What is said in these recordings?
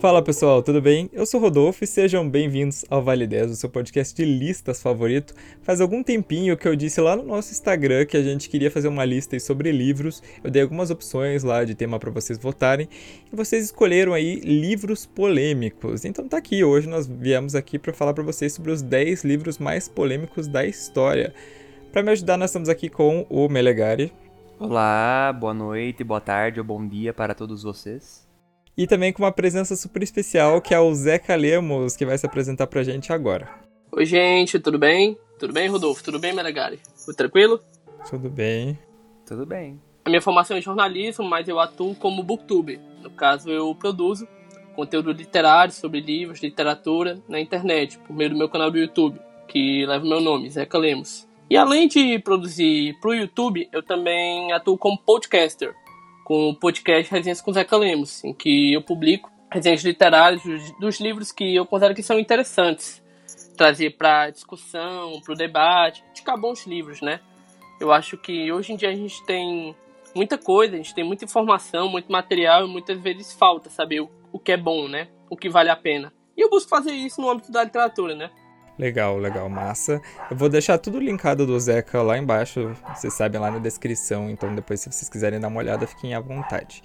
Fala pessoal, tudo bem? Eu sou Rodolfo e sejam bem-vindos ao Vale 10, o seu podcast de listas favorito. Faz algum tempinho que eu disse lá no nosso Instagram que a gente queria fazer uma lista sobre livros. Eu dei algumas opções lá de tema para vocês votarem e vocês escolheram aí livros polêmicos. Então tá aqui, hoje nós viemos aqui para falar para vocês sobre os 10 livros mais polêmicos da história. Para me ajudar, nós estamos aqui com o Melegari. Olá, boa noite, boa tarde ou bom dia para todos vocês. E também com uma presença super especial, que é o Zeca Lemos, que vai se apresentar pra gente agora. Oi, gente, tudo bem? Tudo bem, Rodolfo? Tudo bem, Melegari? Tudo tranquilo? Tudo bem. Tudo bem. A minha formação é em jornalismo, mas eu atuo como booktuber. No caso, eu produzo conteúdo literário sobre livros, literatura na internet, por meio do meu canal do YouTube, que leva o meu nome, Zeca Lemos. E além de produzir para o YouTube, eu também atuo como podcaster com o podcast Resenhas com Zeca Lemos, em que eu publico resenhas literárias dos livros que eu considero que são interessantes. Trazer para discussão, para o debate, indicar bons livros, né? Eu acho que hoje em dia a gente tem muita coisa, a gente tem muita informação, muito material e muitas vezes falta saber o, o que é bom, né? O que vale a pena. E eu busco fazer isso no âmbito da literatura, né? Legal, legal, massa. Eu vou deixar tudo linkado do Zeca lá embaixo, vocês sabem lá na descrição, então depois se vocês quiserem dar uma olhada, fiquem à vontade.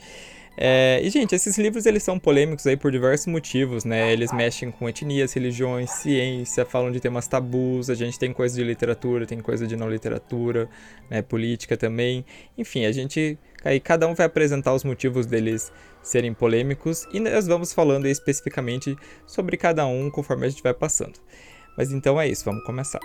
É, e, gente, esses livros eles são polêmicos aí por diversos motivos, né? Eles mexem com etnias, religiões, ciência, falam de temas tabus, a gente tem coisa de literatura, tem coisa de não literatura, né? Política também. Enfim, a gente. Aí cada um vai apresentar os motivos deles serem polêmicos e nós vamos falando especificamente sobre cada um conforme a gente vai passando. Mas então é isso, vamos começar.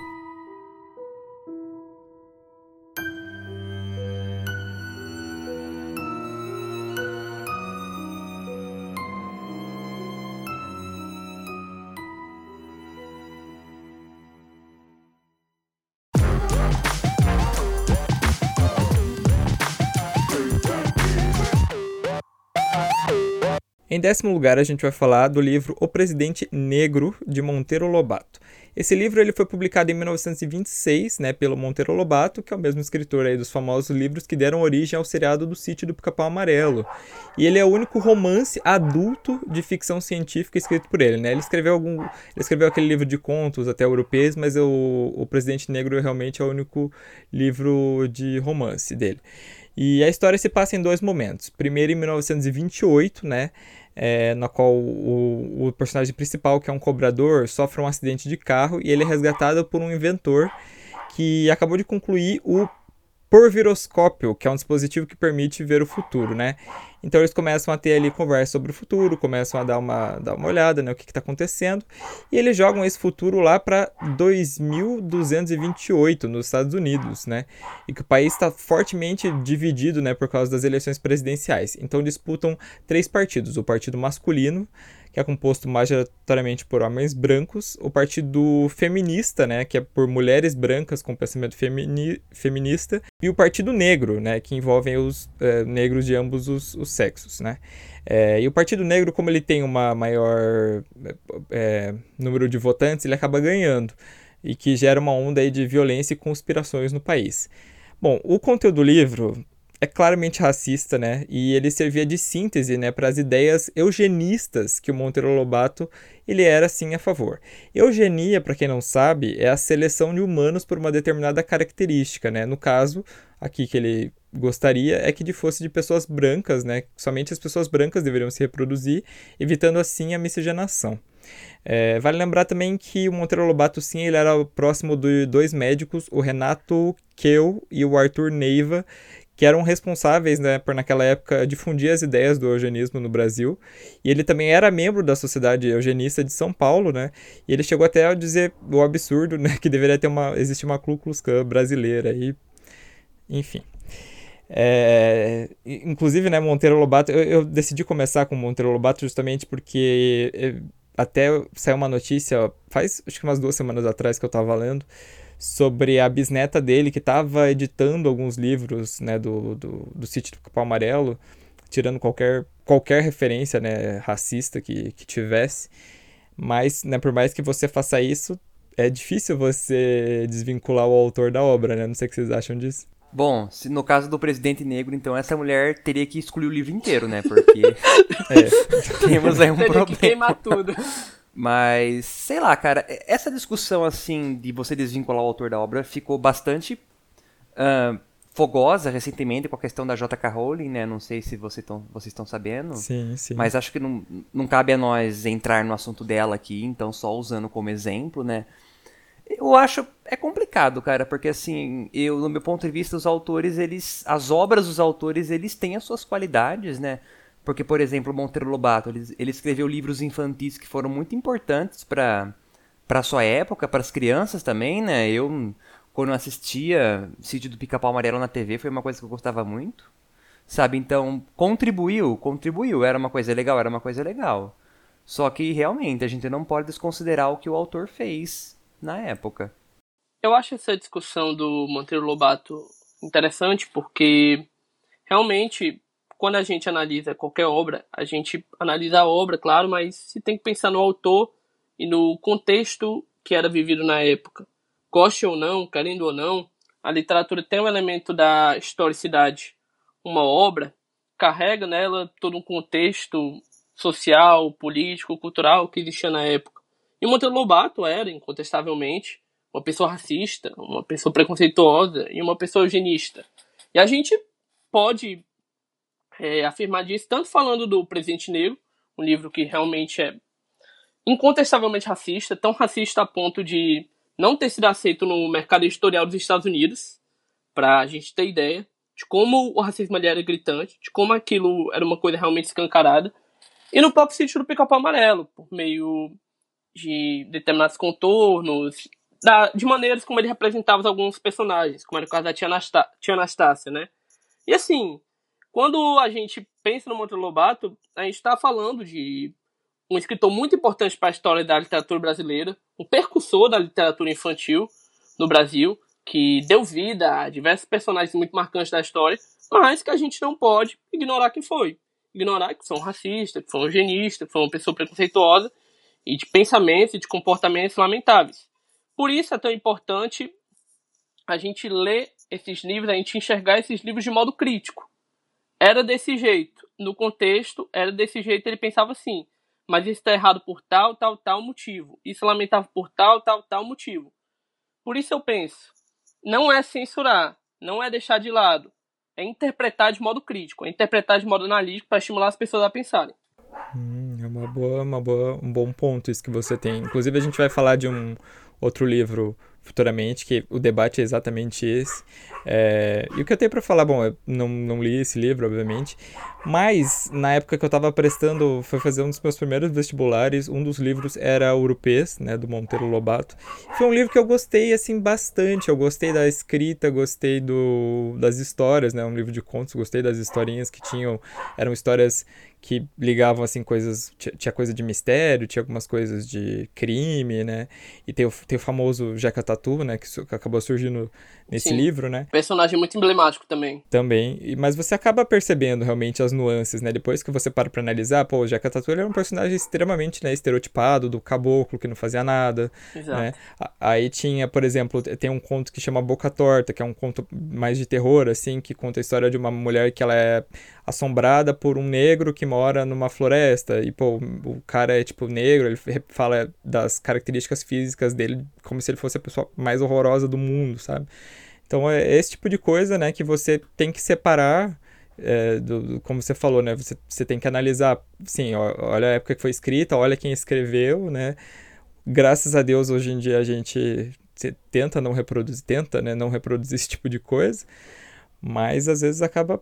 Em décimo lugar, a gente vai falar do livro O Presidente Negro, de Monteiro Lobato. Esse livro ele foi publicado em 1926 né, pelo Monteiro Lobato, que é o mesmo escritor aí dos famosos livros que deram origem ao seriado do Sítio do Pica-Pau Amarelo. E ele é o único romance adulto de ficção científica escrito por ele. Né? Ele, escreveu algum, ele escreveu aquele livro de contos até europeus, mas o, o Presidente Negro realmente é o único livro de romance dele. E a história se passa em dois momentos. Primeiro, em 1928, né? É, na qual o, o, personagem principal, que é um cobrador, sofre um acidente de carro e ele é resgatado por um inventor que acabou de concluir o porviroscópio, que é um dispositivo que permite ver o futuro, né? Então eles começam a ter ali conversa sobre o futuro, começam a dar uma, dar uma olhada, né, o que está acontecendo, e eles jogam esse futuro lá para 2228 nos Estados Unidos, né? E que o país está fortemente dividido, né, por causa das eleições presidenciais. Então disputam três partidos: o partido masculino, que é composto majoritariamente por homens brancos, o Partido Feminista, né, que é por mulheres brancas com pensamento femini feminista, e o Partido Negro, né, que envolve os é, negros de ambos os, os sexos, né. É, e o Partido Negro, como ele tem uma maior é, número de votantes, ele acaba ganhando, e que gera uma onda aí de violência e conspirações no país. Bom, o conteúdo do livro é claramente racista, né? E ele servia de síntese, né, para as ideias eugenistas que o Monteiro Lobato ele era sim a favor. Eugenia, para quem não sabe, é a seleção de humanos por uma determinada característica, né? No caso, aqui que ele gostaria é que de fosse de pessoas brancas, né? Somente as pessoas brancas deveriam se reproduzir, evitando assim a miscigenação. É, vale lembrar também que o Monteiro Lobato, sim, ele era próximo de dois médicos, o Renato Keu e o Arthur Neiva, que eram responsáveis, né, por naquela época difundir as ideias do eugenismo no Brasil. E ele também era membro da Sociedade Eugenista de São Paulo, né? E ele chegou até a dizer o absurdo, né, que deveria ter uma existir uma Ku Klux Klan brasileira e enfim. É, inclusive, né, Monteiro Lobato, eu, eu, decidi começar com Monteiro Lobato justamente porque é, até saiu uma notícia, faz acho que umas duas semanas atrás que eu estava lendo, sobre a bisneta dele que estava editando alguns livros né, do, do, do sítio do Capão Amarelo, tirando qualquer, qualquer referência né, racista que, que tivesse. Mas, né, por mais que você faça isso, é difícil você desvincular o autor da obra, né? Não sei o que vocês acham disso. Bom, se no caso do presidente negro, então essa mulher teria que excluir o livro inteiro, né? Porque é, temos aí um Teria problema. que queimar tudo. Mas, sei lá, cara, essa discussão assim de você desvincular o autor da obra ficou bastante ah, fogosa recentemente com a questão da J.K. Rowling, né? Não sei se vocês estão vocês sabendo. Sim, sim. Mas acho que não, não cabe a nós entrar no assunto dela aqui, então só usando como exemplo, né? Eu acho é complicado, cara, porque assim, eu no meu ponto de vista os autores, eles as obras dos autores, eles têm as suas qualidades, né? Porque por exemplo, Monteiro Lobato, ele, ele escreveu livros infantis que foram muito importantes para para sua época, para as crianças também, né? Eu quando assistia Sítio do Pica-Pau Amarelo na TV, foi uma coisa que eu gostava muito. Sabe? Então, contribuiu, contribuiu, era uma coisa legal, era uma coisa legal. Só que realmente a gente não pode desconsiderar o que o autor fez na época. Eu acho essa discussão do Monteiro Lobato interessante porque realmente quando a gente analisa qualquer obra, a gente analisa a obra, claro, mas se tem que pensar no autor e no contexto que era vivido na época. Goste ou não, querendo ou não, a literatura tem um elemento da historicidade. Uma obra carrega nela todo um contexto social, político, cultural que existia na época. E Monteiro Lobato era, incontestavelmente, uma pessoa racista, uma pessoa preconceituosa e uma pessoa eugenista. E a gente pode é, afirmar disso, tanto falando do Presidente Negro, um livro que realmente é incontestavelmente racista, tão racista a ponto de não ter sido aceito no mercado editorial dos Estados Unidos, para a gente ter ideia de como o racismo ali era gritante, de como aquilo era uma coisa realmente escancarada, e no próprio sítio do Pica-Pau Amarelo, por meio de determinados contornos, da, de maneiras como ele representava alguns personagens, como era o caso da tia, Anastá tia Anastácia, né? E assim, quando a gente pensa no Monteiro Lobato, a gente está falando de um escritor muito importante para a história da literatura brasileira, um percussor da literatura infantil no Brasil, que deu vida a diversos personagens muito marcantes da história, mas que a gente não pode ignorar quem foi. Ignorar que foi um racista, que foi um eugenista, que foi uma pessoa preconceituosa e de pensamentos e de comportamentos lamentáveis. Por isso é tão importante a gente ler esses livros, a gente enxergar esses livros de modo crítico. Era desse jeito, no contexto, era desse jeito, ele pensava assim, mas isso está errado por tal, tal, tal motivo. Isso é lamentável por tal, tal, tal motivo. Por isso eu penso, não é censurar, não é deixar de lado, é interpretar de modo crítico, é interpretar de modo analítico para estimular as pessoas a pensarem. Hum, é uma boa, uma boa, um bom ponto isso que você tem. Inclusive a gente vai falar de um outro livro futuramente, que o debate é exatamente esse. É, e o que eu tenho para falar, bom, eu não, não li esse livro, obviamente, mas na época que eu estava prestando, foi fazer um dos meus primeiros vestibulares, um dos livros era Urupês, né, do Monteiro Lobato. Foi um livro que eu gostei, assim, bastante. Eu gostei da escrita, gostei do, das histórias, né, um livro de contos, gostei das historinhas que tinham, eram histórias que ligavam assim coisas tinha coisa de mistério tinha algumas coisas de crime né e tem o, tem o famoso Jeca Tatu né que, que acabou surgindo nesse Sim. livro né Personagem muito emblemático também. também e- mas você acaba percebendo realmente as nuances né depois que você para pra analisar pô o Jeca Tatu ele era um personagem extremamente né estereotipado do caboclo que não fazia nada Exato. né? Aí tinha, por exemplo, tem um conto que chama Boca Torta, que é um conto mais de terror, assim, que conta a história de uma mulher que ela é assombrada por um negro que mora numa floresta. E, pô, o cara é, tipo, negro, ele fala das características físicas dele como se ele fosse a pessoa mais horrorosa do mundo, sabe? Então é esse tipo de coisa, né, que você tem que separar. é, do, do- como você falou, né? Você, você tem que analisar, sim, olha a época que foi escrita, olha quem escreveu, né? graças a Deus hoje em dia a gente tenta não reproduzir, tenta, né, não reproduzir esse tipo de coisa, mas às vezes acaba,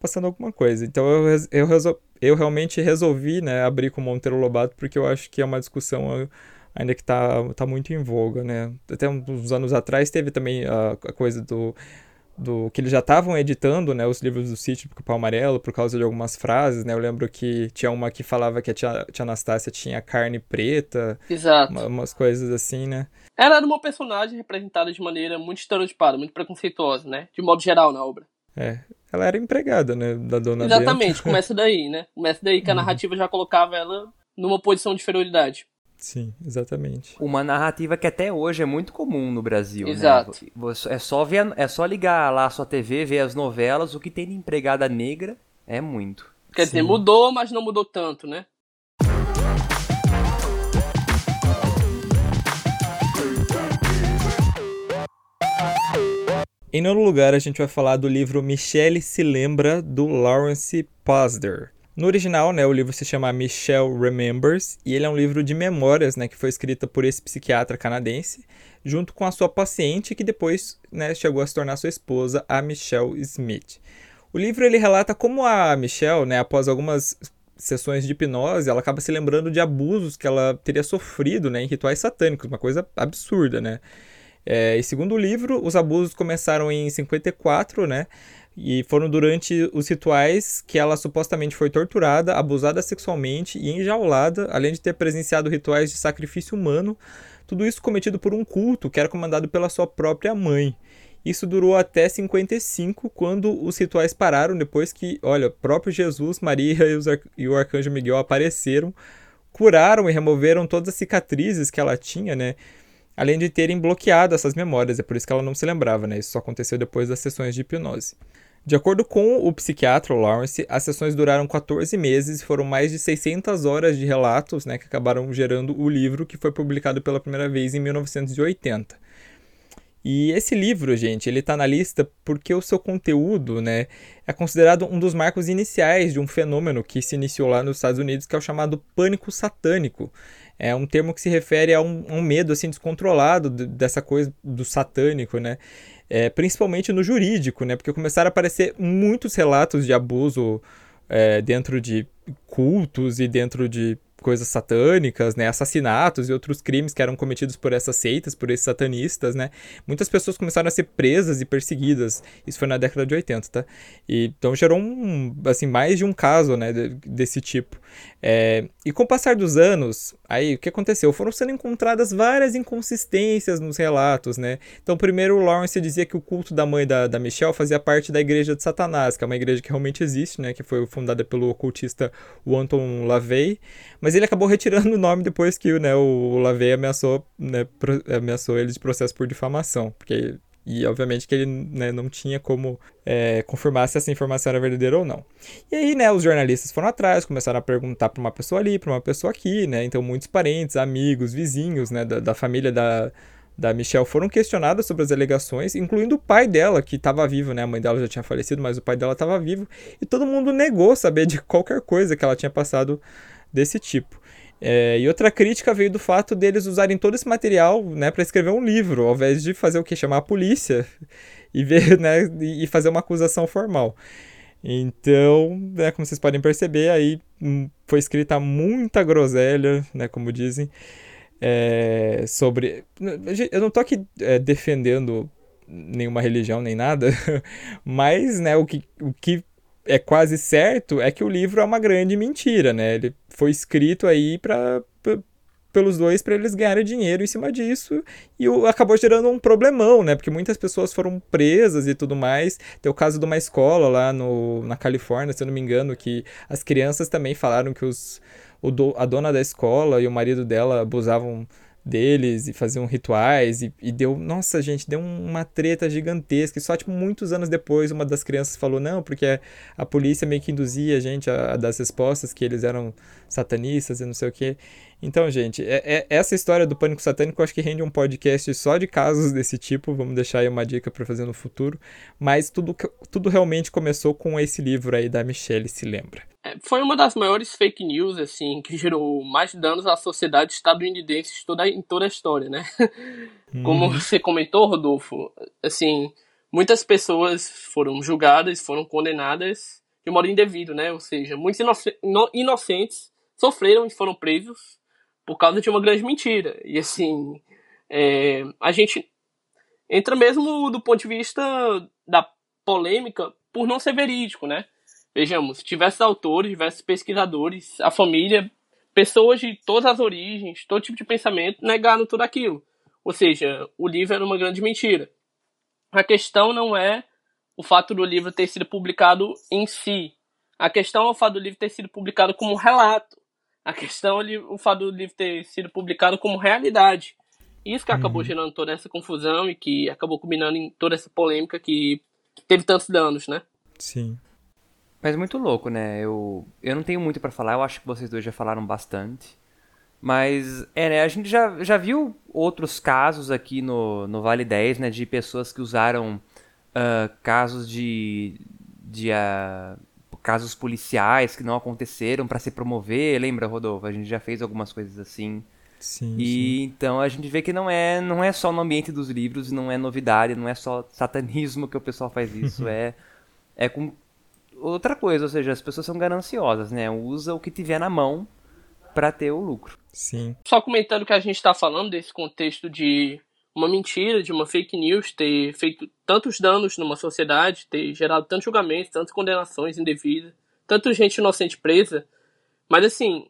passando alguma coisa. Então eu, eu, resol- eu realmente resolvi, né, abrir com o Monteiro Lobato porque eu acho que é uma discussão ah, ainda que tá, tá muito em voga, né? Até uns anos atrás teve também a, a coisa do do que eles já estavam editando, né, os livros do sítio do Pau Amarelo por causa de algumas frases, né? Eu lembro que tinha uma que falava que a tia, tia Anastácia tinha carne preta, Exato. uma- umas coisas assim, né? Ela era uma personagem representada de maneira muito estereotipada, muito preconceituosa, né? De modo geral na obra. É, ela era empregada, né, da dona Exatamente, Benta. começa daí, né? Começa daí que a narrativa já colocava ela numa posição de inferioridade. Sim, exatamente. Uma narrativa que até hoje é muito comum no Brasil. né? Exato. Né? É, só ver, é só ligar lá a sua TV, ver as novelas, o que tem de empregada negra é muito. Quer Sim. dizer, mudou, mas não mudou tanto, né? Em nono lugar, a gente vai falar do livro Michelle se lembra do Lawrence Pasder. No original, né, o livro se chama Michelle Remembers e ele é um livro de memórias, né, que foi escrita por esse psiquiatra canadense, junto com a sua paciente que depois, né, chegou a se tornar sua esposa, a Michelle Smith. O livro ele relata como a Michelle, né, após algumas sessões de hipnose, ela acaba se lembrando de abusos que ela teria sofrido, né, em rituais satânicos, uma coisa absurda, né? É, e segundo o livro, os abusos começaram em 54, né? E foram durante os rituais que ela supostamente foi torturada, abusada sexualmente e enjaulada, além de ter presenciado rituais de sacrifício humano, tudo isso cometido por um culto que era comandado pela sua própria mãe. Isso durou até 55, quando os rituais pararam, depois que, olha, próprio Jesus, Maria e, o arcanjo Miguel apareceram, curaram e removeram todas as cicatrizes que ela tinha, né? Além de terem bloqueado essas memórias, é por isso que ela não se lembrava, né? Isso só aconteceu depois das sessões de hipnose. De acordo com o psiquiatra Lawrence, as sessões duraram 14 meses e foram mais de 600 horas de relatos, né, que acabaram gerando o livro que foi publicado pela primeira vez em 1980. E esse livro, gente, ele está na lista porque o seu conteúdo, né, é considerado um dos marcos iniciais de um fenômeno que se iniciou lá nos Estados Unidos, que é o chamado pânico satânico. É um termo que se refere a um, um medo assim descontrolado dessa coisa do satânico, né? É, principalmente no jurídico, né? Porque começaram a aparecer muitos relatos de abuso é, dentro de cultos e dentro de coisas satânicas, né, assassinatos e outros crimes que eram cometidos por essas seitas, por esses satanistas, né, muitas pessoas começaram a ser presas e perseguidas. Isso foi na década de 80, tá? E, então gerou um, assim, mais de um caso, né, desse tipo. É, e com o passar dos anos, aí o que aconteceu? Foram sendo encontradas várias inconsistências nos relatos, né? Então, primeiro o Lawrence dizia que o culto da mãe da, da Michelle fazia parte da igreja de Satanás, que é uma igreja que realmente existe, né, que foi fundada pelo ocultista Anton LaVey, mas ele acabou retirando o nome depois que né, o Lavey ameaçou, né, ameaçou ele de processo por difamação. Porque, e obviamente que ele né, não tinha como é, confirmar se essa informação era verdadeira ou não. E aí, né, os jornalistas foram atrás, começaram a perguntar para uma pessoa ali, para uma pessoa aqui, né? Então, muitos parentes, amigos, vizinhos, né, da, da família da, da Michelle foram questionadas sobre as alegações, incluindo o pai dela, que estava vivo, né? A mãe dela já tinha falecido, mas o pai dela estava vivo. E todo mundo negou saber de qualquer coisa que ela tinha passado desse tipo. É, e outra crítica veio do fato deles usarem todo esse material né, para escrever um livro, ao invés de fazer o que? Chamar a polícia e ver, né, e fazer uma acusação formal. Então, né, como vocês podem perceber, aí hum, foi escrita muita groselha, né, como dizem, é, sobre. Eu não tô aqui é, defendendo nenhuma religião nem nada, mas né, o, que, o que é quase certo é que o livro é uma grande mentira, né? Ele foi escrito aí para pelos dois para eles ganharem dinheiro em cima disso e o, acabou gerando um problemão, né? Porque muitas pessoas foram presas e tudo mais. Tem o caso de uma escola lá no, na Califórnia, se eu não me engano, que as crianças também falaram que os, o do, a dona da escola e o marido dela abusavam deles e faziam rituais e, e, deu, nossa gente, deu uma treta gigantesca e só tipo muitos anos depois uma das crianças falou não, porque a polícia meio que induzia a gente a, a dar as respostas que eles eram satanistas e não sei o que. Então, gente, é, é, essa história do pânico satânico eu acho que rende um podcast só de casos desse tipo, vamos deixar aí uma dica para fazer no futuro, mas tudo, tudo realmente começou com esse livro aí da Michelle se lembra. É, foi uma das maiores fake news, assim, que gerou mais danos à sociedade estadunidense toda, em toda a história, né? Como uhum. você comentou, Rodolfo, assim, muitas pessoas foram julgadas, foram condenadas de modo indevido, né? Ou seja, muitos inocentes sofreram e foram presos por causa de uma grande mentira. E assim, é, a gente entra mesmo do ponto de vista da polêmica por não ser verídico, né? Vejamos, diversos autores, diversos pesquisadores, a família, pessoas de todas as origens, todo tipo de pensamento negaram tudo aquilo. Ou seja, o livro era uma grande mentira. A questão não é o fato do livro ter sido publicado em si. A questão é o fato do livro ter sido publicado como um relato. A questão é o fato do livro ter sido publicado como realidade. Isso que acabou uhum. gerando toda essa confusão e que acabou combinando em toda essa polêmica que teve tantos danos, né? Sim. Mas muito louco, né? Eu, eu não tenho muito para falar, eu acho que vocês dois já falaram bastante. Mas, é, né? A gente já, já viu outros casos aqui no, no Vale 10, né? De pessoas que usaram uh, casos de. de uh, casos policiais que não aconteceram para se promover. Lembra, Rodolfo? A gente já fez algumas coisas assim. Sim, e sim. então a gente vê que não é, não é só no ambiente dos livros, não é novidade, não é só satanismo que o pessoal faz isso, é é com outra coisa, ou seja, as pessoas são gananciosas, né? Usa o que tiver na mão para ter o lucro. Sim. Só comentando que a gente está falando desse contexto de uma mentira, de uma fake news ter feito tantos danos numa sociedade, ter gerado tantos julgamentos, tantas condenações indevidas, tanta gente inocente presa. Mas assim,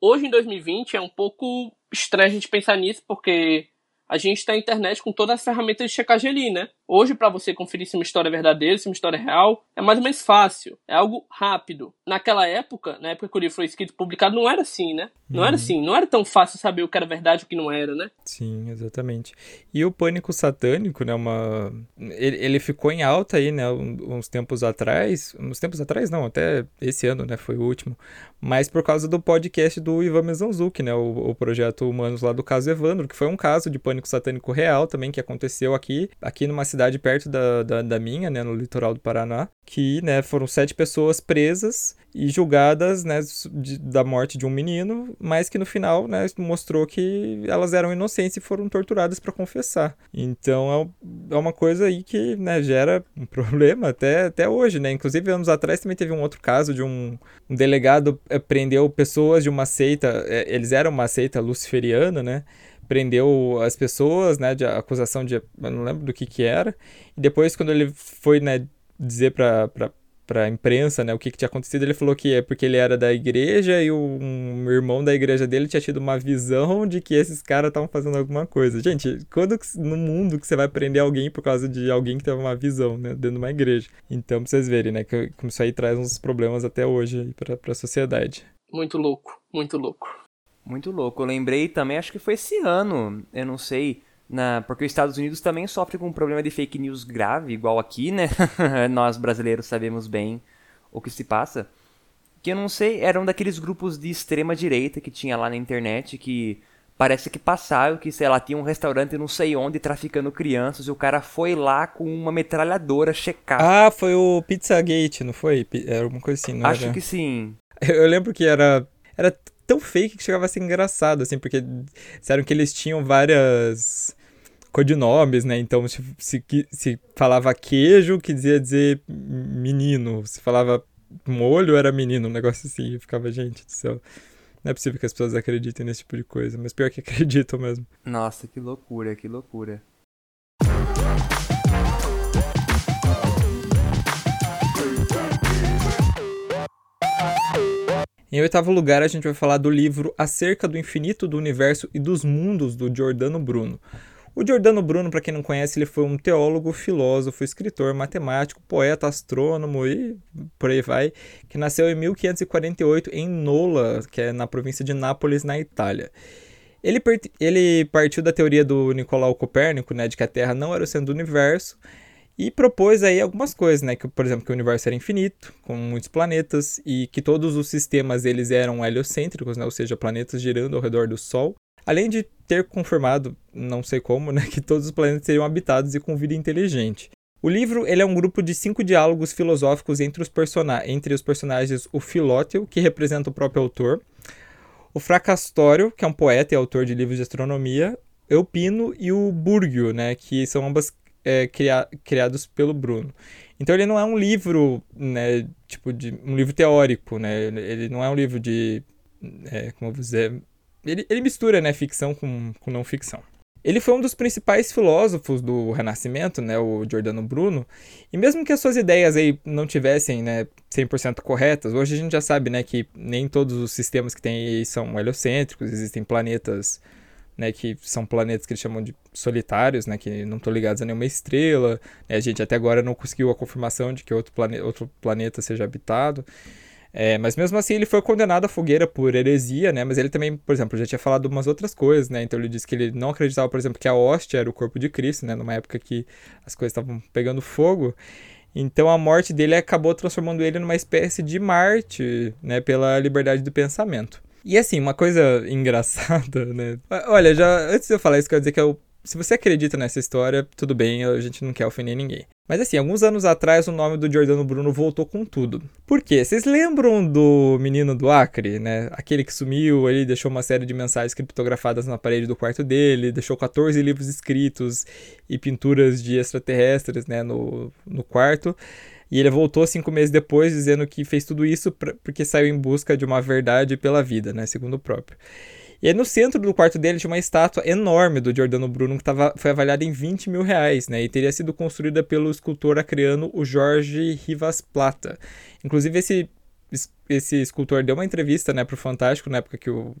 hoje em 2020 é um pouco estranho a gente pensar nisso, porque a gente tem a internet com todas as ferramentas de checagem ali, né? Hoje, para você conferir se uma história é verdadeira, se uma história é real, é mais ou menos fácil. É algo rápido. Naquela época, na época que o livro foi escrito e publicado, não era assim, né? Não uhum. era assim. Não era tão fácil saber o que era verdade e o que não era, né? Sim, exatamente. E o pânico satânico, né? Uma... Ele, ele ficou em alta aí, né? Uns tempos atrás. Uns tempos atrás, não, até esse ano, né? Foi o último. Mas por causa do podcast do Ivan Mezanzuki, né? O, o projeto Humanos lá do caso Evandro, que foi um caso de pânico satânico real também que aconteceu aqui, aqui numa cidade perto da, da, da minha, né, no litoral do Paraná, que, né, foram sete pessoas presas e julgadas, né, de, da morte de um menino, mas que no final, né, mostrou que elas eram inocentes e foram torturadas para confessar. Então é, é uma coisa aí que, né, gera um problema até, até hoje, né? Inclusive anos atrás também teve um outro caso de um, um delegado é, prendeu pessoas de uma seita, é, eles eram uma seita luciferiana, né? Prendeu as pessoas, né, de acusação de, eu não lembro do que que era, e depois quando ele foi, né, dizer para para imprensa, né, o que, que, tinha acontecido, ele falou que é porque ele era da igreja e o, um irmão da igreja dele tinha tido uma visão de que esses caras estavam fazendo alguma coisa. Gente, quando no mundo que você vai prender alguém por causa de alguém que teve uma visão, né, dentro de uma igreja? Então, pra vocês verem, né, que como isso aí traz uns problemas até hoje para a sociedade. Muito louco, muito louco. Muito louco. Eu lembrei também, acho que foi esse ano, eu não sei, na, porque os Estados Unidos também sofre com um problema de fake news grave, igual aqui, né? Nós brasileiros sabemos bem o que se passa. Que eu não sei, era um daqueles grupos de extrema direita que tinha lá na internet que parece que passaram que, sei lá, tinha um restaurante não sei onde traficando crianças e o cara foi lá com uma metralhadora checar. Ah, foi o Pizzagate, não foi? Era uma coisa assim, não Acho era? que sim. Eu lembro que era era tão fake que chegava a ser engraçado, assim, porque disseram que eles tinham várias codinomes, né? Então, se, se, se falava queijo, queria dizer menino. Se falava molho, era menino. Um negócio assim. Ficava, gente do céu. Não é possível que as pessoas acreditem nesse tipo de coisa. Mas pior que acreditam mesmo. Nossa, que loucura, que loucura. Em oitavo lugar, a gente vai falar do livro Acerca do Infinito, do Universo e dos Mundos, do Giordano Bruno. O Giordano Bruno, para quem não conhece, ele foi um teólogo, filósofo, escritor, matemático, poeta, astrônomo e por aí vai, que nasceu em 1548 em Nola, que é na província de Nápoles, na Itália. Ele, ele partiu da teoria do Nicolau Copérnico, né, de que a Terra não era o centro do universo, e propôs aí algumas coisas, né? Que, por exemplo, que o universo era infinito, com muitos planetas, e que todos os sistemas eles eram heliocêntricos, né? Ou seja, planetas girando ao redor do Sol. Além de ter confirmado, não sei como, né, que todos os planetas seriam habitados e com vida inteligente. O livro ele é um grupo de cinco diálogos filosóficos entre os, entre os personagens o Filóteo, que representa o próprio autor, o Fracastório, que é um poeta e autor de livros de astronomia, Eupino e o Burgio, né, que são ambas é, cria, criados pelo Bruno. Então ele não é um livro, né, tipo de um livro teórico, né? Ele não é um livro de, é, como eu vou dizer, ele, ele mistura, né, ficção com, com não ficção. Ele foi um dos principais filósofos do Renascimento, né, o Giordano Bruno, e mesmo que as suas ideias aí não tivessem, né, 100% corretas, hoje a gente já sabe, né, que nem todos os sistemas que tem aí são heliocêntricos, existem planetas né, que são planetas que eles chamam de solitários, né, que não estão ligados a nenhuma estrela. Né, a gente até agora não conseguiu a confirmação de que outro, plane outro planeta seja habitado. É, mas mesmo assim ele foi condenado à fogueira por heresia, né? Mas ele também, por exemplo, já tinha falado umas outras coisas, né? Então ele disse que ele não acreditava, por exemplo, que a hóstia era o corpo de Cristo, né? Numa época que as coisas estavam pegando fogo. Então a morte dele acabou transformando ele numa espécie de Marte, né? Pela liberdade do pensamento. E assim, uma coisa engraçada, né? Olha, já antes de eu falar isso, quero dizer que eu se você acredita nessa história, tudo bem, a gente não quer ofender ninguém. Mas assim, alguns anos atrás o nome do Giordano Bruno voltou com tudo. Por quê? Vocês lembram do menino do Acre, né? Aquele que sumiu, ele deixou uma série de mensagens criptografadas na parede do quarto dele, deixou 14 livros escritos e pinturas de extraterrestres, né, no, no quarto. E ele voltou cinco meses depois dizendo que fez tudo isso pra, porque saiu em busca de uma verdade pela vida, né, segundo o próprio. E aí no centro do quarto dele tinha uma estátua enorme do Giordano Bruno que tava, foi avaliada em 20 mil reais, né? E teria sido construída pelo escultor acreano o Jorge Rivas Plata. Inclusive esse, esse escultor deu uma entrevista, né, pro Fantástico na época que o,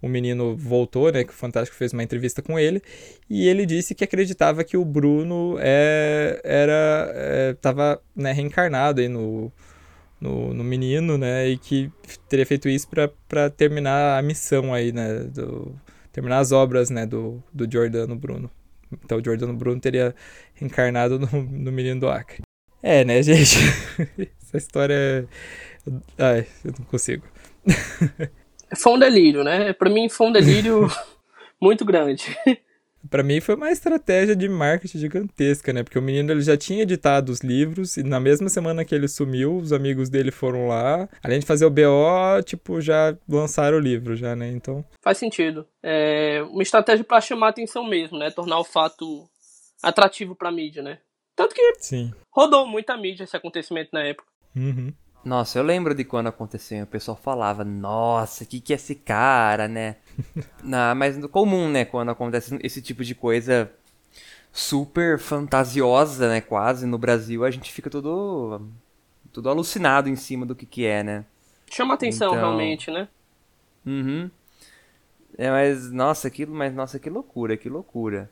o menino voltou, né, que o Fantástico fez uma entrevista com ele, e ele disse que acreditava que o Bruno é, era, é, né, reencarnado aí no, no, no menino, né? E que teria feito isso para terminar a missão aí, né? Do, terminar as obras, né? Do, do Giordano Bruno. Então o Giordano Bruno teria reencarnado no, no menino do Acre. É, né, gente? Essa história é... Ai, eu não consigo. Foi um delírio, né? Pra mim foi um delírio muito grande. Para mim foi uma estratégia de marketing gigantesca, né? Porque o menino ele já tinha editado os livros e na mesma semana que ele sumiu, os amigos dele foram lá. Além de fazer o BO, tipo, já lançaram o livro já, né? Então... Faz sentido. É uma estratégia para chamar atenção mesmo, né? Tornar o fato atrativo pra mídia, né? Tanto que Sim. rodou muita mídia esse acontecimento na época. Uhum. Nossa, eu lembro de quando aconteceu, o pessoal falava, nossa, o que, que é esse cara, né? Na, mas no comum, né, quando acontece esse tipo de coisa super fantasiosa, né, quase, no Brasil, a gente fica todo, todo alucinado em cima do que que é, né? Chama atenção, Então- realmente, né? Uhum. É, mas, nossa, aquilo, mas, nossa, que loucura, que loucura.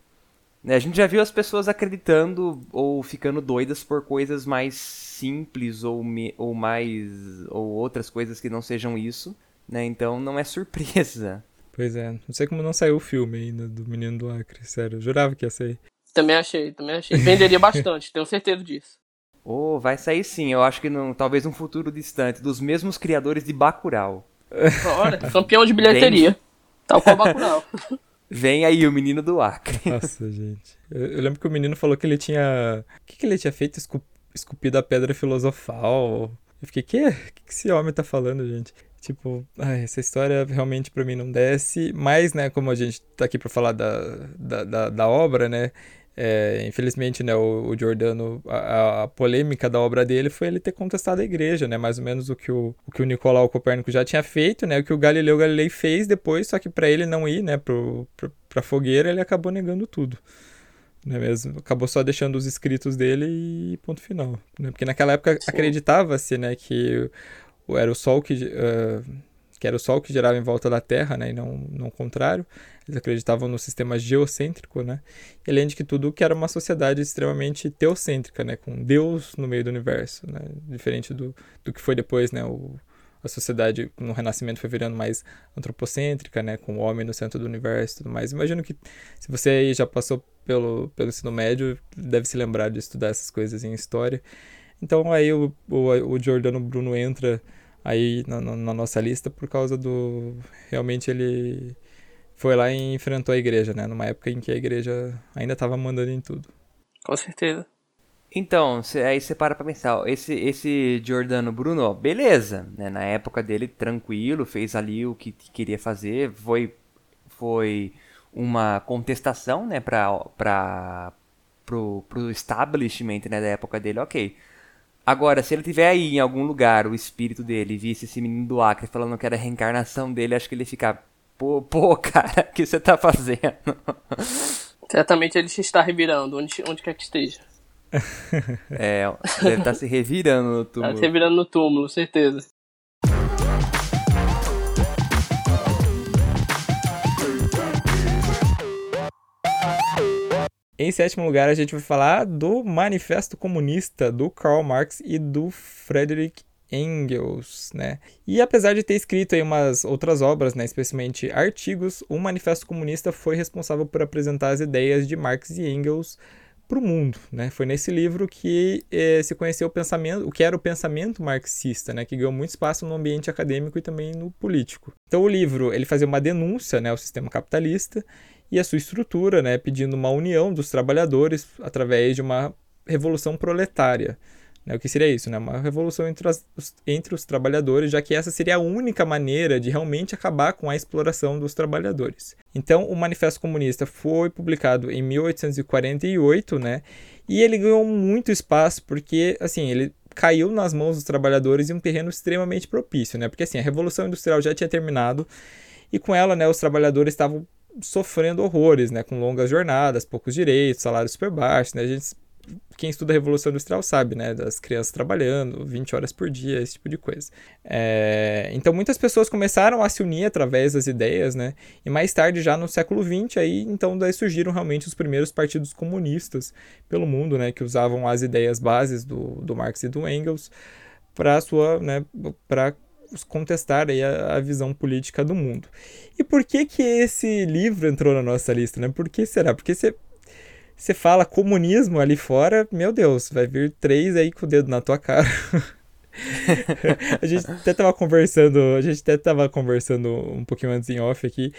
Né, A gente já viu as pessoas acreditando ou ficando doidas por coisas mais simples ou, me- ou mais. ou outras coisas que não sejam isso, né? Então não é surpresa. Pois é. Não sei como não saiu o filme ainda do menino do Acre, sério. Eu jurava que ia sair. Também achei, também achei. Venderia bastante, tenho certeza disso. Oh, vai sair sim, eu acho que num, talvez um futuro distante, dos mesmos criadores de Bacurau. Olha, campeão de bilheteria. Tal qual Bacurau. Vem aí o menino do Acre. Nossa, gente. Eu, eu lembro que o menino falou que ele tinha. O que, que ele tinha feito? Escu... Esculpido a pedra filosofal. Eu fiquei, quê? O que, que esse homem tá falando, gente? Tipo, ai, essa história realmente pra mim não desce. Mas, né, como a gente tá aqui pra falar da, da, da, da obra, né? É, infelizmente, né, o, o Giordano, a, a polêmica da obra dele foi ele ter contestado a igreja, né? Mais ou menos o que o, o que o Nicolau Copérnico já tinha feito, né? O que o Galileu Galilei fez depois, só que pra ele não ir, né, pro, pro, pra fogueira, ele acabou negando tudo. Não é mesmo? Acabou só deixando os escritos dele e ponto final. Né? Porque naquela época acreditava-se, né, que era o Sol que, ah, que era o Sol que girava em volta da Terra, né, e não, não o contrário. Eles acreditavam no sistema geocêntrico, né? E além de que tudo que era uma sociedade extremamente teocêntrica, né, com Deus no meio do universo, né? Diferente do, do que foi depois, né, o, a sociedade no Renascimento foi virando mais antropocêntrica, né, com o homem no centro do universo e tudo mais. Imagino que se você aí já passou pelo, pelo ensino médio, deve se lembrar de estudar essas coisas em história. Então aí o, o, o Giordano Bruno entra aí na, na- na nossa lista por causa do... Realmente ele foi lá e enfrentou a igreja, né? Numa época em que a igreja ainda estava mandando em tudo. Com certeza. Então, cê- aí você para pra pensar, ó, esse, esse Giordano Bruno, ó, beleza, né? Na época dele, tranquilo, fez ali o que queria fazer, foi, foi uma contestação, né, pra, pra, pro, pro establishment, né, da época dele, ok. Agora, se ele tiver aí em algum lugar, o espírito dele, visse esse menino do Acre falando que era a reencarnação dele, acho que ele fica, pô, pô, cara, o que você tá fazendo? Certamente ele se está revirando, onde, onde quer que esteja. É, deve estar se revirando no Tá túmulo. se revirando no túmulo, certeza. Em sétimo lugar, a gente vai falar do Manifesto Comunista do Karl Marx e do Friedrich Engels, né? E apesar de ter escrito aí umas outras obras, né, especialmente artigos, o Manifesto Comunista foi responsável por apresentar as ideias de Marx e Engels para o mundo, né? Foi nesse livro que eh, se conheceu o pensamento, o que era o pensamento marxista, né? Que ganhou muito espaço no ambiente acadêmico e também no político. Então o livro ele fazia uma denúncia, né, ao sistema capitalista e a sua estrutura, né, pedindo uma união dos trabalhadores através de uma revolução proletária. Né? O que seria isso? Né? Uma revolução entre, as, os, entre os trabalhadores, já que essa seria a única maneira de realmente acabar com a exploração dos trabalhadores. Então, o Manifesto Comunista foi publicado em 1848, né? E ele ganhou muito espaço porque, assim, ele caiu nas mãos dos trabalhadores em um terreno extremamente propício, né? Porque, assim, a Revolução Industrial já tinha terminado e com ela, né, os trabalhadores estavam sofrendo horrores, né, com longas jornadas, poucos direitos, salários super baixos, né, a gente quem estuda a Revolução Industrial sabe, né? Das crianças trabalhando 20 horas por dia, esse tipo de coisa. É, então muitas pessoas começaram a se unir através das ideias, né? E mais tarde, já no século XX, aí então daí surgiram realmente os primeiros partidos comunistas pelo mundo, né? Que usavam as ideias bases do, do Marx e do Engels para sua, né? Para contestar aí a, a, visão política do mundo. E por que que esse livro entrou na nossa lista, né? Por que será? Porque você você fala comunismo ali fora, meu Deus, vai vir três aí com o dedo na tua cara. a gente até tava conversando, a gente até tava conversando um pouquinho antes em off aqui.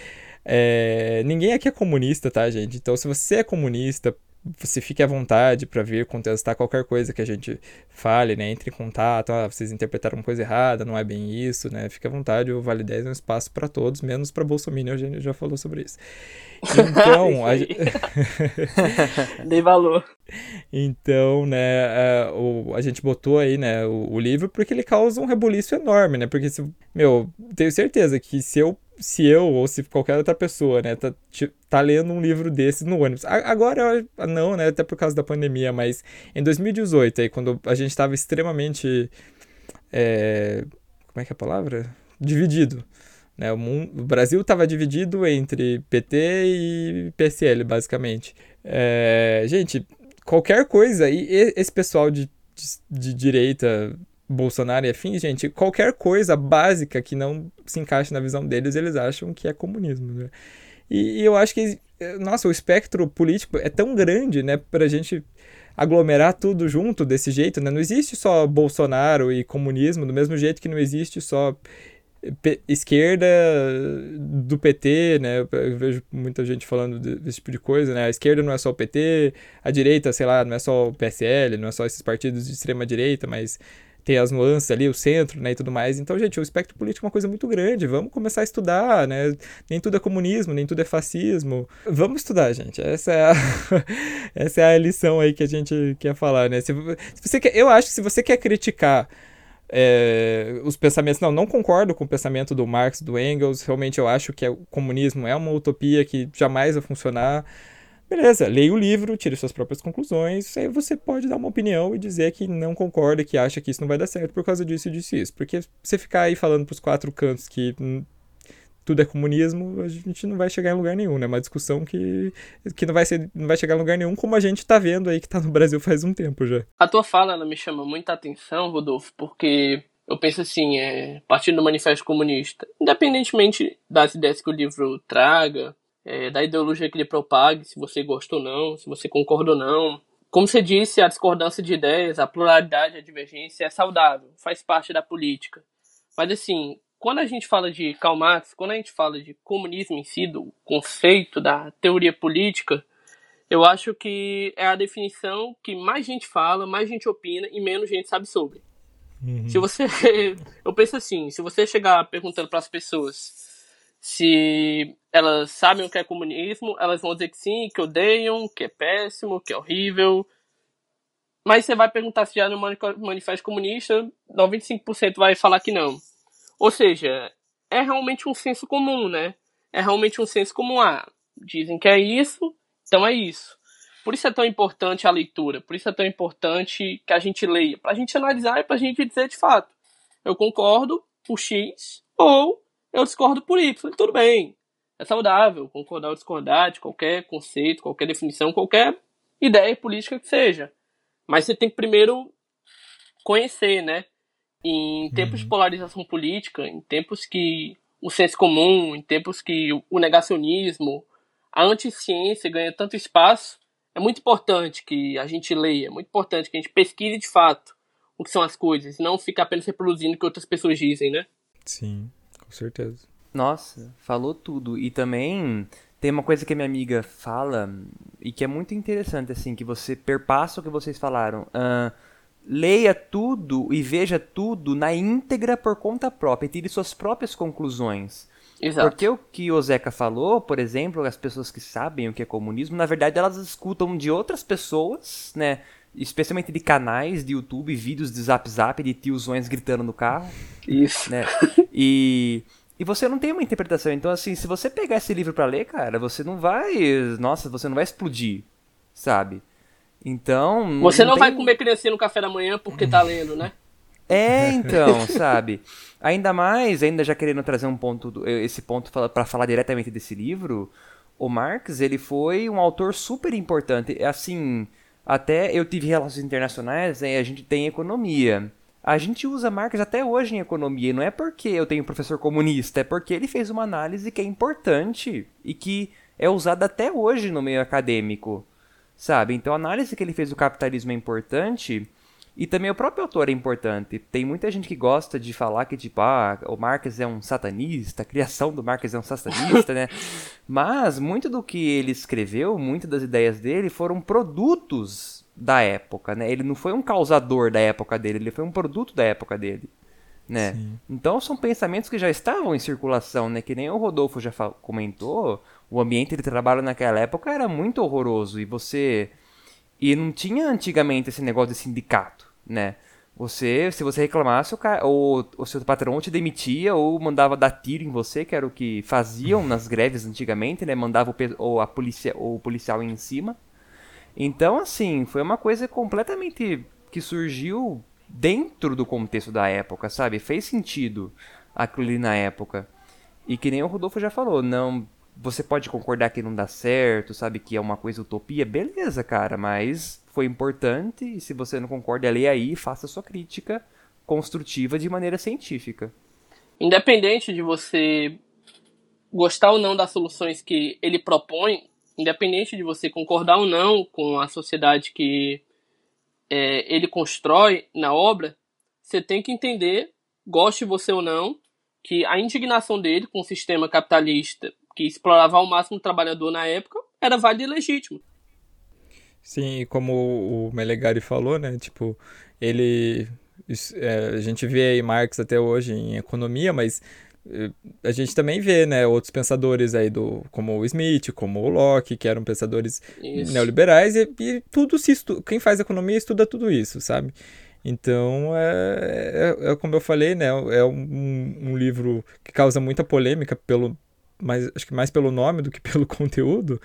É, ninguém aqui é comunista, tá, gente? Então, se você é comunista, você fique à vontade para vir contestar qualquer coisa que a gente fale, né? Entre em contato, ah, vocês interpretaram uma coisa errada, não é bem isso, né? Fique à vontade, o Vale 10 é um espaço para todos, menos para Bolsonaro, a gente já falou sobre isso. Então, a... Dei valor. Então, né, a, o, a gente botou aí, né, o, o, livro porque ele causa um rebuliço enorme, né? Porque, se, meu, tenho certeza que se eu se eu ou se qualquer outra pessoa, né, tá, tá lendo um livro desse no ônibus. Agora não, né, até por causa da pandemia, mas em 2018, aí, quando a gente estava extremamente. É, como é que é a palavra? Dividido. Né, o, mundo, o Brasil estava dividido entre PT e PSL, basicamente. É, gente, qualquer coisa, e esse pessoal de, de, de direita Bolsonaro e afins, gente, qualquer coisa básica que não se encaixe na visão deles, eles acham que é comunismo, né? E, e eu acho que, nossa, o espectro político é tão grande, né, pra gente aglomerar tudo junto desse jeito, né? Não existe só Bolsonaro e comunismo, do mesmo jeito que não existe só esquerda do PT, né? Eu vejo muita gente falando desse tipo de coisa, né? A esquerda não é só o PT, a direita, sei lá, não é só o PSL, não é só esses partidos de extrema direita, mas tem as nuances ali, o centro, né, e tudo mais. Então, gente, o espectro político é uma coisa muito grande. Vamos começar a estudar, né? Nem tudo é comunismo, nem tudo é fascismo. Vamos estudar, gente. Essa é a, essa é a lição aí que a gente quer falar, né? Se, se você quer, eu acho que se você quer criticar é, os pensamentos, não, não concordo com o pensamento do Marx, do Engels. Realmente eu acho que o comunismo é uma utopia que jamais vai funcionar. Beleza, leia o livro, tire suas próprias conclusões, aí você pode dar uma opinião e dizer que não concorda, que acha que isso não vai dar certo por causa disso e disso isso. Porque você ficar aí falando pros quatro cantos que tudo é comunismo, a gente não vai chegar em lugar nenhum, né? Uma discussão que, que não, vai ser, não vai chegar em lugar nenhum, como a gente tá vendo aí que tá no Brasil faz um tempo já. A tua fala, ela me chama muita atenção, Rodolfo, porque eu penso assim, é, partindo do Manifesto Comunista, independentemente das ideias que o livro traga, é, da ideologia que ele propague, se você gosta ou não, se você concorda ou não. Como você disse, a discordância de ideias, a pluralidade, a divergência é saudável, faz parte da política. Mas assim, quando a gente fala de Karl Marx, quando a gente fala de comunismo em si, do conceito da teoria política, eu acho que é a definição que mais gente fala, mais gente opina e menos gente sabe sobre. Uhum. Se você, eu penso assim, se você chegar perguntando para as pessoas se elas sabem o que é comunismo, elas vão dizer que sim, que odeiam, que é péssimo, que é horrível. Mas você vai perguntar se já no manifesto comunista, 95% vai falar que não. Ou seja, é realmente um senso comum, né? É realmente um senso comum. Ah, dizem que é isso, então é isso. Por isso é tão importante a leitura, por isso é tão importante que a gente leia, para a gente analisar e para a gente dizer de fato, eu concordo por X ou eu discordo por Y. Tudo bem. É saudável concordar ou discordar de qualquer conceito, qualquer definição, qualquer ideia política que seja. Mas você tem que primeiro conhecer, né? em tempos de polarização política, em tempos que o senso comum, em tempos que o negacionismo, a anticiência ganha tanto espaço, é muito importante que a gente leia, é muito importante que a gente pesquise de fato o que são as coisas, não ficar apenas reproduzindo o que outras pessoas dizem, né? Sim, com certeza. Nossa, falou tudo. E também tem uma coisa que a minha amiga fala e que é muito interessante, assim, que você perpassa o que vocês falaram. Uh, leia tudo e veja tudo na íntegra por conta própria e tire suas próprias conclusões. Exato. Porque o que o Zeca falou, por exemplo, as pessoas que sabem o que é comunismo, na verdade elas escutam de outras pessoas, né? Especialmente de canais de YouTube, vídeos de zap zap de tiozões gritando no carro. Isso. Né? E, e você não tem uma interpretação. Então, assim, se você pegar esse livro para ler, cara, você não vai. Nossa, você não vai explodir, sabe? Então. Você não, não vai comer criancinha no café da manhã porque tá lendo, né? É, então, sabe? Ainda mais, ainda já querendo trazer um ponto, esse ponto para falar diretamente desse livro, o Marx, ele foi um autor super importante. Assim, até eu tive relações internacionais, né, a gente tem economia. A gente usa Marx até hoje em economia, não é porque eu tenho um professor comunista, é porque ele fez uma análise que é importante e que é usada até hoje no meio acadêmico, sabe? Então a análise que ele fez do capitalismo é importante e também o próprio autor é importante. Tem muita gente que gosta de falar que, tipo, ah, o Marx é um satanista, a criação do Marx é um satanista, né? Mas muito do que ele escreveu, muitas das ideias dele foram produtos da época, né? Ele não foi um causador da época dele, ele foi um produto da época dele, né? Sim. Então são pensamentos que já estavam em circulação, né? Que nem o Rodolfo já comentou, o ambiente de trabalho naquela época era muito horroroso e você e não tinha antigamente esse negócio de sindicato né? Você, se você reclamasse, o, cara, ou, o seu patrão te demitia ou mandava dar tiro em você, que era o que faziam nas greves antigamente, né? Mandava o, ou a polícia, ou o policial em cima. Então, assim, foi uma coisa completamente que surgiu dentro do contexto da época, sabe? Fez sentido aquilo ali na época. E que nem o Rodolfo já falou, não, você pode concordar que não dá certo, sabe que é uma coisa utopia, beleza, cara, mas foi importante e se você não concorda, leia aí faça sua crítica construtiva de maneira científica. Independente de você gostar ou não das soluções que ele propõe, independente de você concordar ou não com a sociedade que é, ele constrói na obra, você tem que entender, goste você ou não, que a indignação dele com o sistema capitalista que explorava ao máximo o trabalhador na época era válida e legítimo. Sim, como o Melegari falou, né? Tipo, ele. É, a gente vê aí Marx até hoje em economia, mas eh, a gente também vê, né, outros pensadores aí do como o Smith, como o Locke, que eram pensadores isso. neoliberais e, e, tudo se estuda, quem faz economia estuda tudo isso, sabe? Então, é, é, é como eu falei, né, é um, um, livro que causa muita polêmica pelo, mais, acho que mais pelo nome do que pelo conteúdo,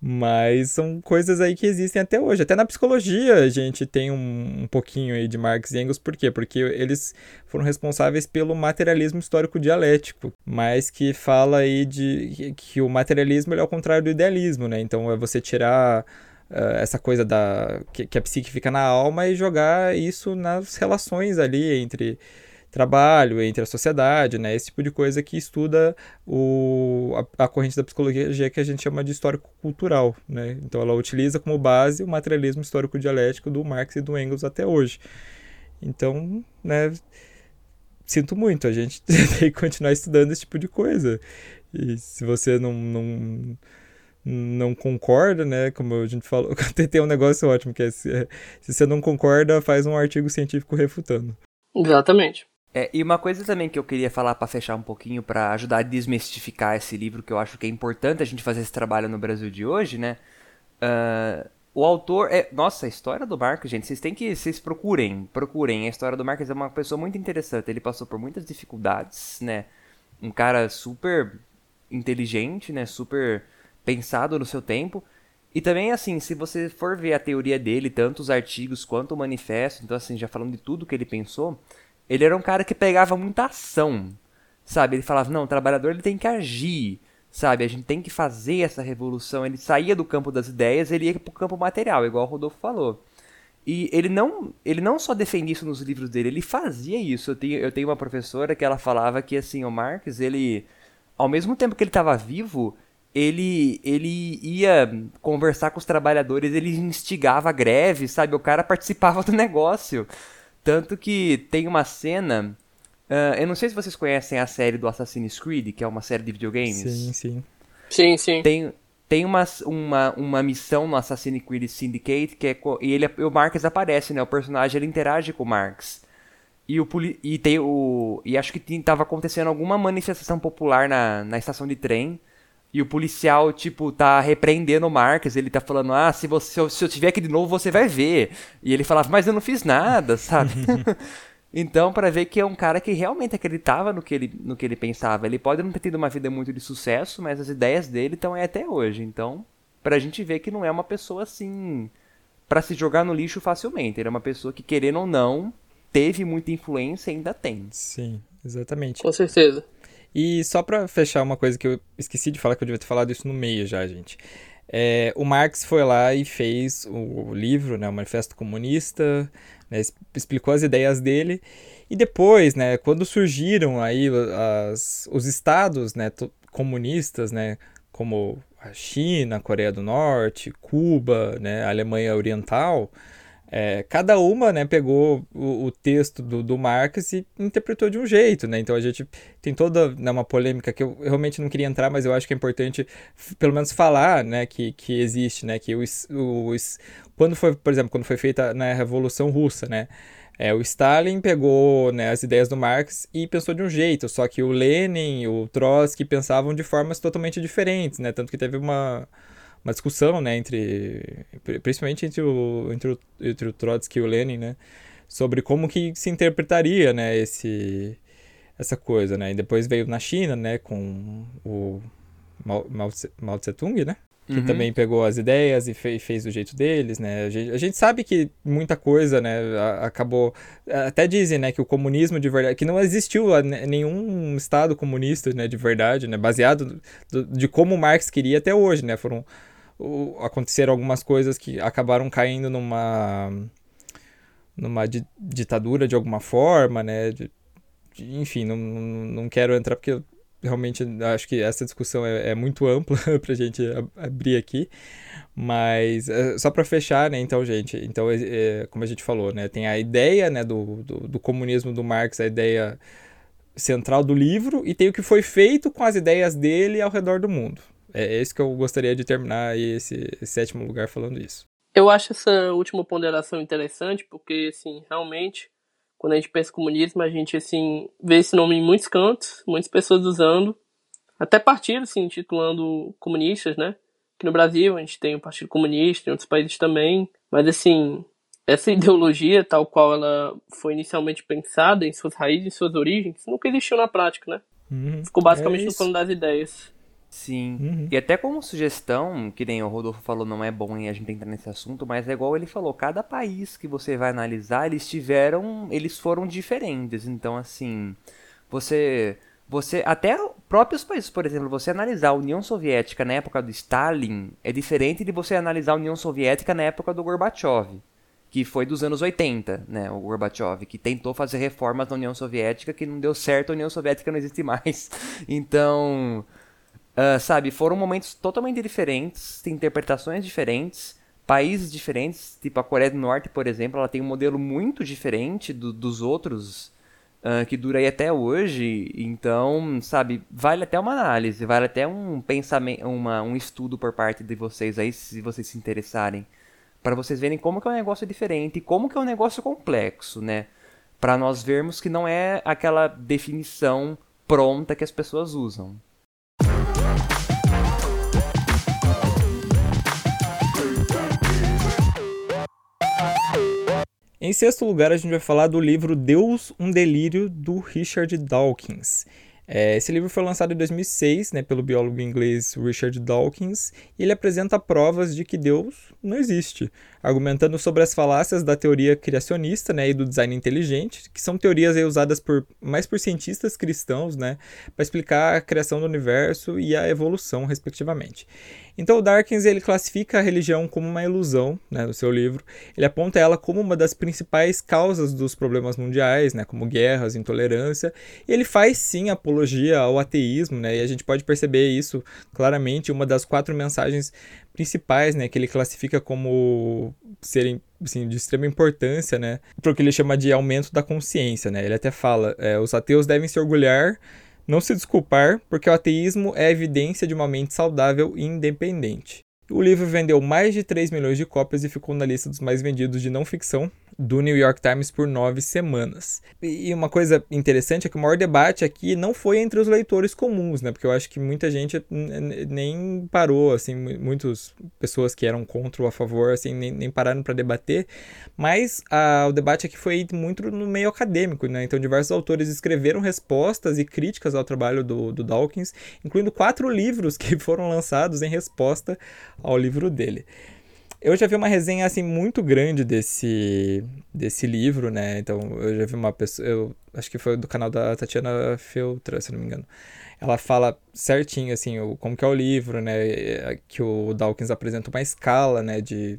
mas são coisas aí que existem até hoje. Até na psicologia a gente tem um, um, pouquinho aí de Marx e Engels, por quê? Porque eles foram responsáveis pelo materialismo histórico dialético, mas que fala aí de que o materialismo é ao contrário do idealismo, né? Então é você tirar uh, essa coisa da que, que a psique fica na alma e jogar isso nas relações ali entre trabalho, entre a sociedade, né? Esse tipo de coisa que estuda o, a, a corrente da psicologia que a gente chama de histórico-cultural, né? Então ela utiliza como base o materialismo histórico-dialético do Marx e do Engels até hoje. Então, né, sinto muito, a gente tem que continuar estudando esse tipo de coisa. E se você não, não, não concorda, né, como a gente falou, tem um negócio ótimo, que é se, se você não concorda, faz um artigo científico refutando. Exatamente. É, e uma coisa também que eu queria falar para fechar um pouquinho, para ajudar a desmistificar esse livro, que eu acho que é importante a gente fazer esse trabalho no Brasil de hoje, né? Uh, o autor é. Nossa, a história do Marcos, gente, vocês têm que. Vocês procurem, procurem. A história do Marcos é uma pessoa muito interessante. Ele passou por muitas dificuldades, né? Um cara super inteligente, né? Super pensado no seu tempo. E também, assim, se você for ver a teoria dele, tanto os artigos quanto o manifesto, então, assim, já falando de tudo que ele pensou, ele era um cara que pegava muita ação, sabe? Ele falava, não, o trabalhador ele tem que agir, sabe? A gente tem que fazer essa revolução. Ele saía do campo das ideias, ele ia para o campo material, igual o Rodolfo falou. E ele não, ele não só defendia isso nos livros dele, ele fazia isso. Eu tenho, eu tenho uma professora que ela falava que assim, o Marx, ele ao mesmo tempo que ele estava vivo, ele ele ia conversar com os trabalhadores, ele instigava a greve, sabe? O cara participava do negócio. Tanto que tem uma cena. Uh, eu não sei se vocês conhecem a série do Assassin's Creed, que é uma série de videogames. Sim, sim. Sim, sim. Tem, tem uma, uma, uma missão no Assassin's Creed Syndicate que é. E ele, o Marx aparece, né? O personagem ele interage com o Marx. E, o, e, tem o, e acho que estava acontecendo alguma manifestação popular na, na estação de trem. E o policial, tipo, tá repreendendo o Marques. Ele tá falando, ah, se, você, se eu, se eu tiver aqui de novo, você vai ver. E ele falava, mas eu não fiz nada, sabe? então, para ver que é um cara que realmente acreditava no que, ele, no que ele pensava. Ele pode não ter tido uma vida muito de sucesso, mas as ideias dele estão aí até hoje. Então, pra gente ver que não é uma pessoa assim. para se jogar no lixo facilmente. Ele é uma pessoa que, querendo ou não, teve muita influência e ainda tem. Sim, exatamente. Com certeza. E só para fechar uma coisa que eu esqueci de falar, que eu devia ter falado isso no meio já, gente. É, o Marx foi lá e fez o livro, né, o Manifesto Comunista, né, explicou as ideias dele. E depois, né, quando surgiram aí as, os estados né, comunistas, né, como a China, a Coreia do Norte, Cuba, né, a Alemanha Oriental, é, cada uma né, pegou o, o texto do, do, Marx e interpretou de um jeito, né? Então a gente tem toda né, uma polêmica que eu realmente não queria entrar, mas eu acho que é importante pelo menos falar, né, que, que existe, né, que o, o, quando foi, por exemplo, quando foi feita na né, Revolução Russa, né, é, o Stalin pegou né, as ideias do Marx e pensou de um jeito, só que o Lenin o Trotsky pensavam de formas totalmente diferentes, né? Tanto que teve uma, uma discussão, né, entre principalmente entre o entre o, entre o Trotsky e o Lenin, né, sobre como que se interpretaria, né, esse essa coisa, né? E depois veio na China, né, com o Mao, Mao Tse Tung, né? Que uhum. também pegou as ideias e fez, fez do jeito deles, né? A gente, a gente, sabe que muita coisa, né, acabou... Até dizem, né, que o comunismo de verdade... Que não existiu nenhum estado comunista, né, de verdade, né? Baseado do, de como Marx queria até hoje, né? Foram aconteceram algumas coisas que acabaram caindo numa numa di, ditadura de alguma forma, né? De, de, enfim, não, não quero entrar porque eu realmente acho que essa discussão é, é muito ampla para a gente abrir aqui, mas é, só para fechar, né? Então, gente, então é, como a gente falou, né? Tem a ideia, né? Do, do, do comunismo do Marx, a ideia central do livro e tem o que foi feito com as ideias dele ao redor do mundo, é, é isso que eu gostaria de terminar esse, esse sétimo lugar falando isso. Eu acho essa última ponderação interessante, porque, assim, realmente, quando a gente pensa em comunismo, a gente, assim, vê esse nome em muitos cantos, muitas pessoas usando, até partidos, assim, intitulando comunistas, né? Aqui no Brasil a gente tem o Partido Comunista, em outros países também, mas, assim, essa ideologia, tal qual ela foi inicialmente pensada, em suas raízes, em suas origens, nunca existiu na prática, né? Uhum. Ficou basicamente é no plano das ideias. Sim. Uhum. E até como sugestão, que nem o Rodolfo falou, não é bom a gente entrar nesse assunto, mas é igual ele falou, cada país que você vai analisar, eles tiveram, eles foram diferentes. Então, assim, você você até próprios países, por exemplo, você analisar a União Soviética na época do Stalin é diferente de você analisar a União Soviética na época do Gorbachev, que foi dos anos 80, né, o Gorbachev, que tentou fazer reformas na União Soviética que não deu certo, a União Soviética não existe mais. Então, Uh, sabe, foram momentos totalmente diferentes, tem interpretações diferentes, países diferentes, tipo a Coreia do Norte, por exemplo, ela tem um modelo muito diferente do, dos outros, uh, que dura aí até hoje, então, sabe, vale até uma análise, vale até um pensamento, uma, um estudo por parte de vocês aí, se vocês se interessarem, para vocês verem como que é um negócio diferente e como que é um negócio complexo, né, para nós vermos que não é aquela definição pronta que as pessoas usam. Em sexto lugar, a gente vai falar do livro Deus, um Delírio, do Richard Dawkins. É, esse livro foi lançado em 2006 né, pelo biólogo inglês Richard Dawkins e ele apresenta provas de que Deus não existe. Argumentando sobre as falácias da teoria criacionista né, e do design inteligente, que são teorias usadas por, mais por cientistas cristãos né, para explicar a criação do universo e a evolução, respectivamente. Então o Dawkins ele classifica a religião como uma ilusão, né, no seu livro. Ele aponta ela como uma das principais causas dos problemas mundiais, né, como guerras, intolerância. E ele faz sim apologia ao ateísmo, né, e a gente pode perceber isso claramente. Uma das quatro mensagens principais, né, que ele classifica como serem assim, de extrema importância, né, para o que ele chama de aumento da consciência, né. Ele até fala, é, os ateus devem se orgulhar não se desculpar, porque o ateísmo é evidência de uma mente saudável e independente. O livro vendeu mais de 3 milhões de cópias e ficou na lista dos mais vendidos de não ficção do New York Times por nove semanas. E uma coisa interessante é que o maior debate aqui não foi entre os leitores comuns, né? Porque eu acho que muita gente nem parou, assim, muitas pessoas que eram contra ou a favor, assim, nem, nem pararam para debater. Mas a, o debate aqui foi muito no meio acadêmico, né? Então diversos autores escreveram respostas e críticas ao trabalho do, do Dawkins, incluindo quatro livros que foram lançados em resposta ao livro dele. Eu já vi uma resenha assim muito grande desse desse livro, né? Então, eu já vi uma pessoa, eu acho que foi do canal da Tatiana Feltra, se não me engano. Ela fala certinho assim, o, como que é o livro, né? Que o Dawkins apresenta uma escala, né, de,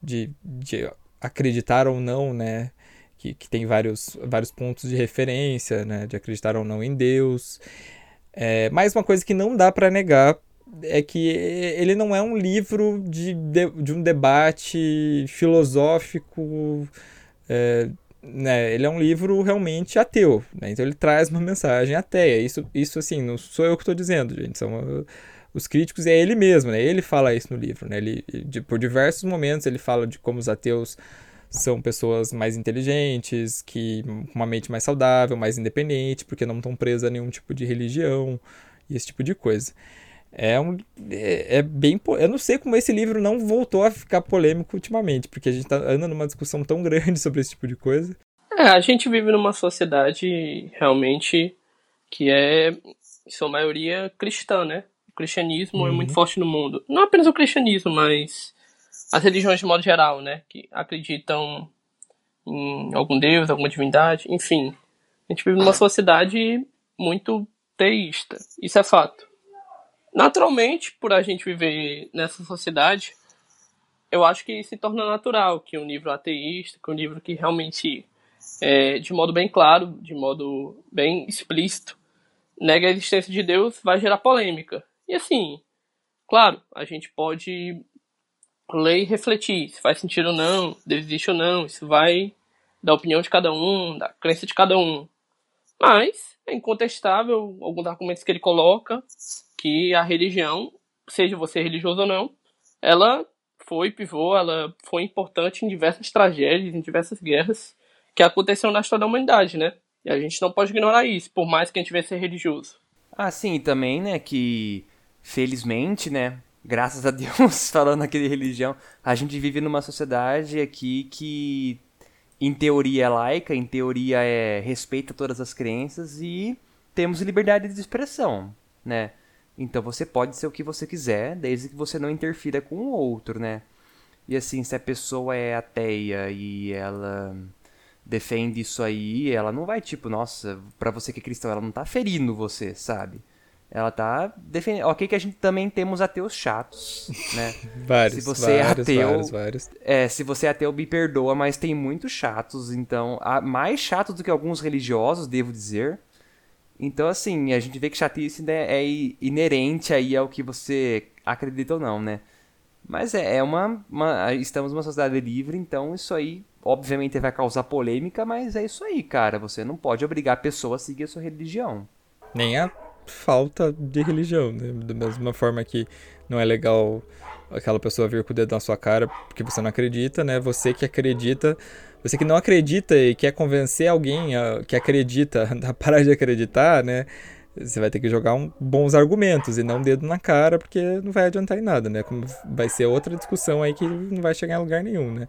de, de acreditar ou não, né? Que, que tem vários, vários pontos de referência, né? De acreditar ou não em Deus. É, mais uma coisa que não dá para negar é que ele não é um livro de, de, de um debate filosófico, é, né? Ele é um livro realmente ateu, né? Então ele traz uma mensagem ateia. Isso, isso assim, não sou eu que estou dizendo, gente. São uh, os críticos, é ele mesmo, né? Ele fala isso no livro, né? Ele, de, por diversos momentos ele fala de como os ateus são pessoas mais inteligentes, que uma mente mais saudável, mais independente, porque não estão presas a nenhum tipo de religião e esse tipo de coisa. É, um, é, é, bem. Eu não sei como esse livro não voltou a ficar polêmico ultimamente, porque a gente tá, anda numa discussão tão grande sobre esse tipo de coisa. É, a gente vive numa sociedade realmente que é, em sua maioria, cristã, né? O cristianismo uhum. é muito uhum. forte no mundo. Não apenas o cristianismo, mas as religiões de modo geral, né? Que acreditam em algum deus, alguma divindade, enfim. A gente vive numa sociedade muito teísta. Isso é fato. Naturalmente, por a gente viver nessa sociedade, eu acho que se torna natural que um livro ateísta, que um livro que realmente, é, de modo bem claro, de modo bem explícito, nega a existência de Deus, vai gerar polêmica. E assim, claro, a gente pode ler e refletir se faz sentido ou não, Deus existe ou não, isso vai da opinião de cada um, da crença de cada um. Mas é incontestável alguns argumentos que ele coloca que a religião, seja você religioso ou não, ela foi pivô, ela foi importante em diversas tragédias, em diversas guerras que aconteceram na história da humanidade, né? E a gente não pode ignorar isso, por mais que a gente venha ser religioso. Ah, sim, também, né, que felizmente, né, graças a Deus, falando aqui de religião, a gente vive numa sociedade aqui que em teoria é laica, em teoria é respeita todas as crenças e temos liberdade de expressão, né? Então você pode ser o que você quiser, desde que você não interfira com o outro, né? E assim, se a pessoa é ateia e ela defende isso aí, ela não vai tipo, nossa, para você que é cristão, ela não tá ferindo você, sabe? Ela tá defendendo. Ok, que a gente também temos ateus chatos, né? vários. Se você é vários, é ateu. Vários, vários. É, se você é ateu, me perdoa, mas tem muitos chatos, então. Mais chatos do que alguns religiosos, devo dizer. Então, assim, a gente vê que chatice né, é inerente aí ao que você acredita ou não, né? Mas é, é uma, uma, Estamos numa sociedade livre, então isso aí, obviamente, vai causar polêmica, mas é isso aí, cara. Você não pode obrigar a pessoa a seguir a sua religião. Nem a falta de religião, né? Da mesma forma que não é legal aquela pessoa vir com o dedo na sua cara porque você não acredita, né? Você que acredita você que não acredita e quer convencer alguém a, que acredita a parar de acreditar, né? Você vai ter que jogar um, bons argumentos e não um dedo na cara, porque não vai adiantar em nada, né? Como vai ser outra discussão aí que não vai chegar em lugar nenhum, né?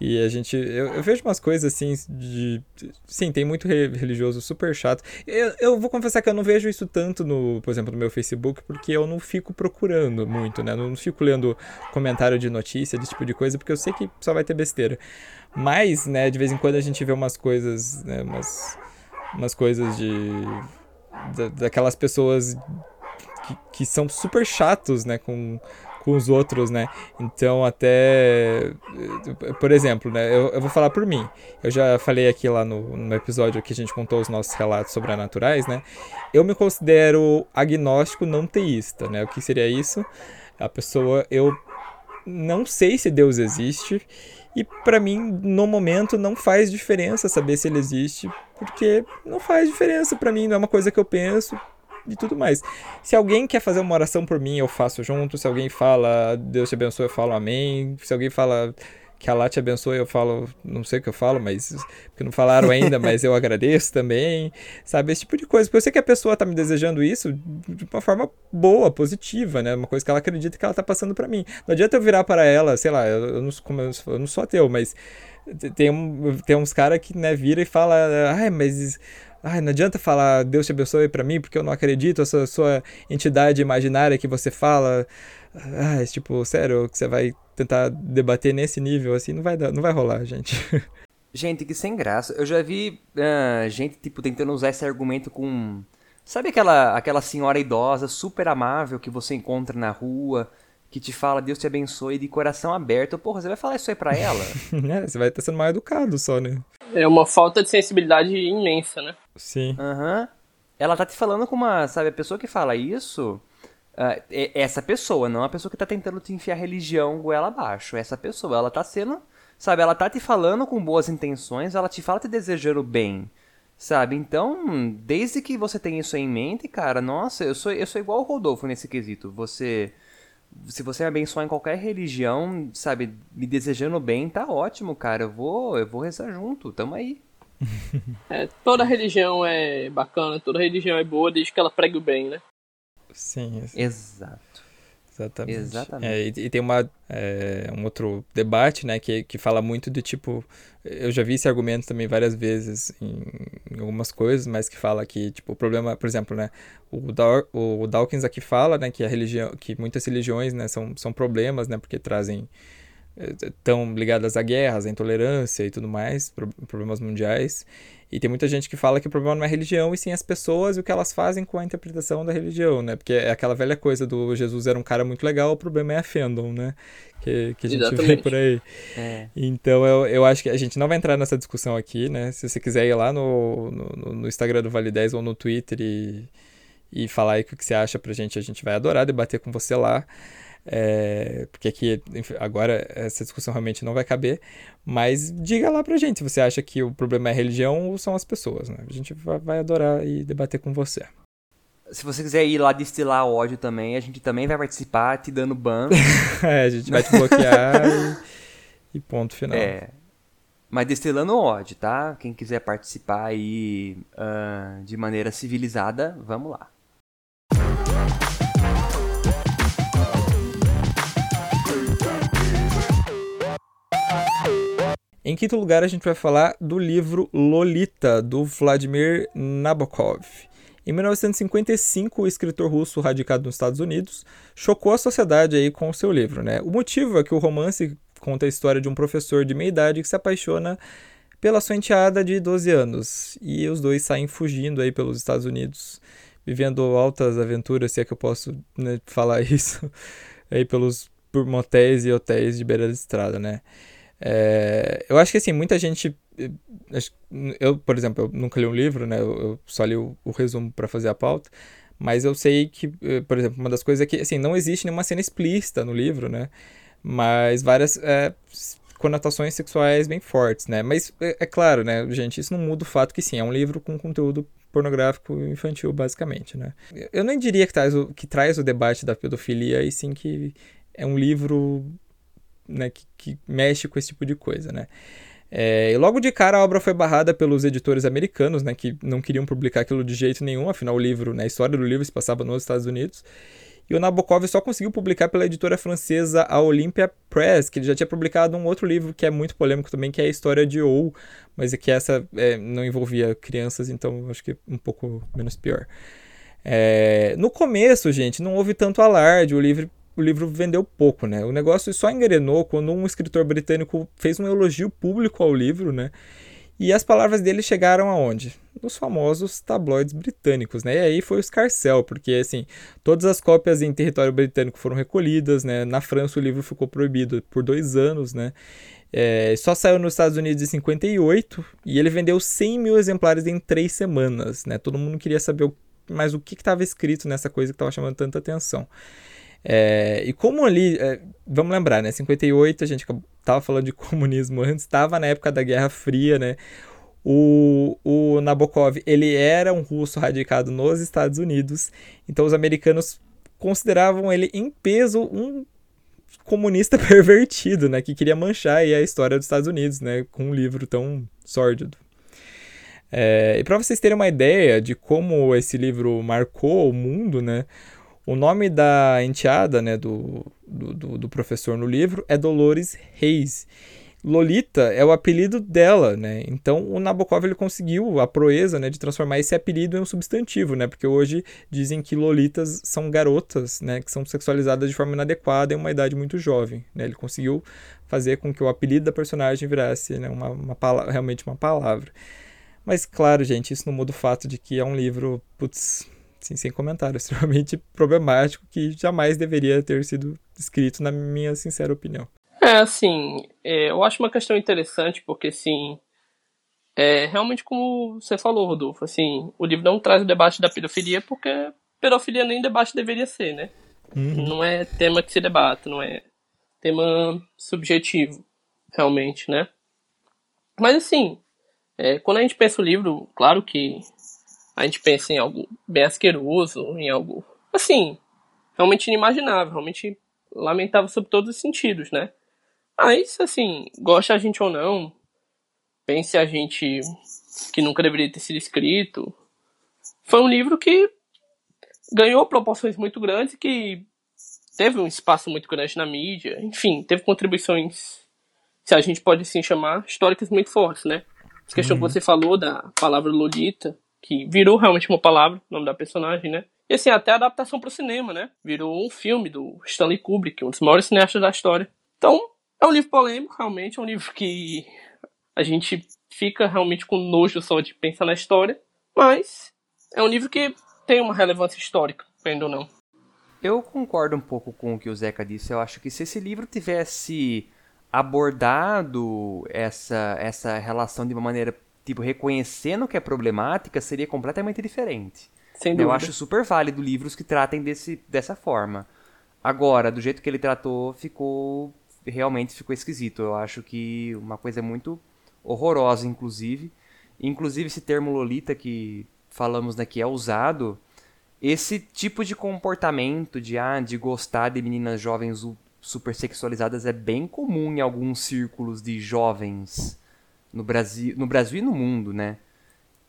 E a gente. Eu, eu vejo umas coisas assim de. Sim, tem muito religioso super chato. Eu, eu vou confessar que eu não vejo isso tanto no, por exemplo, no meu Facebook, porque eu não fico procurando muito, né? Não fico lendo comentário de notícia, desse tipo de coisa, porque eu sei que só vai ter besteira. Mas, né, de vez em quando a gente vê umas coisas, né, umas, umas coisas de daquelas pessoas que, que são super chatos, né, com, com os outros, né? Então, até, por exemplo, né, eu, eu vou falar por mim. Eu já falei aqui lá no, no episódio que a gente contou os nossos relatos sobrenaturais, né? Eu me considero agnóstico não teísta, né? O que seria isso? A pessoa, eu não sei se Deus existe e para mim, no momento, não faz diferença saber se ele existe, porque não faz diferença para mim, não é uma coisa que eu penso e tudo mais. Se alguém quer fazer uma oração por mim, eu faço junto. Se alguém fala Deus te abençoe, eu falo amém. Se alguém fala que Allah te abençoe, eu falo, não sei o que eu falo, mas porque não falaram ainda, mas eu agradeço também, sabe? Esse tipo de coisa. Porque eu sei que a pessoa tá me desejando isso de uma forma boa, positiva, né? Uma coisa que ela acredita que ela tá passando para mim. Não adianta eu virar para ela, sei lá, eu, não, eu, eu não sou ateu, mas tem, tem uns caras que, né, vira e fala, ai, mas Ai, não adianta falar Deus te abençoe para mim porque eu não acredito, essa sua entidade imaginária que você fala. Ai, tipo, sério, que você vai tentar debater nesse nível assim, não vai dar, não vai rolar, gente. Gente, que sem graça. Eu já vi uh, gente, tipo, tentando usar esse argumento com. Sabe aquela, aquela senhora idosa, super amável que você encontra na rua, que te fala Deus te abençoe de coração aberto? Porra, você vai falar isso aí pra ela? é, você vai estar sendo mais educado só, né? É uma falta de sensibilidade imensa, né? Sim. Aham. Uhum. Ela tá te falando com uma. Sabe, a pessoa que fala isso. Uh, essa pessoa, não a pessoa que tá tentando te enfiar religião goela abaixo. Essa pessoa, ela tá sendo. Sabe, ela tá te falando com boas intenções, ela te fala te desejando bem. Sabe? Então, desde que você tenha isso em mente, cara, nossa, eu sou, eu sou igual o Rodolfo nesse quesito. Você. Se você me abençoar em qualquer religião, sabe, me desejando bem, tá ótimo, cara. Eu vou, eu vou rezar junto, tamo aí. É, toda religião é bacana, toda religião é boa desde que ela pregue o bem, né? Sim. Exato. Exatamente. Exatamente. É, e, e, tem uma, é, um outro debate, né, que, que fala muito do tipo. Eu já vi esse argumento também várias vezes em, em algumas coisas, mas que fala que, tipo, o problema, por exemplo, né, o, Daw, o Dawkins aqui fala, né, que a religião, que muitas religiões, né, são, são problemas, né, porque trazem estão ligadas a guerras, à intolerância e tudo mais, problemas mundiais. E tem muita gente que fala que o problema não é a religião, e sim as pessoas e o que elas fazem com a interpretação da religião, né? Porque é aquela velha coisa do Jesus era um cara muito legal, o problema é a fandom, né? Que, que a gente Exatamente. vê por aí. É. Então eu, eu acho que a gente não vai entrar nessa discussão aqui, né? Se você quiser ir lá no, no, no Instagram do Vale 10 ou no Twitter e, e falar aí o que você acha pra gente, a gente vai adorar debater com você lá. É, porque aqui, agora, essa discussão realmente não vai caber. Mas diga lá pra gente se você acha que o problema é a religião ou são as pessoas, né? A gente vai adorar e debater com você. Se você quiser ir lá destilar ódio também, a gente também vai participar te dando ban. é, a gente vai te bloquear e, e, ponto final. É. Mas destilando ódio, tá? Quem quiser participar aí uh, de maneira civilizada, vamos lá. Em quinto lugar, a gente vai falar do livro Lolita, do Vladimir Nabokov. Em 1955, o escritor russo radicado nos Estados Unidos chocou a sociedade aí com o seu livro. Né? O motivo é que o romance conta a história de um professor de meia idade que se apaixona pela sua enteada de 12 anos. E os dois saem fugindo aí pelos Estados Unidos, vivendo altas aventuras, se é que eu posso né, falar isso, aí pelos por motéis e hotéis de beira de estrada, né? É, eu acho que assim, muita gente. Eh, eu, por exemplo, eu nunca li um livro, né? Eu, só li o, o resumo para fazer a pauta. Mas eu sei que, eh, por exemplo, uma das coisas é que assim, não existe nenhuma cena explícita no livro, né? Mas várias é, conotações sexuais bem fortes, né? Mas é, é, claro, né, gente, isso não muda o fato que sim, é um livro com conteúdo pornográfico infantil, basicamente, né? Eu nem diria que traz o, que traz o debate da pedofilia, e sim que é um livro né, que, que, mexe com esse tipo de coisa, né? É, e logo de cara a obra foi barrada pelos editores americanos, né, que não queriam publicar aquilo de jeito nenhum, afinal o livro, né, a história do livro se passava nos Estados Unidos. E o Nabokov só conseguiu publicar pela editora francesa a Olympia Press, que ele já tinha publicado um outro livro que é muito polêmico também, que é a História de Ou, mas é que essa é, não envolvia crianças, então acho que é um pouco menos pior. É, no começo, gente, não houve tanto alarde, o livro, o livro vendeu pouco, né? O negócio só engrenou quando um escritor britânico fez um elogio público ao livro, né? E as palavras dele chegaram aonde? Nos famosos tabloides britânicos, né? E aí foi o escarcel, porque assim, todas as cópias em território britânico foram recolhidas, né? Na França o livro ficou proibido por dois anos, né? É, só saiu nos Estados Unidos em 58 e ele vendeu 100 mil exemplares em três semanas, né? Todo mundo queria saber o, mais o que estava escrito nessa coisa que estava chamando tanta atenção. É, e como ali, é, vamos lembrar, né? 58, a gente estava falando de comunismo antes, estava na época da Guerra Fria, né? O, o Nabokov, ele era um russo radicado nos Estados Unidos, então os americanos consideravam ele em peso um comunista pervertido, né? Que queria manchar a história dos Estados Unidos, né? Com um livro tão sórdido. É, e para vocês terem uma ideia de como esse livro marcou o mundo, né? O nome da enteada, né, do, do, do, professor no livro é Dolores Reis. Lolita é o apelido dela, né? Então o Nabokov ele conseguiu a proeza, né, de transformar esse apelido em um substantivo, né? Porque hoje dizem que lolitas são garotas, né, que são sexualizadas de forma inadequada em uma idade muito jovem, né? Ele conseguiu fazer com que o apelido da personagem virasse, né, uma, uma realmente uma palavra. Mas claro, gente, isso não muda o fato de que é um livro, putz, Sim, sem comentário, extremamente problemático que jamais deveria ter sido escrito, na minha sincera opinião. É, assim, é, eu acho uma questão interessante, porque, assim, é realmente como você falou, Rodolfo, assim, o livro não traz o debate da pedofilia, porque pedofilia nem debate deveria ser, né? Uhum. Não é tema que se debate, não é tema subjetivo, realmente, né? Mas, assim, é, quando a gente pensa o livro, claro que a gente pensa em algo bem asqueroso, em algo assim, realmente inimaginável, realmente lamentável sob todos os sentidos, né? Mas, assim, gosta a gente ou não, pense a gente que nunca deveria ter sido escrito, foi um livro que ganhou proporções muito grandes e que teve um espaço muito grande na mídia, enfim, teve contribuições, se a gente pode assim chamar, históricas muito fortes, né? A questão uhum. que você falou da palavra Lolita, que virou realmente uma palavra, o nome da personagem, né? E assim, até a adaptação para o cinema, né? Virou um filme do Stanley Kubrick, um dos maiores cineastas da história. Então, é um livro polêmico, realmente, é um livro que a gente fica realmente com nojo só de pensar na história, mas é um livro que tem uma relevância histórica, vendo ou não. Eu concordo um pouco com o que o Zeca disse. Eu acho que se esse livro tivesse abordado essa, essa relação de uma maneira tipo, reconhecendo que é problemática, seria completamente diferente. Eu acho super válido livros que tratem desse, dessa forma. Agora, do jeito que ele tratou, ficou. Realmente ficou esquisito. Eu acho que uma coisa muito horrorosa, inclusive. Inclusive, esse termo Lolita que falamos aqui é usado. Esse tipo de comportamento de, ah, de gostar de meninas jovens super sexualizadas é bem comum em alguns círculos de jovens no Brasil, no Brasil e no mundo, né?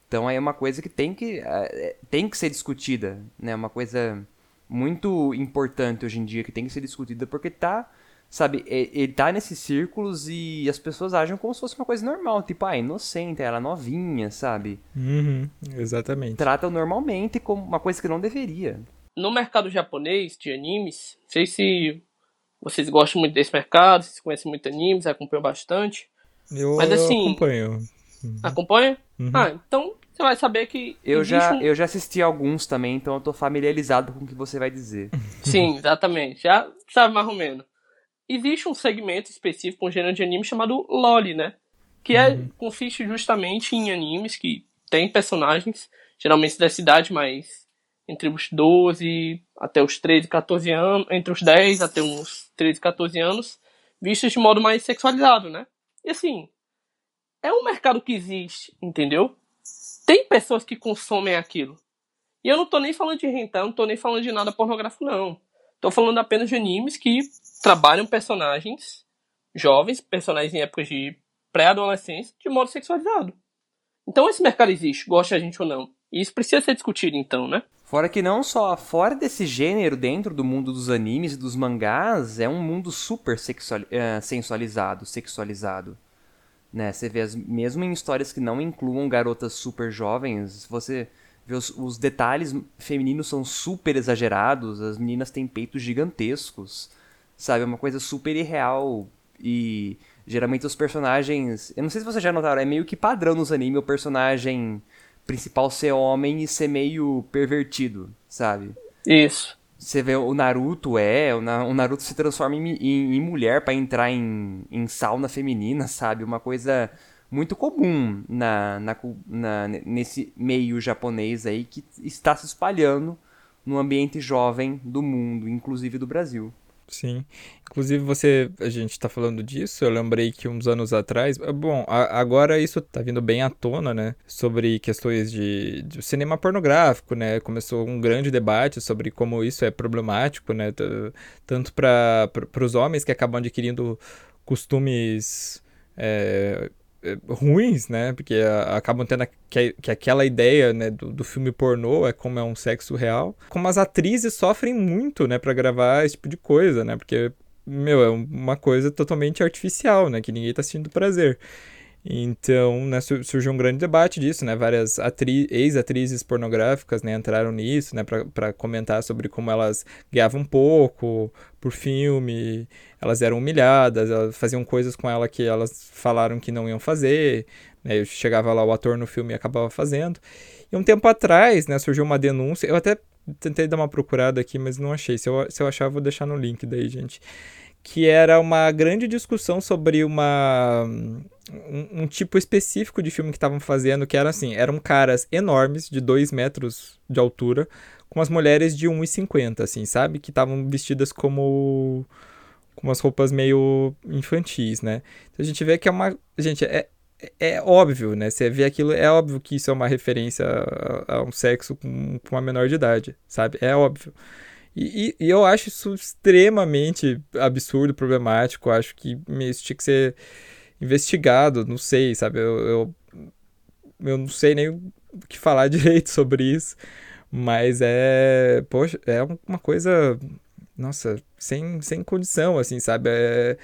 Então é uma coisa que tem que, é, tem que ser discutida, né? Uma coisa muito importante hoje em dia que tem que ser discutida porque tá, sabe, ele tá nesses círculos e as pessoas agem como se fosse uma coisa normal, tipo, ah, inocente, ela novinha, sabe? Uhum, exatamente. Tratam normalmente como uma coisa que não deveria. No mercado japonês de animes, não sei se vocês gostam muito desse mercado, se conhecem muito animes, acompanham bastante. Eu, Mas, assim, eu acompanho. Uhum. Acompanha? Uhum. Ah, então você vai saber que. Eu já, um... eu já assisti alguns também, então eu tô familiarizado com o que você vai dizer. Sim, exatamente. Já sabe mais ou menos. Existe um segmento específico, um gênero de anime chamado LOL, né? Que é, uhum. consiste justamente em animes que tem personagens, geralmente da cidade, mas entre os 12 até os 13, 14 anos, entre os 10 até uns 13, 14 anos, vistos de modo mais sexualizado, né? E assim, é um mercado que existe, entendeu? Tem pessoas que consomem aquilo. E eu não tô nem falando de rentar, não tô nem falando de nada pornográfico, não. Tô falando apenas de animes que trabalham personagens jovens, personagens em épocas de pré-adolescência de modo sexualizado. Então esse mercado existe, gosta a gente ou não. E isso precisa ser discutido então, né? Fora que não só fora desse gênero, dentro do mundo dos animes e dos mangás, é um mundo super sexual, uh, sensualizado, sexualizado. Né? Você vê, as, mesmo em histórias que não incluam garotas super jovens, você vê os, os detalhes femininos são super exagerados, as meninas têm peitos gigantescos, sabe? É uma coisa super irreal e geralmente os personagens... Eu não sei se vocês já notaram, é meio que padrão nos animes o personagem principal ser homem e ser meio pervertido, sabe? Isso. Você vê o Naruto é, o Naruto se transforma em, em, em mulher para entrar em, em sauna feminina, sabe? Uma coisa muito comum na, na, na, nesse meio japonês aí que está se espalhando no ambiente jovem do mundo, inclusive do Brasil. Sim. Inclusive, você, a gente está falando disso, eu lembrei que uns anos atrás, é, bom, a, agora isso está vindo bem à tona, né, sobre questões de, de, cinema pornográfico, né, começou um grande debate sobre como isso é problemático, né, tanto para os homens que acabam adquirindo costumes é, ruins, né? Porque acabam tendo a, que, que, aquela ideia né, do, do, filme pornô é como é um sexo real. Como as atrizes sofrem muito, né, para gravar esse tipo de coisa, né? Porque, meu, é uma coisa totalmente artificial, né? Que ninguém tá sentindo prazer. Então, né, surgiu um grande debate disso, né? Várias ex-atrizes pornográficas né, entraram nisso, né? Para comentar sobre como elas ganhavam pouco por filme, elas eram humilhadas, elas faziam coisas com ela que elas falaram que não iam fazer, né? Chegava lá o ator no filme e acabava fazendo. E um tempo atrás, né, surgiu uma denúncia, eu até tentei dar uma procurada aqui, mas não achei. Se eu, se eu achar, vou deixar no link daí, gente. Que era uma grande discussão sobre uma um, um, tipo específico de filme que estavam fazendo, que era assim, eram caras enormes, de 2 metros de altura, com as mulheres de 1,50, assim, sabe? Que estavam vestidas como com umas roupas meio infantis, né? Então a gente vê que é uma... Gente, é, é óbvio, né? Você vê aquilo, é óbvio que isso é uma referência a, a um sexo com, com uma menor de idade, sabe? É óbvio. E, e, e, eu acho isso extremamente absurdo, problemático. Acho que isso tinha que ser investigado, não sei, sabe? Eu, eu, eu não sei nem o que falar direito sobre isso, mas é, poxa, é uma coisa, nossa, sem, sem condição, assim, sabe? É,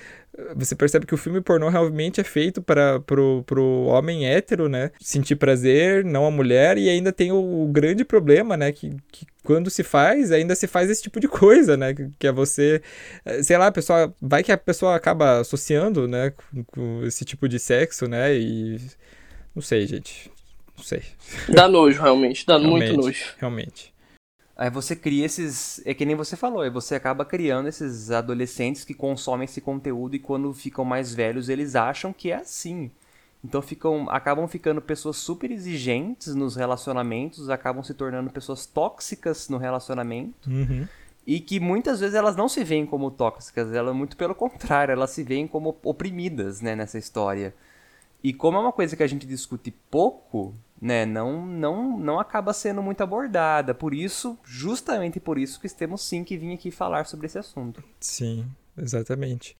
você percebe que o filme pornô realmente é feito para pro, pro homem hétero, né? Sentir prazer, não a mulher, e ainda tem o, o grande problema, né? Que, que quando se faz, ainda se faz esse tipo de coisa, né? Que é você, eh, sei lá, a pessoa, vai que a pessoa acaba associando, né, com, com esse tipo de sexo, né? E não sei, gente. Não sei. Dá nojo, realmente, dá realmente, muito nojo. Realmente. Aí você cria esses. É que nem você falou, aí você acaba criando esses adolescentes que consomem esse conteúdo e quando ficam mais velhos eles acham que é assim. Então ficam, acabam ficando pessoas super exigentes nos relacionamentos, acabam se tornando pessoas tóxicas no relacionamento. Uhum. E que muitas vezes elas não se veem como tóxicas, elas muito pelo contrário, elas se veem como oprimidas né, nessa história. E como é uma coisa que a gente discute pouco, né, não, não, não acaba sendo muito abordada. Por isso, justamente por isso que temos sim que vir aqui falar sobre esse assunto. Sim, exatamente.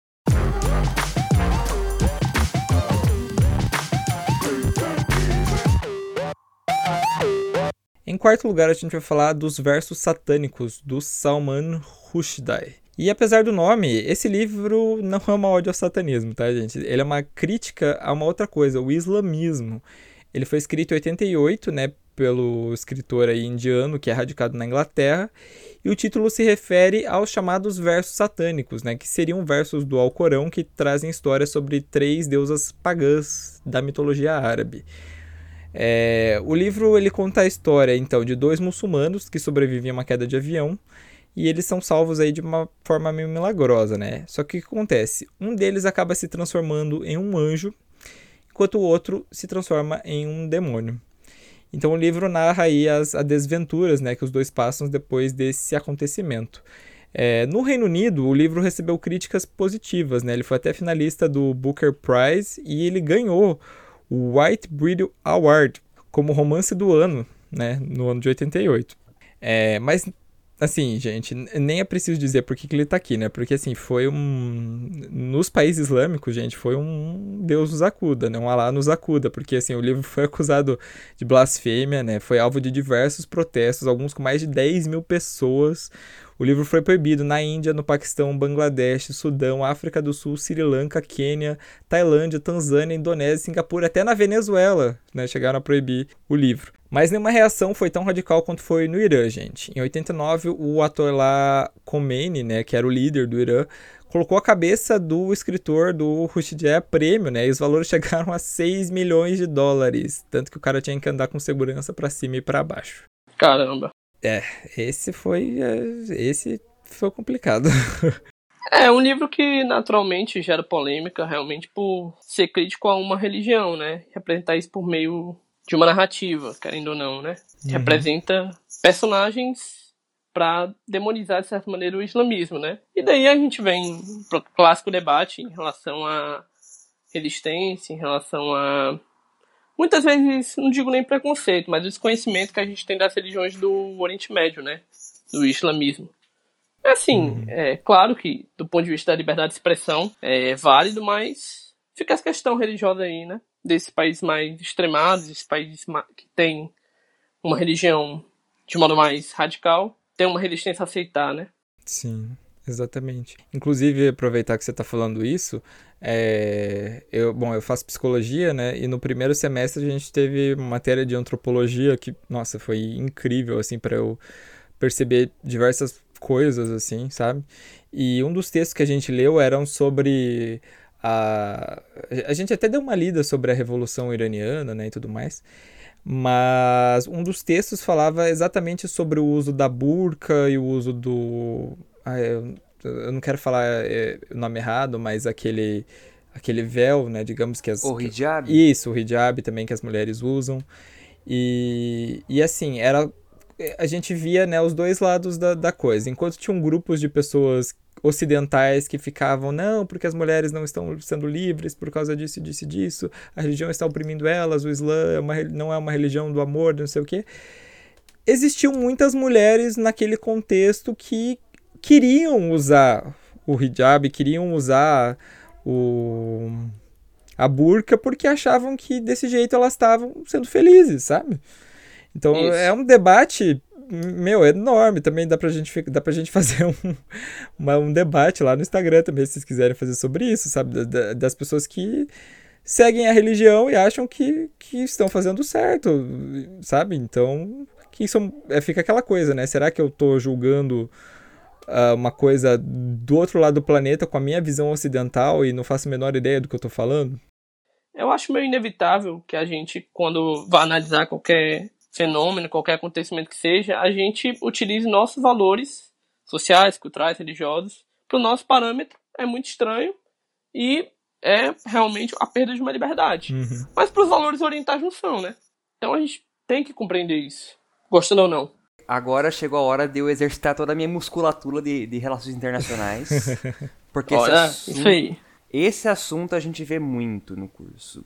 Em quarto lugar, a gente vai falar dos versos satânicos do Salman Rushdie. E apesar do nome, esse livro não é uma ódio ao satanismo, tá, gente? Ele é uma crítica a uma outra coisa, o islamismo. Ele foi escrito em 88, né, pelo escritor aí indiano que é radicado na Inglaterra, e o título se refere aos chamados versos satânicos, né, que seriam versos do Alcorão que trazem histórias sobre três deusas pagãs da mitologia árabe. É, o livro ele conta a história então de dois muçulmanos que sobrevivem a uma queda de avião e eles são salvos aí de uma forma meio milagrosa, né? Só que o que acontece? Um deles acaba se transformando em um anjo, enquanto o outro se transforma em um demônio. Então o livro narra aí as, as desventuras né, que os dois passam depois desse acontecimento. É, no Reino Unido, o livro recebeu críticas positivas, né? Ele foi até finalista do Booker Prize e ele ganhou o White Bridle Award como romance do ano, né, no ano de 88. É, mas assim, gente, nem é preciso dizer por que, que ele tá aqui, né? Porque, assim, foi um. Nos países islâmicos, gente, foi um Deus nos acuda, né? Um Alá nos acuda, porque, assim, o livro foi acusado de blasfêmia, né? Foi alvo de diversos protestos, alguns com mais de 10 mil pessoas. O livro foi proibido na Índia, no Paquistão, Bangladesh, Sudão, África do Sul, Sri Lanka, Quênia, Tailândia, Tanzânia, Indonésia, Singapura, até na Venezuela, né? Chegaram a proibir o livro. Mas nenhuma reação foi tão radical quanto foi no Irã, gente. Em 89, o Ayatollah Khomeini, né, que era o líder do Irã, colocou a cabeça do escritor do Rushdie a prêmio, né? E os valores chegaram a 6 milhões de dólares, tanto que o cara tinha que andar com segurança para cima e para baixo. Caramba. É, esse foi é, esse foi complicado. É um livro que naturalmente gera polêmica, realmente por ser crítico a uma religião, né? Representar isso por meio de uma narrativa, querendo ou não, né? Uhum. Representa personagens para demonizar de certa maneira o islamismo, né? E daí a gente vem pro clássico debate em relação à resistência, em relação a muitas vezes não digo nem preconceito, mas o desconhecimento que a gente tem das religiões do Oriente Médio, né? Do islamismo. É assim, uhum. é claro que do ponto de vista da liberdade de expressão é válido, mas fica essa questão religiosa aí, né? Desses países mais extremados, esses países que têm uma religião de modo mais radical, tem uma resistência a aceitar, né? Sim, exatamente. Inclusive, aproveitar que você está falando isso, é... eu, bom, eu faço psicologia, né? E no primeiro semestre a gente teve matéria de antropologia que, nossa, foi incrível, assim, para eu perceber diversas coisas, assim, sabe? E um dos textos que a gente leu eram sobre a, a gente até deu uma lida sobre a Revolução Iraniana né, e tudo mais, mas um dos textos falava exatamente sobre o uso da burca e o uso do. Ah, eu, eu, não quero falar é, o nome errado, mas aquele, aquele véu, né, digamos que as. O hijab? Isso, o hijab também que as mulheres usam. E, e assim, era a gente via né, os dois lados da, da coisa. Enquanto tinham grupos de pessoas ocidentais que ficavam, não, porque as mulheres não estão sendo livres por causa disso, disso e disso, a religião está oprimindo elas, o Islã é uma, não é uma religião do amor, não sei o quê. Existiam muitas mulheres naquele contexto que queriam usar o hijab, queriam usar o a burca porque achavam que desse jeito elas estavam sendo felizes, sabe? Então Isso. é um debate meu, é enorme. Também dá pra gente, dá pra gente fazer um, uma, um debate lá no Instagram também, se vocês quiserem fazer sobre isso, sabe? das pessoas que seguem a religião e acham que, que estão fazendo certo, sabe? Então, que são, é, fica aquela coisa, né? Será que eu tô julgando uh, uma coisa do outro lado do planeta com a minha visão ocidental e não faço a menor ideia do que eu tô falando? Eu acho meio inevitável que a gente, quando vai analisar qualquer fenômeno, qualquer acontecimento que seja, a gente utilize nossos valores sociais, culturais, religiosos para o nosso parâmetro. É muito estranho e é realmente a perda de uma liberdade. Uhum. Mas para os valores orientais não são, né? Então a gente tem que compreender isso, gostando ou não. Agora chegou a hora de eu exercitar toda a minha musculatura de, de relações internacionais. Porque Olha, esse assunto, isso aí. Esse assunto a gente vê muito no curso.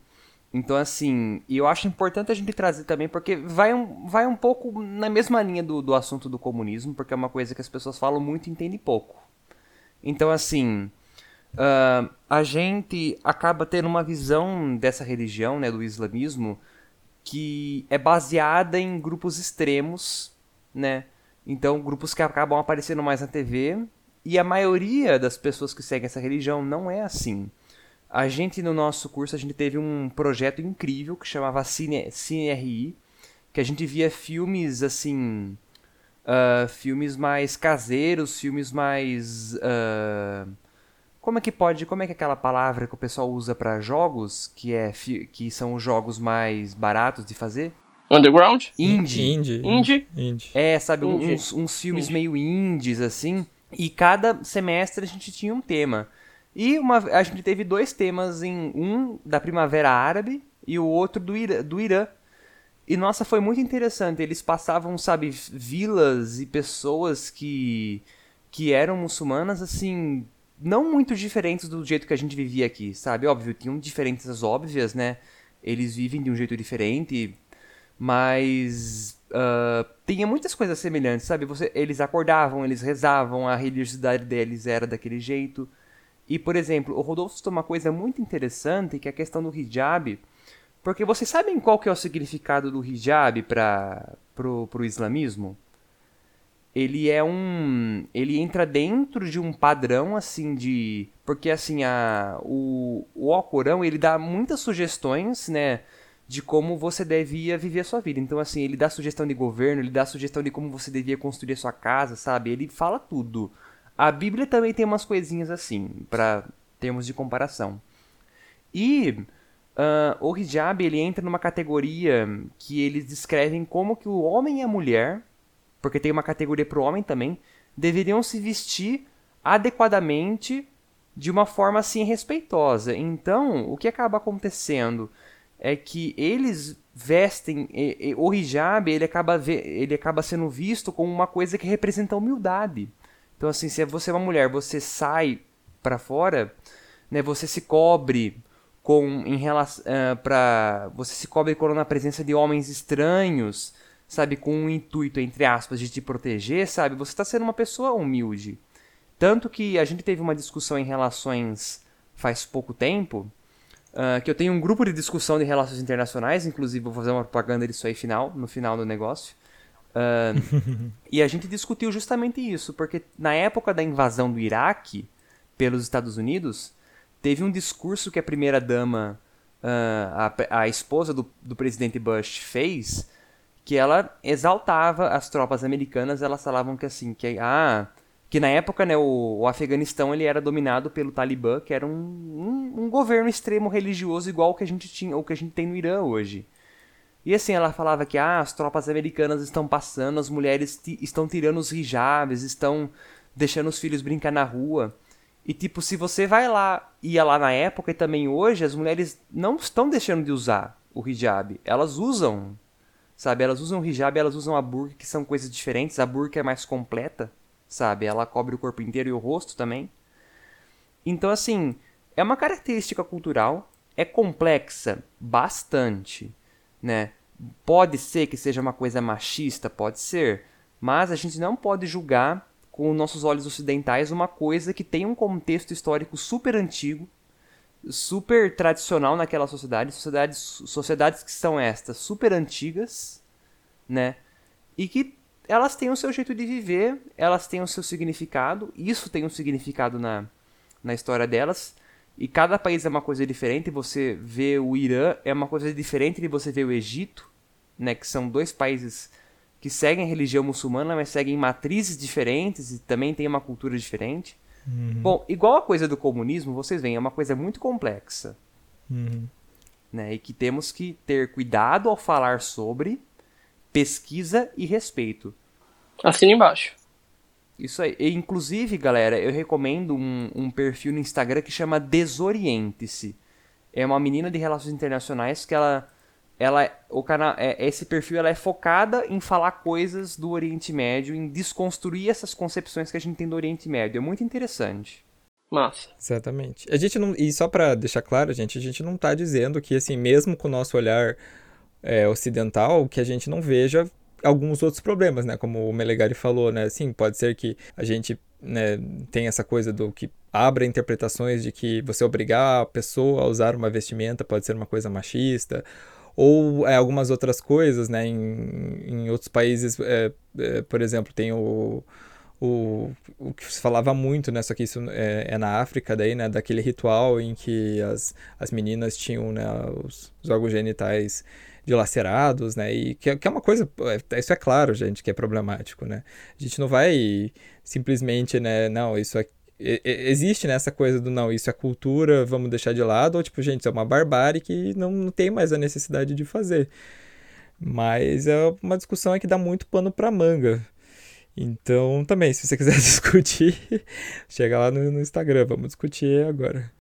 Então, assim, e eu acho importante a gente trazer também, porque vai um, vai um pouco na mesma linha do, do assunto do comunismo, porque é uma coisa que as pessoas falam muito e entendem pouco. Então, assim, uh, a gente acaba tendo uma visão dessa religião, né, do islamismo, que é baseada em grupos extremos, né? Então, grupos que acabam aparecendo mais na TV, e a maioria das pessoas que seguem essa religião não é assim. A gente, no nosso curso, a gente teve um projeto incrível que chamava Cine, Cine RI, que a gente via filmes, assim... Uh, filmes mais caseiros, filmes mais... Uh, como é que pode... Como é que é aquela palavra que o pessoal usa para jogos, que, é, que são os jogos mais baratos de fazer? Underground? Indie. Indie. Indie. Indie. É, sabe, Indie. Uns, uns filmes Indie. meio indies, assim. E cada semestre a gente tinha um tema. E uma, a gente teve dois temas em um da Primavera Árabe e o outro do, Ira, do Irã. E nossa, foi muito interessante. Eles passavam, sabe, vilas e pessoas que que eram muçulmanas assim, não muito diferentes do jeito que a gente vivia aqui, sabe? Óbvio, tinham diferenças óbvias, né? Eles vivem de um jeito diferente, mas uh, tinha muitas coisas semelhantes, sabe? Você, eles acordavam, eles rezavam, a religiosidade deles era daquele jeito. E, por exemplo, o Rodolfo citou uma coisa muito interessante, que é a questão do hijab. Porque vocês sabem qual que é o significado do hijab para pro, pro islamismo? Ele é um... Ele entra dentro de um padrão, assim, de... Porque, assim, a, o, o Alcorão, ele dá muitas sugestões, né? de como você devia viver a sua vida. Então, assim, ele dá sugestão de governo, ele dá sugestão de como você devia construir a sua casa, sabe? Ele fala tudo. A Bíblia também tem umas coisinhas assim, para termos de comparação. E uh, o hijab, ele entra numa categoria que eles descrevem como que o homem e a mulher, porque tem uma categoria para o homem também, deveriam se vestir adequadamente de uma forma assim respeitosa. Então, o que acaba acontecendo é que eles vestem e, e, o hijab ele acaba ele acaba sendo visto como uma coisa que representa humildade então assim se você é uma mulher você sai para fora né você se cobre com em relação uh, para você se cobre quando na presença de homens estranhos sabe com um intuito entre aspas de te proteger sabe você está sendo uma pessoa humilde tanto que a gente teve uma discussão em relações faz pouco tempo Uh, que eu tenho um grupo de discussão de relações internacionais, inclusive vou fazer uma propaganda disso aí final, no final do negócio. E a gente discutiu justamente isso, porque na época da invasão do Iraque pelos Estados Unidos, teve um discurso que a primeira-dama, uh, a, a, esposa do, do presidente Bush, fez, que ela exaltava as tropas americanas, elas falavam que assim, que ah, que na época né, o, o, Afeganistão ele era dominado pelo Talibã, que era um, um, um, governo extremo religioso igual o que a gente tinha, o que a gente tem no Irã hoje. E assim, ela falava que ah, as tropas americanas estão passando, as mulheres estão tirando os hijabs, estão deixando os filhos brincar na rua. E tipo, se você vai lá, ia lá na época e também hoje, as mulheres não estão deixando de usar o hijab. Elas usam, sabe? Elas usam o hijab, elas usam a burka, que são coisas diferentes. A burka é mais completa sabe? Ela cobre o corpo inteiro e o rosto também. Então, assim, é uma característica cultural, é complexa bastante, né? Pode ser que seja uma coisa machista, pode ser, mas a gente não pode julgar com nossos olhos ocidentais uma coisa que tem um contexto histórico super antigo, super tradicional naquela sociedade, sociedades, sociedades que são estas super antigas, né? E que elas têm o seu jeito de viver, elas têm o seu significado, isso tem um significado na, na história delas, e cada país é uma coisa diferente, você vê o Irã é uma coisa diferente de você ver o Egito, né, que são dois países que seguem a religião muçulmana, mas seguem matrizes diferentes e também têm uma cultura diferente. Uhum. Bom, igual a coisa do comunismo, vocês veem, é uma coisa muito complexa. Uhum. Né, e que temos que ter cuidado ao falar sobre, pesquisa e respeito. Assina embaixo. Isso aí. E, inclusive, galera, eu recomendo um, um perfil no Instagram que chama Desoriente-se. É uma menina de relações internacionais que ela ela o canal é, esse perfil ela é focada em falar coisas do Oriente Médio em desconstruir essas concepções que a gente tem do Oriente Médio é muito interessante massa exatamente a gente não e só para deixar claro gente a gente não tá dizendo que assim mesmo com o nosso olhar é, ocidental que a gente não veja alguns outros problemas, né? Como o Melegari falou, né? Sim, pode ser que a gente né, tenha essa coisa do que abra interpretações de que você obrigar a pessoa a usar uma vestimenta pode ser uma coisa machista, ou é, algumas outras coisas, né? Em, em outros países, é, é, por exemplo, tem o, o, o que se falava muito, né? Só que isso é, é, na África, daí, né? Daquele ritual em que as, as meninas tinham né, os, os órgãos genitais dilacerados, né? E que, que é uma coisa, é, isso é claro, gente, que é problemático, né? A gente não vai simplesmente, né? Não, isso é existe nessa né, coisa do não, isso é cultura, vamos deixar de lado, ou tipo, gente, isso é uma barbárie que não, não tem mais a necessidade de fazer. Mas é uma discussão que dá muito pano para manga. Então, também, se você quiser discutir, chega lá no, no Instagram, vamos discutir agora.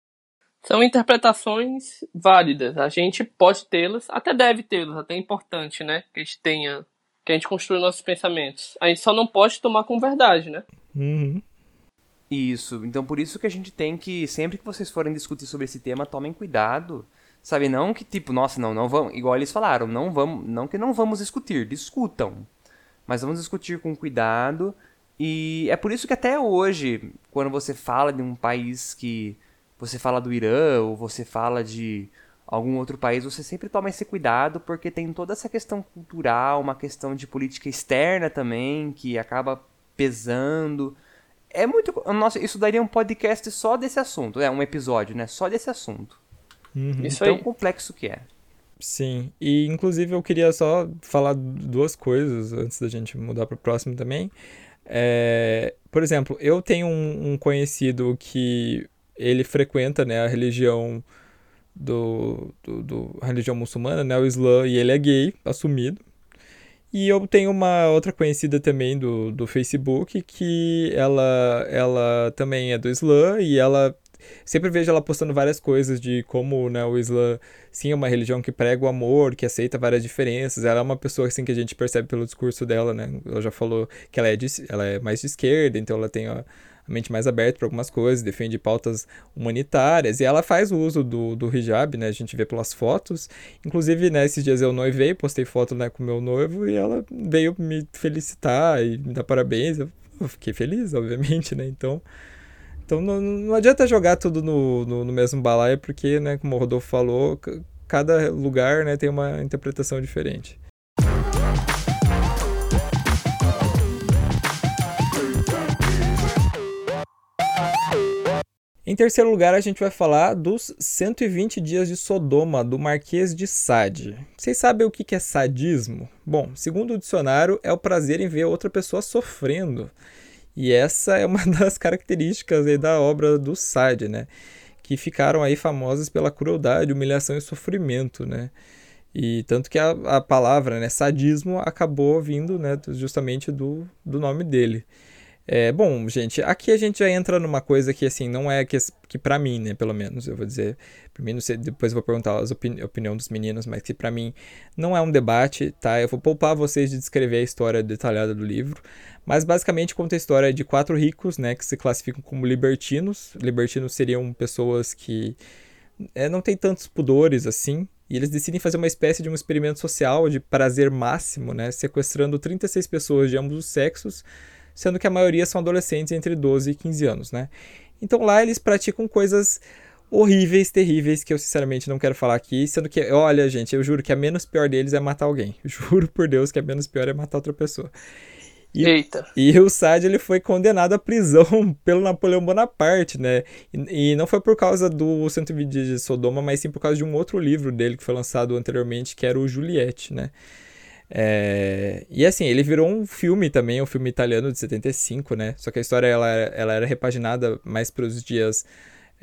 São interpretações válidas. A gente pode tê-las, até deve tê-las, até é importante, né? Que a gente tenha, que a gente construa nossos pensamentos. A gente só não pode tomar com verdade, né? Uhum. Isso. Então por isso que a gente tem que, sempre que vocês forem discutir sobre esse tema, tomem cuidado, Sabe, não que tipo, nossa, não, não vamos, igual eles falaram, não vamos, não que não vamos discutir, discutam. Mas vamos discutir com cuidado. E é por isso que até hoje, quando você fala de um país que você fala do Irã ou você fala de algum outro país, você sempre toma esse cuidado porque tem toda essa questão cultural, uma questão de política externa também que acaba pesando. É muito, nossa, isso daria um podcast só desse assunto, é um episódio, né? Só desse assunto. Uhum. Isso tão aí. complexo que é. Sim, e inclusive eu queria só falar duas coisas antes da gente mudar para o próximo também. É, por exemplo, eu tenho um, um, conhecido que ele frequenta né, a religião do, do, do, religião muçulmana, né, o Islã, e ele é gay, assumido. E eu tenho uma outra conhecida também do, do Facebook que ela, ela também é do Islã e ela sempre vejo ela postando várias coisas de como né, o Islã sim é uma religião que prega o amor, que aceita várias diferenças. Ela é uma pessoa assim que a gente percebe pelo discurso dela, né? Ela já falou que ela é, de, ela é mais de esquerda, então ela tem a, a mente mais aberta para algumas coisas, defende pautas humanitárias e ela faz o uso do, do hijab, né? A gente vê pelas fotos. Inclusive, né, esses dias eu noivei, postei foto né, com meu noivo e ela veio me felicitar e me dar parabéns. Eu fiquei feliz, obviamente, né? Então, então não, não adianta jogar tudo no, no, no, mesmo balaio, porque, né, como o Rodolfo falou, cada lugar né, tem uma interpretação diferente. Em terceiro lugar, a gente vai falar dos 120 dias de Sodoma, do Marquês de Sade. Vocês sabem o que é sadismo? Bom, segundo o dicionário, é o prazer em ver outra pessoa sofrendo. E essa é uma das características da obra do Sade, né? Que ficaram aí famosas pela crueldade, humilhação e sofrimento, né? E tanto que a, a palavra, né, sadismo, acabou vindo, né, justamente do, do nome dele. É, bom, gente, aqui a gente já entra numa coisa que, assim, não é que, que para mim, né, pelo menos, eu vou dizer, pra mim, não sei, depois eu vou perguntar a opini opinião dos meninos, mas que para mim não é um debate, tá? Eu vou poupar vocês de descrever a história detalhada do livro, mas basicamente conta a história de quatro ricos, né, que se classificam como libertinos. Libertinos seriam pessoas que é, não têm tantos pudores assim, e eles decidem fazer uma espécie de um experimento social de prazer máximo, né, sequestrando 36 pessoas de ambos os sexos sendo que a maioria são adolescentes entre 12 e 15 anos, né? Então lá eles praticam coisas horríveis, terríveis, que eu sinceramente não quero falar aqui, sendo que, olha, gente, eu juro que a menos pior deles é matar alguém. Juro por Deus que a menos pior é matar outra pessoa. E, Eita. E o Sade ele foi condenado à prisão pelo Napoleão Bonaparte, né? E, e, não foi por causa do 120 de Sodoma, mas sim por causa de um outro livro dele que foi lançado anteriormente, que era o Juliette, né? É... E assim, ele virou um filme também, um filme italiano de 75, né? Só que a história ela, ela era repaginada mais para os dias.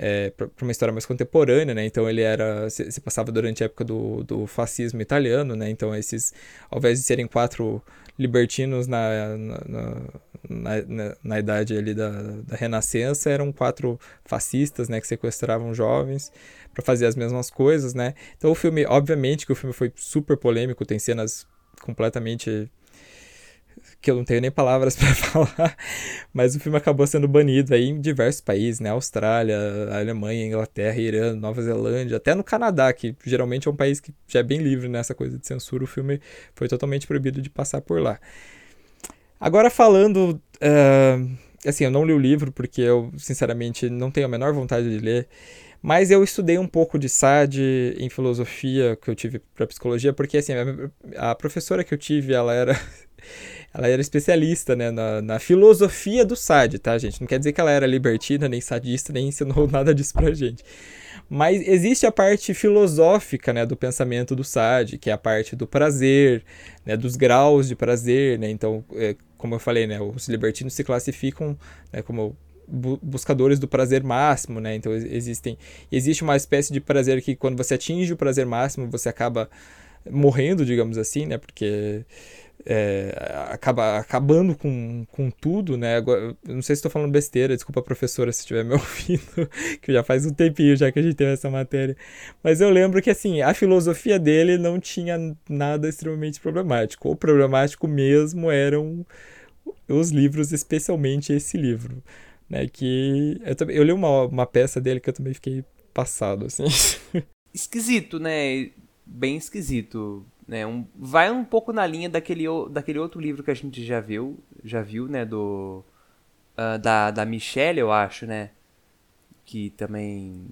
É, para uma história mais contemporânea, né? Então ele era. Se, se, passava durante a época do, do fascismo italiano, né? Então esses. Ao invés de serem quatro libertinos na, na, na, na, na idade ali da, da Renascença, eram quatro fascistas, né? Que sequestravam jovens para fazer as mesmas coisas, né? Então o filme, obviamente que o filme foi super polêmico, tem cenas completamente que eu não tenho nem palavras para falar, mas o filme acabou sendo banido aí em diversos países, né? Austrália, Alemanha, Inglaterra, Irã, Nova Zelândia, até no Canadá, que geralmente é um país que já é bem livre nessa coisa de censura, o filme foi totalmente proibido de passar por lá. Agora falando, uh, assim, eu não li o livro porque eu sinceramente não tenho a menor vontade de ler. Mas eu estudei um pouco de SAD em filosofia que eu tive para psicologia, porque assim, a, professora que eu tive, ela era ela era especialista né, na, na, filosofia do SAD, tá, gente? Não quer dizer que ela era libertina, nem sadista, nem ensinou nada disso pra gente. Mas existe a parte filosófica né, do pensamento do SAD, que é a parte do prazer, né, dos graus de prazer. Né? Então, é, como eu falei, né, os libertinos se classificam, né, como bu buscadores do prazer máximo, né? Então existem existe uma espécie de prazer que quando você atinge o prazer máximo você acaba morrendo, digamos assim, né? Porque é, acaba acabando com, com tudo, né? Agora, não sei se estou falando besteira, desculpa professora se estiver me ouvindo, que já faz um tempinho já que a gente teve essa matéria. Mas eu lembro que assim, a filosofia dele não tinha nada extremamente problemático. O problemático mesmo eram os livros, especialmente esse livro né? Que eu, também, eu li uma, uma peça dele que eu também fiquei passado, assim. esquisito, né? Bem esquisito. Né? Um, vai um pouco na linha daquele, daquele outro livro que a gente já viu, já viu, né? Do, uh, da, da Michelle, eu acho, né? Que também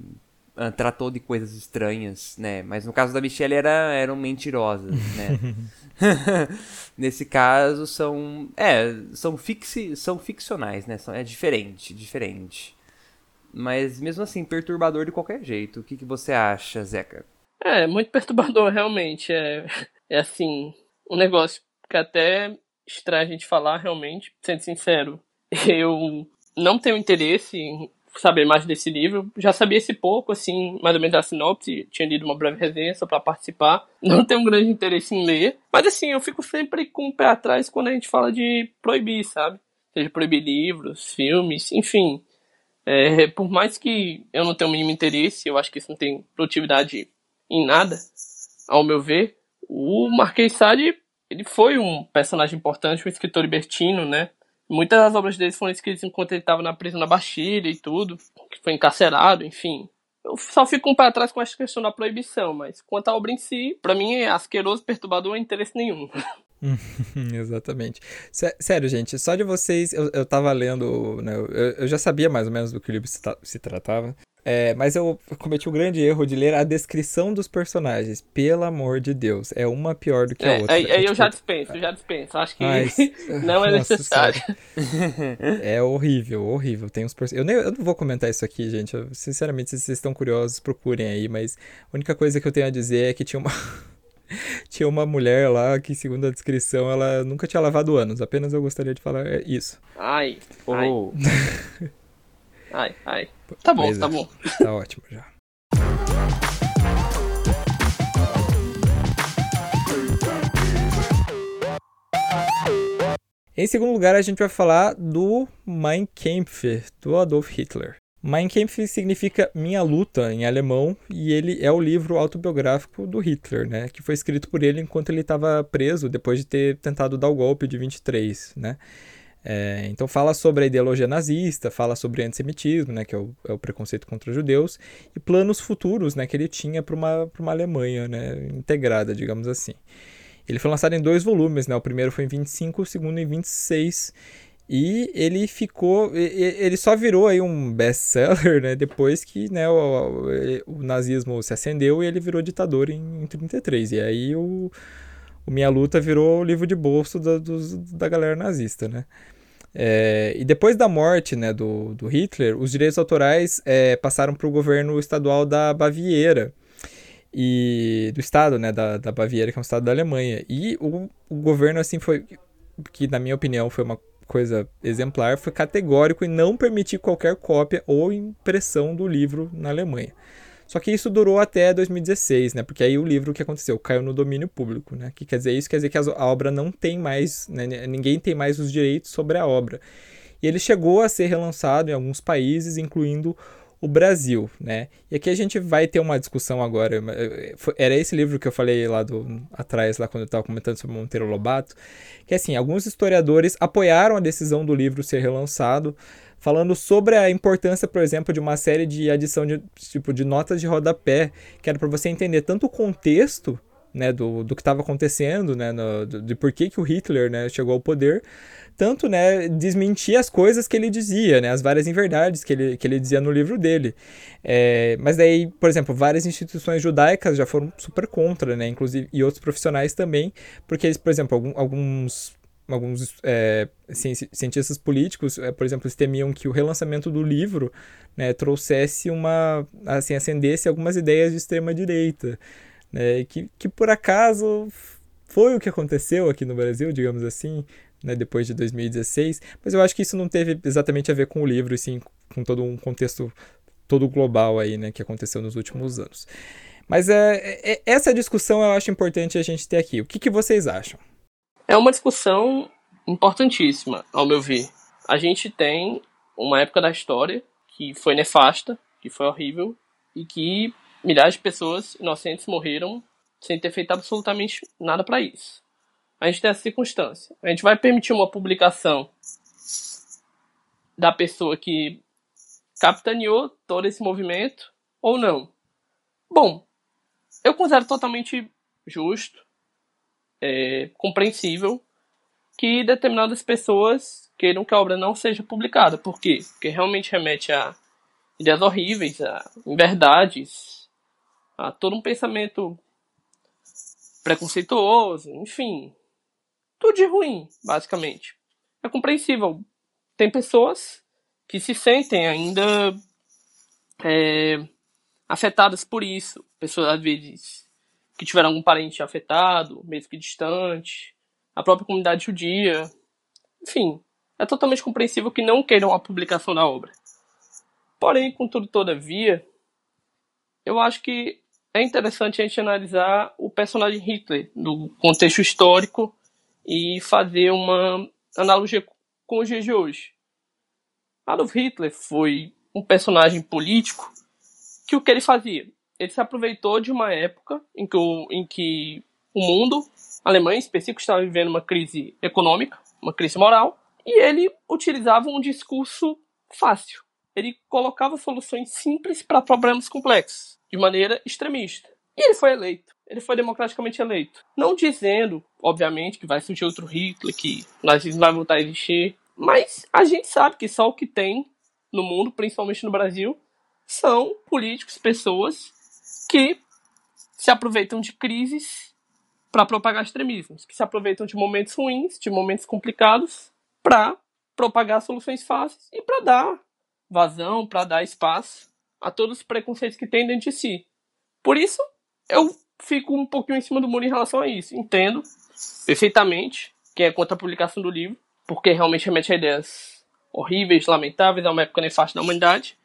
uh, tratou de coisas estranhas, né? Mas no caso da Michelle era, eram mentirosas, né? Nesse caso são, é, são, fixi, são ficcionais, né? São, é diferente, diferente. Mas mesmo assim, perturbador de qualquer jeito. O que, que você acha, Zeca? É, muito perturbador, realmente. É, é assim, um negócio que até estranho a gente falar, realmente, sendo sincero. Eu não tenho interesse em saber mais desse livro. Já sabia esse pouco, assim, mais ou menos a sinopse. Tinha lido uma breve resenha só para participar. Não tenho um grande interesse em ler. Mas, assim, eu fico sempre com o pé atrás quando a gente fala de proibir, sabe? Seja proibir livros, filmes, enfim. É, por mais que eu não tenha o mínimo interesse, eu acho que isso não tem produtividade em nada, ao meu ver. O Marquês Sade, ele foi um personagem importante, um escritor libertino, né? Muitas das obras dele foram escritas enquanto ele estava na prisão da Bastilha e tudo, que foi encarcerado, enfim. Eu só fico um pé atrás com essa questão da proibição, mas quanto à obra em si, para mim é asqueroso, perturbador, não interesse nenhum. Exatamente. Sério, gente, só de vocês, eu, eu tava lendo, né, eu, eu já sabia mais ou menos do que o livro se, se tratava, é, mas eu cometi o um grande erro de ler a descrição dos personagens. Pelo amor de Deus. É uma pior do que a é, outra. Aí, é, eu tipo... já dispenso, já dispenso. Acho que Mas, não é necessário. é horrível, horrível. Tem uns eu, nem, eu não vou comentar isso aqui, gente. Eu, sinceramente, se vocês estão curiosos, procurem aí. Mas a única coisa que eu tenho a dizer é que tinha uma. tinha uma mulher lá que, segundo a descrição, ela nunca tinha lavado anos. Apenas eu gostaria de falar isso. Ai. Oh. Ai. Ai, ai. Tá bom, tá bom. Tá ótimo já. Em segundo lugar, a gente vai falar do Mein Kampf, do Adolf Hitler. Mein Kampf significa Minha Luta em alemão e ele é o livro autobiográfico do Hitler, né, que foi escrito por ele enquanto ele estava preso depois de ter tentado dar o golpe de 23, né? É, então fala sobre a ideologia nazista, fala sobre antissemitismo, né, que é o, é o preconceito contra judeus, e planos futuros né, que ele tinha para uma, uma Alemanha né, integrada, digamos assim. Ele foi lançado em dois volumes, né? O primeiro foi em 25, o segundo em 26. E ele ficou. Ele só virou aí um best-seller, né? Depois que né, o, o, nazismo se acendeu e ele virou ditador em, em 33. E aí o, o Minha Luta virou o livro de bolso da, dos, da galera nazista, né? É, e depois da morte né, do, do Hitler, os direitos autorais é, passaram para o governo estadual da Baviera, e do estado né, da, da Baviera, que é um estado da Alemanha. E o, o governo, assim, foi, que na minha opinião foi uma coisa exemplar, foi categórico em não permitir qualquer cópia ou impressão do livro na Alemanha. Só que isso durou até 2016, né? Porque aí o livro, o que aconteceu? Caiu no domínio público, né? Que quer dizer isso? Quer dizer que a obra não tem mais, né? ninguém tem mais os direitos sobre a obra. E ele chegou a ser relançado em alguns países, incluindo o Brasil, né? E aqui a gente vai ter uma discussão agora. Eh, era esse livro que eu falei lá do atrás, lá quando eu estava comentando sobre Monteiro Lobato, que assim, alguns historiadores apoiaram a decisão do livro ser relançado, falando sobre a importância, por exemplo, de uma série de adição de tipo de notas de rodapé, que era para você entender tanto o contexto né, do, do que estava acontecendo, né, no, de por que, que o Hitler né, chegou ao poder, tanto né, desmentir as coisas que ele dizia, né, as várias inverdades que ele, que ele dizia no livro dele. É, mas daí, por exemplo, várias instituições judaicas já foram super contra, né, inclusive, e outros profissionais também, porque eles, por exemplo, algum, alguns alguns é, cientistas políticos, é, por exemplo, temiam que o relançamento do livro né, trouxesse uma, assim, acendesse algumas ideias de extrema direita, né, que, que por acaso foi o que aconteceu aqui no Brasil, digamos assim, né, depois de 2016, mas eu acho que isso não teve exatamente a ver com o livro, e sim com todo um contexto todo global aí, né, que aconteceu nos últimos anos. Mas é, é, essa discussão eu acho importante a gente ter aqui. O que, que vocês acham? É uma discussão importantíssima, ao meu ver. A gente tem uma época da história que foi nefasta, que foi horrível e que milhares de pessoas inocentes morreram sem ter feito absolutamente nada para isso. A gente tem essa circunstância. A gente vai permitir uma publicação da pessoa que capitaneou todo esse movimento ou não? Bom, eu considero totalmente justo, é, compreensível que determinadas pessoas queiram que a obra não seja publicada. Por quê? Porque realmente remete a ideias horríveis, a verdades, a todo um pensamento preconceituoso, enfim, tudo de ruim, basicamente. É compreensível. Tem pessoas que se sentem ainda é, afetadas por isso. Pessoas, às vezes, que tiveram algum parente afetado, mesmo que distante, a própria comunidade judia. Enfim, é totalmente compreensível que não queiram a publicação da obra. Porém, contudo, todavia, eu acho que é interessante a gente analisar o personagem Hitler no contexto histórico e fazer uma analogia com os dias de hoje. Adolf Hitler foi um personagem político que o que ele fazia? Ele se aproveitou de uma época em que o, em que o mundo, a Alemanha em específico, estava vivendo uma crise econômica, uma crise moral, e ele utilizava um discurso fácil. Ele colocava soluções simples para problemas complexos, de maneira extremista. E ele foi eleito. Ele foi democraticamente eleito. Não dizendo, obviamente, que vai surgir outro Hitler, que o nazismo vai voltar a existir. Mas a gente sabe que só o que tem no mundo, principalmente no Brasil, são políticos, pessoas que se aproveitam de crises para propagar extremismos, que se aproveitam de momentos ruins, de momentos complicados, para propagar soluções fáceis e para dar vazão, para dar espaço a todos os preconceitos que tem dentro de si. Por isso, eu fico um pouquinho em cima do muro em relação a isso. Entendo perfeitamente quem é contra a publicação do livro, porque realmente remete a ideias horríveis, lamentáveis, a uma época nefasta da humanidade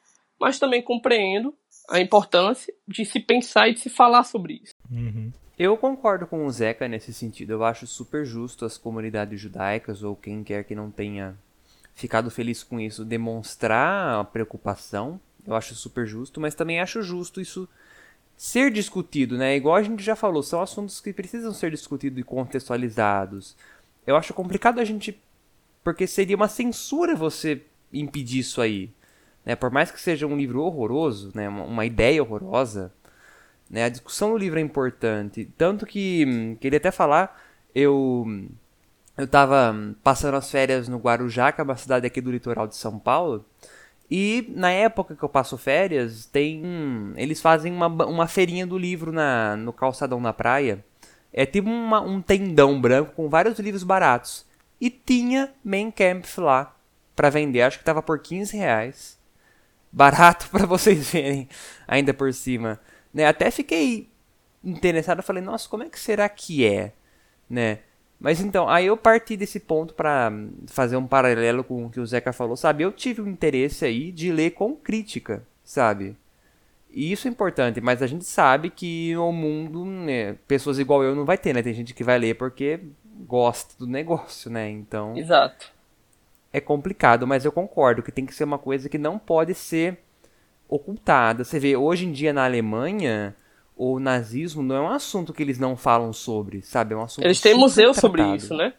mas também compreendo a importância de se pensar e de se falar sobre isso. Uhum. Eu concordo com o Zeca nesse sentido. Eu acho super justo as comunidades judaicas ou quem quer que não tenha ficado feliz com isso demonstrar a preocupação. Eu acho super justo, mas também acho justo isso ser discutido, né? Igual a gente já falou, são assuntos que precisam ser discutidos e contextualizados. Eu acho complicado a gente porque seria uma censura você impedir isso aí. Né? Por mais que seja um livro horroroso, né? uma, uma ideia horrorosa, né? a discussão do livro é importante. Tanto que, queria até falar, eu eu estava passando as férias no Guarujá, que é uma cidade aqui do litoral de São Paulo. E na época que eu passo férias, tem eles fazem uma, uma feirinha do livro na, no calçadão da praia. É tipo uma, um tendão branco com vários livros baratos. E tinha Main Camp lá para vender. Acho que estava por 15 reais barato para vocês verem ainda por cima, né? Até fiquei interessado, falei, nossa, como é que será que é, né? Mas então, aí eu parti desse ponto para fazer um paralelo com o que o Zeca falou, sabe? Eu tive um interesse aí de ler com crítica, sabe? E isso é importante, mas a gente sabe que no mundo, né, pessoas igual eu não vai ter, né? Tem gente que vai ler porque gosta do negócio, né? Então. Exato é complicado, mas eu concordo que tem que ser uma coisa que não pode ser ocultada. Você vê, hoje em dia na Alemanha, o nazismo não é um assunto que eles não falam sobre, sabe? É um assunto Eles têm museu sobre isso, né?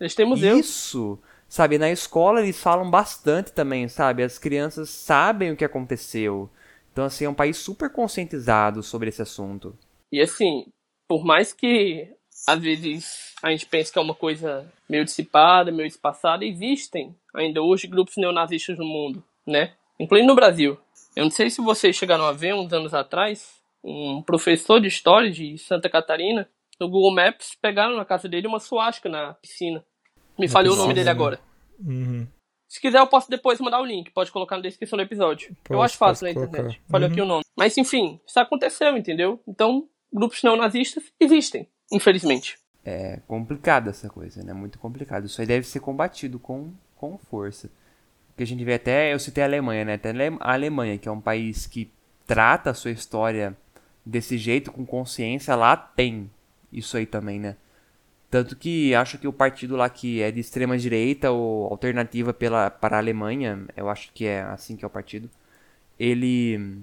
Eles têm museu. Isso. Sabe, na escola eles falam bastante também, sabe? As crianças sabem o que aconteceu. Então, assim, é um país super conscientizado sobre esse assunto. E assim, por mais que às vezes a gente pensa que é uma coisa meio dissipada, meio espaçada, existem ainda hoje grupos neonazistas no mundo, né? Incluindo no Brasil. Eu não sei se vocês chegaram a ver uns anos atrás, um professor de história de Santa Catarina, no Google Maps, pegaram na casa dele uma suástica na piscina. Me falhou o nome dele agora. Uhum. Se quiser, eu posso depois mandar o link. Pode colocar na descrição do episódio. Posso, eu acho fácil na internet. Falhou uhum. aqui o nome. Mas, enfim, isso aconteceu, entendeu? Então, grupos neonazistas existem infelizmente. É complicado essa coisa, né? Muito complicado. Isso aí deve ser combatido com, com força. Porque a gente vê até, eu citei a Alemanha, né? Até a Alemanha, que é um país que trata a sua história desse jeito, com consciência, lá tem isso aí também, né? Tanto que acho que o partido lá que é de extrema direita ou alternativa pela, para a Alemanha, eu acho que é assim que é o partido, ele,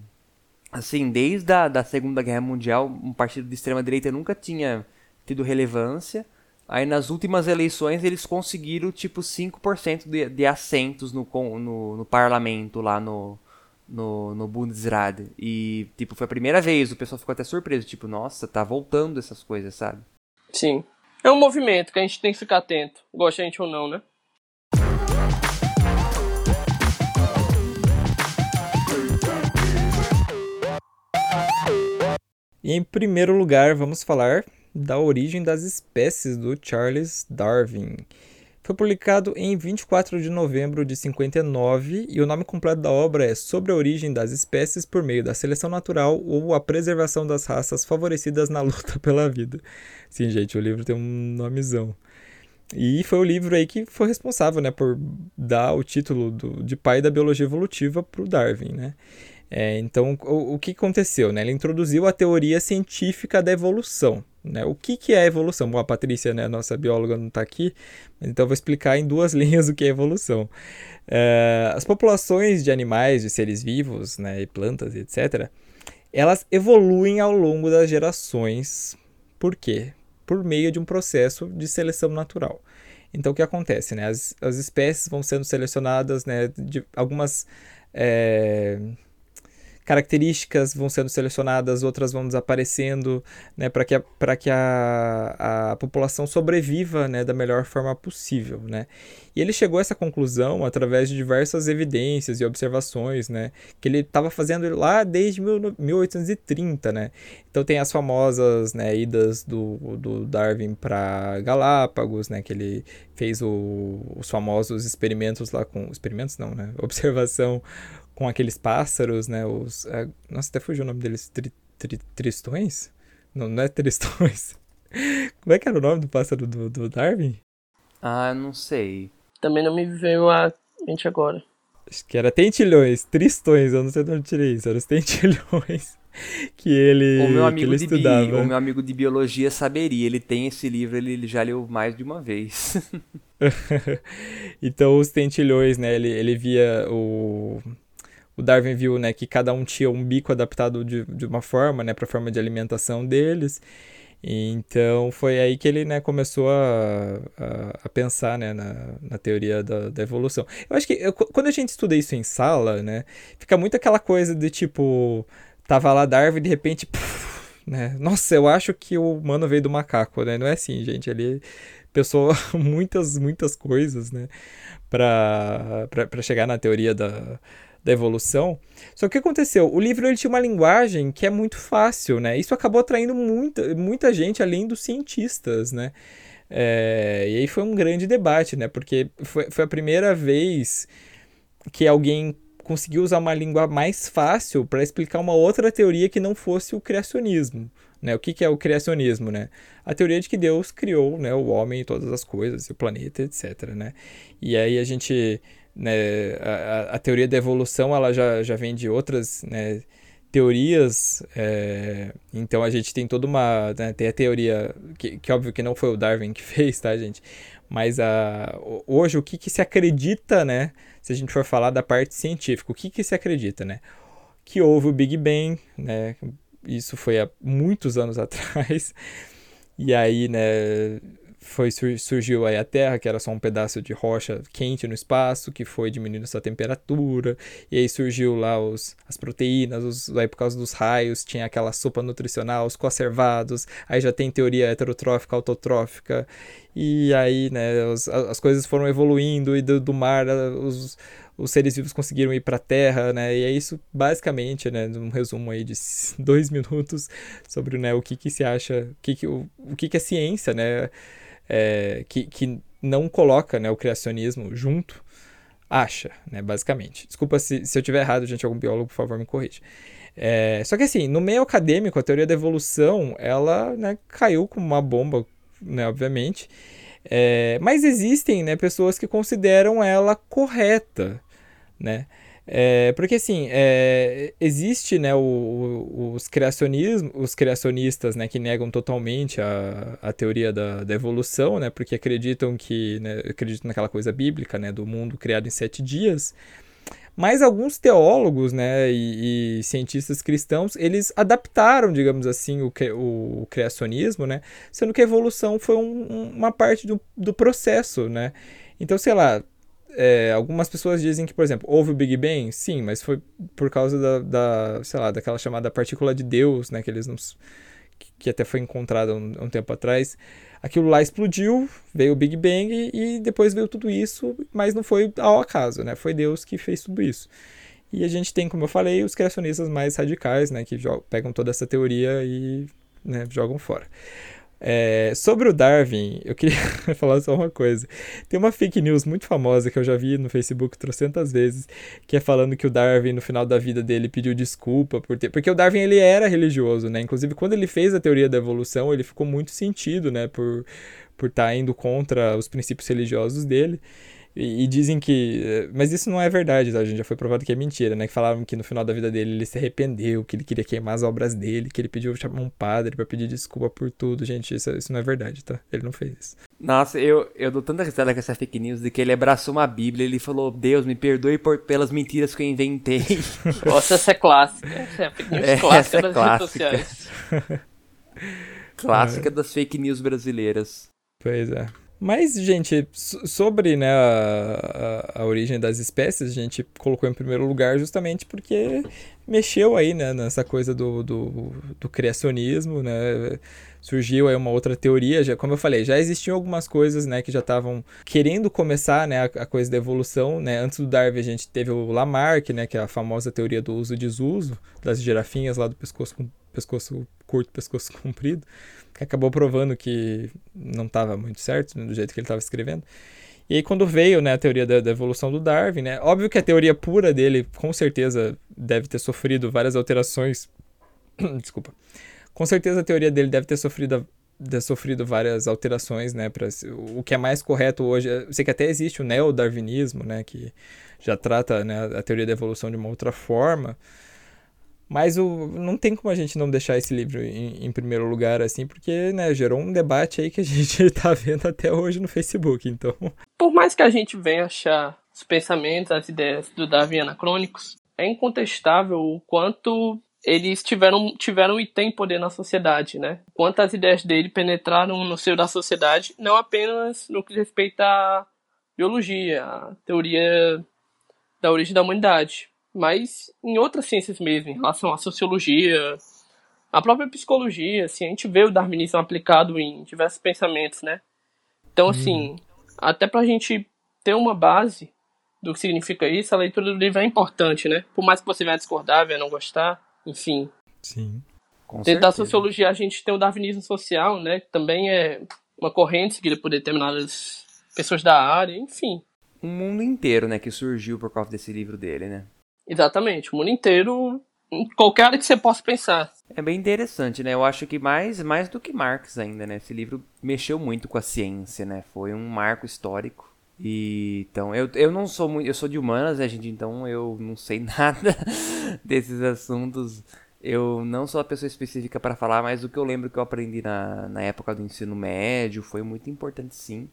assim, desde a da Segunda Guerra Mundial, um partido de extrema direita nunca tinha tido relevância. Aí nas últimas eleições eles conseguiram tipo 5% de, de assentos no, no, no parlamento lá no, no, no Bundesrat. E, tipo, foi a primeira vez, o pessoal ficou até surpreso. Tipo, nossa, tá voltando essas coisas, sabe? Sim. É um movimento que a gente tem que ficar atento, gosta a gente ou não, né? E em primeiro lugar, vamos falar da origem das espécies do Charles Darwin. Foi publicado em 24 de novembro de 59 e o nome completo da obra é Sobre a origem das espécies por meio da seleção natural ou a preservação das raças favorecidas na luta pela vida. Sim, gente, o livro tem um nomezão. E foi o livro aí que foi responsável, né, por dar o título do, de pai da biologia evolutiva para o Darwin, né? É, então, o, o, que aconteceu? Né? Ele introduziu a teoria científica da evolução. Né? O que, que é evolução? Bom, a Patrícia, né, nossa bióloga, não está aqui, então eu vou explicar em duas linhas o que é evolução. É, as populações de animais, de seres vivos, né, e plantas, etc., elas evoluem ao longo das gerações. Por quê? Por meio de um processo de seleção natural. Então, o que acontece? Né? As, as espécies vão sendo selecionadas, né, de algumas. É, características vão sendo selecionadas, outras vão desaparecendo, né, para que, a, que a, a população sobreviva né, da melhor forma possível. Né? E ele chegou a essa conclusão através de diversas evidências e observações né, que ele estava fazendo lá desde 1830. Né? Então tem as famosas né, idas do, do Darwin para Galápagos, né, que ele fez o, os famosos experimentos lá com... Experimentos não, né? Observação com aqueles pássaros, né? Os, é, nossa, até fugiu o nome deles. Tri, tri, tristões? Não, não é tristões. Como é que era o nome do pássaro do, do Darwin? Ah, não sei. Também não me veio a mente agora. Acho que era tentilhões, tristões, eu não sei de onde tirei isso, eram os tentilhões que ele, o meu amigo ele de estudava. Bi, o meu amigo de biologia saberia, ele tem esse livro, ele, ele já leu mais de uma vez. então os tentilhões, né, ele, ele via o o Darwin viu né, que cada um tinha um bico adaptado de, de uma forma, né, para a forma de alimentação deles. Então foi aí que ele né, começou a, a, a pensar né, na, na teoria da, da, evolução. Eu acho que eu, quando a gente estuda isso em sala, né, fica muito aquela coisa de tipo, tava lá Darwin e de repente. Né, Nossa, eu acho que o humano veio do macaco, né? Não é assim, gente. Ele pensou muitas, muitas coisas, né? Para chegar na teoria da, da evolução. Só que o que aconteceu? O livro ele tinha uma linguagem que é muito fácil, né? Isso acabou atraindo muita, muita gente além dos cientistas, né? É, e aí foi um grande debate, né? Porque foi, foi a primeira vez que alguém conseguiu usar uma língua mais fácil para explicar uma outra teoria que não fosse o criacionismo. Né? O que, que é o criacionismo? Né? A teoria de que Deus criou né, o homem e todas as coisas, o planeta, etc. Né? E aí a gente né, a, a, teoria da evolução ela já, já vem de outras né, teorias, é, então a gente tem toda uma, né, tem a teoria, que, que óbvio que não foi o Darwin que fez, tá gente, mas a, hoje o que, que se acredita, né, se a gente for falar da parte científica, o que, que se acredita, né, que houve o Big Bang, né, isso foi há muitos anos atrás, e aí, né, foi surgiu aí a Terra, que era só um pedaço de rocha quente no espaço, que foi diminuindo sua temperatura, e aí surgiu lá os, as proteínas, os, aí por causa dos raios tinha aquela sopa nutricional, os conservados, aí já tem teoria heterotrófica, autotrófica, e aí, né, os, as coisas foram evoluindo, e do, do mar os, os seres vivos conseguiram ir para a Terra, né? E é isso basicamente, né? Um resumo aí de dois minutos sobre né, o que, que se acha, o que, que, o, o que, que é ciência, né? É, que, que não coloca né, o criacionismo junto, acha, né, basicamente. Desculpa se, se eu tiver errado, gente, algum biólogo, por favor, me corrija. É, só que assim, no meio acadêmico, a teoria da evolução, ela né, caiu como uma bomba, né, obviamente. É, mas existem né, pessoas que consideram ela correta, né? É, porque assim, é, existe né, o, o, os, criacionismo, os criacionistas né, que negam totalmente a, a teoria da, da evolução, né, porque acreditam que né, acreditam naquela coisa bíblica né, do mundo criado em sete dias. Mas alguns teólogos né, e, e cientistas cristãos, eles adaptaram, digamos assim, o, o, criacionismo, né, sendo que a evolução foi um, uma parte do, do processo. Né? Então, sei lá, é, algumas pessoas dizem que, por exemplo, houve o Big Bang, sim, mas foi por causa da, da sei lá, daquela chamada partícula de Deus, né, que eles não, que, até foi encontrada um, um, tempo atrás. Aquilo lá explodiu, veio o Big Bang e depois veio tudo isso, mas não foi ao acaso, né? Foi Deus que fez tudo isso. E a gente tem, como eu falei, os criacionistas mais radicais, né, que pegam toda essa teoria e né, jogam fora. É, sobre o Darwin, eu queria falar só uma coisa. Tem uma fake news muito famosa que eu já vi no Facebook trocentas vezes, que é falando que o Darwin, no final da vida dele, pediu desculpa por ter... Porque o Darwin, ele era religioso, né? Inclusive, quando ele fez a teoria da evolução, ele ficou muito sentido, né? Por por estar tá indo contra os princípios religiosos dele. E, e, dizem que. Mas isso não é verdade, tá? A gente já foi provado que é mentira, né? Que falavam que no final da vida dele ele se arrependeu, que ele queria queimar as obras dele, que ele pediu chamar um padre para pedir desculpa por tudo. Gente, isso, isso não é verdade, tá? Ele não fez isso. Nossa, eu, eu dou tanta risada com essa fake news de que ele abraçou uma Bíblia ele falou: Deus, me perdoe por, pelas mentiras que eu inventei. Nossa, essa é clássica. Essa é a fake news é, clássica das clássica. redes sociais. clássica é. das fake news brasileiras. Pois é. Mas, gente, sobre né, a, a, a, origem das espécies, a gente colocou em primeiro lugar justamente porque mexeu aí né, nessa coisa do, do, do criacionismo, né? Surgiu aí uma outra teoria, já, como eu falei, já existiam algumas coisas né, que já estavam querendo começar né, a, a, coisa da evolução. Né? Antes do Darwin a gente teve o Lamarck, né, que é a famosa teoria do uso e desuso das girafinhas lá do pescoço, com, pescoço curto, pescoço comprido acabou provando que não estava muito certo né, do jeito que ele estava escrevendo. E aí quando veio né, a teoria da, da, evolução do Darwin, né, óbvio que a teoria pura dele com certeza deve ter sofrido várias alterações. Desculpa. Com certeza a teoria dele deve ter sofrido ter sofrido várias alterações, né, para o que é mais correto hoje. Eu sei que até existe o neodarwinismo, né, que já trata né, a teoria da evolução de uma outra forma. Mas o, não tem como a gente não deixar esse livro em, em, primeiro lugar, assim, porque, né, gerou um debate aí que a gente tá vendo até hoje no Facebook, então... Por mais que a gente venha achar os pensamentos, as ideias do Davi anacrônicos, é incontestável o quanto eles tiveram, tiveram e têm poder na sociedade, né? Quantas ideias dele penetraram no seio da sociedade, não apenas no que respeita à biologia, à teoria da origem da humanidade, mas em outras ciências mesmo, em relação à sociologia, a própria psicologia, assim, a gente vê o darwinismo aplicado em diversos pensamentos, né? Então, assim, uhum. até pra gente ter uma base do que significa isso, a leitura do livro é importante, né? Por mais que você venha discordar, venha não gostar, enfim. Sim. Com Dentro certeza. da sociologia, a gente tem o darwinismo social, né? Que também é uma corrente seguida por determinadas pessoas da área, enfim. Um mundo inteiro, né, que surgiu por causa desse livro dele, né? Exatamente, o mundo inteiro, qualquer área que você possa pensar. É bem interessante, né? Eu acho que mais, mais do que Marx ainda, né? Esse livro mexeu muito com a ciência, né? Foi um marco histórico. E então, eu, eu não sou muito, eu sou de humanas, né, gente? Então eu não sei nada desses assuntos. Eu não sou a pessoa específica para falar, mas o que eu lembro que eu aprendi na, na época do ensino médio foi muito importante, sim.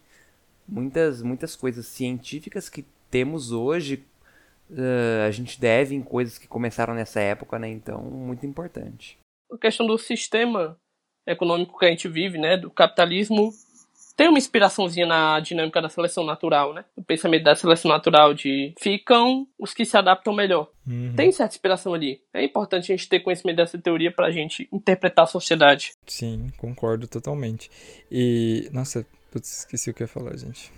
Muitas, muitas coisas científicas que temos hoje uh, a gente deve em coisas que começaram nessa época, né? Então, muito importante. A questão do sistema econômico que a gente vive, né? Do capitalismo tem uma inspiraçãozinha na dinâmica da seleção natural, né? O pensamento da seleção natural de ficam os que se adaptam melhor. Uhum. Tem certa inspiração ali. É importante a gente ter conhecimento dessa teoria para a gente interpretar a sociedade. Sim, concordo totalmente. E, nossa, putz, esqueci o que eu ia falar, gente.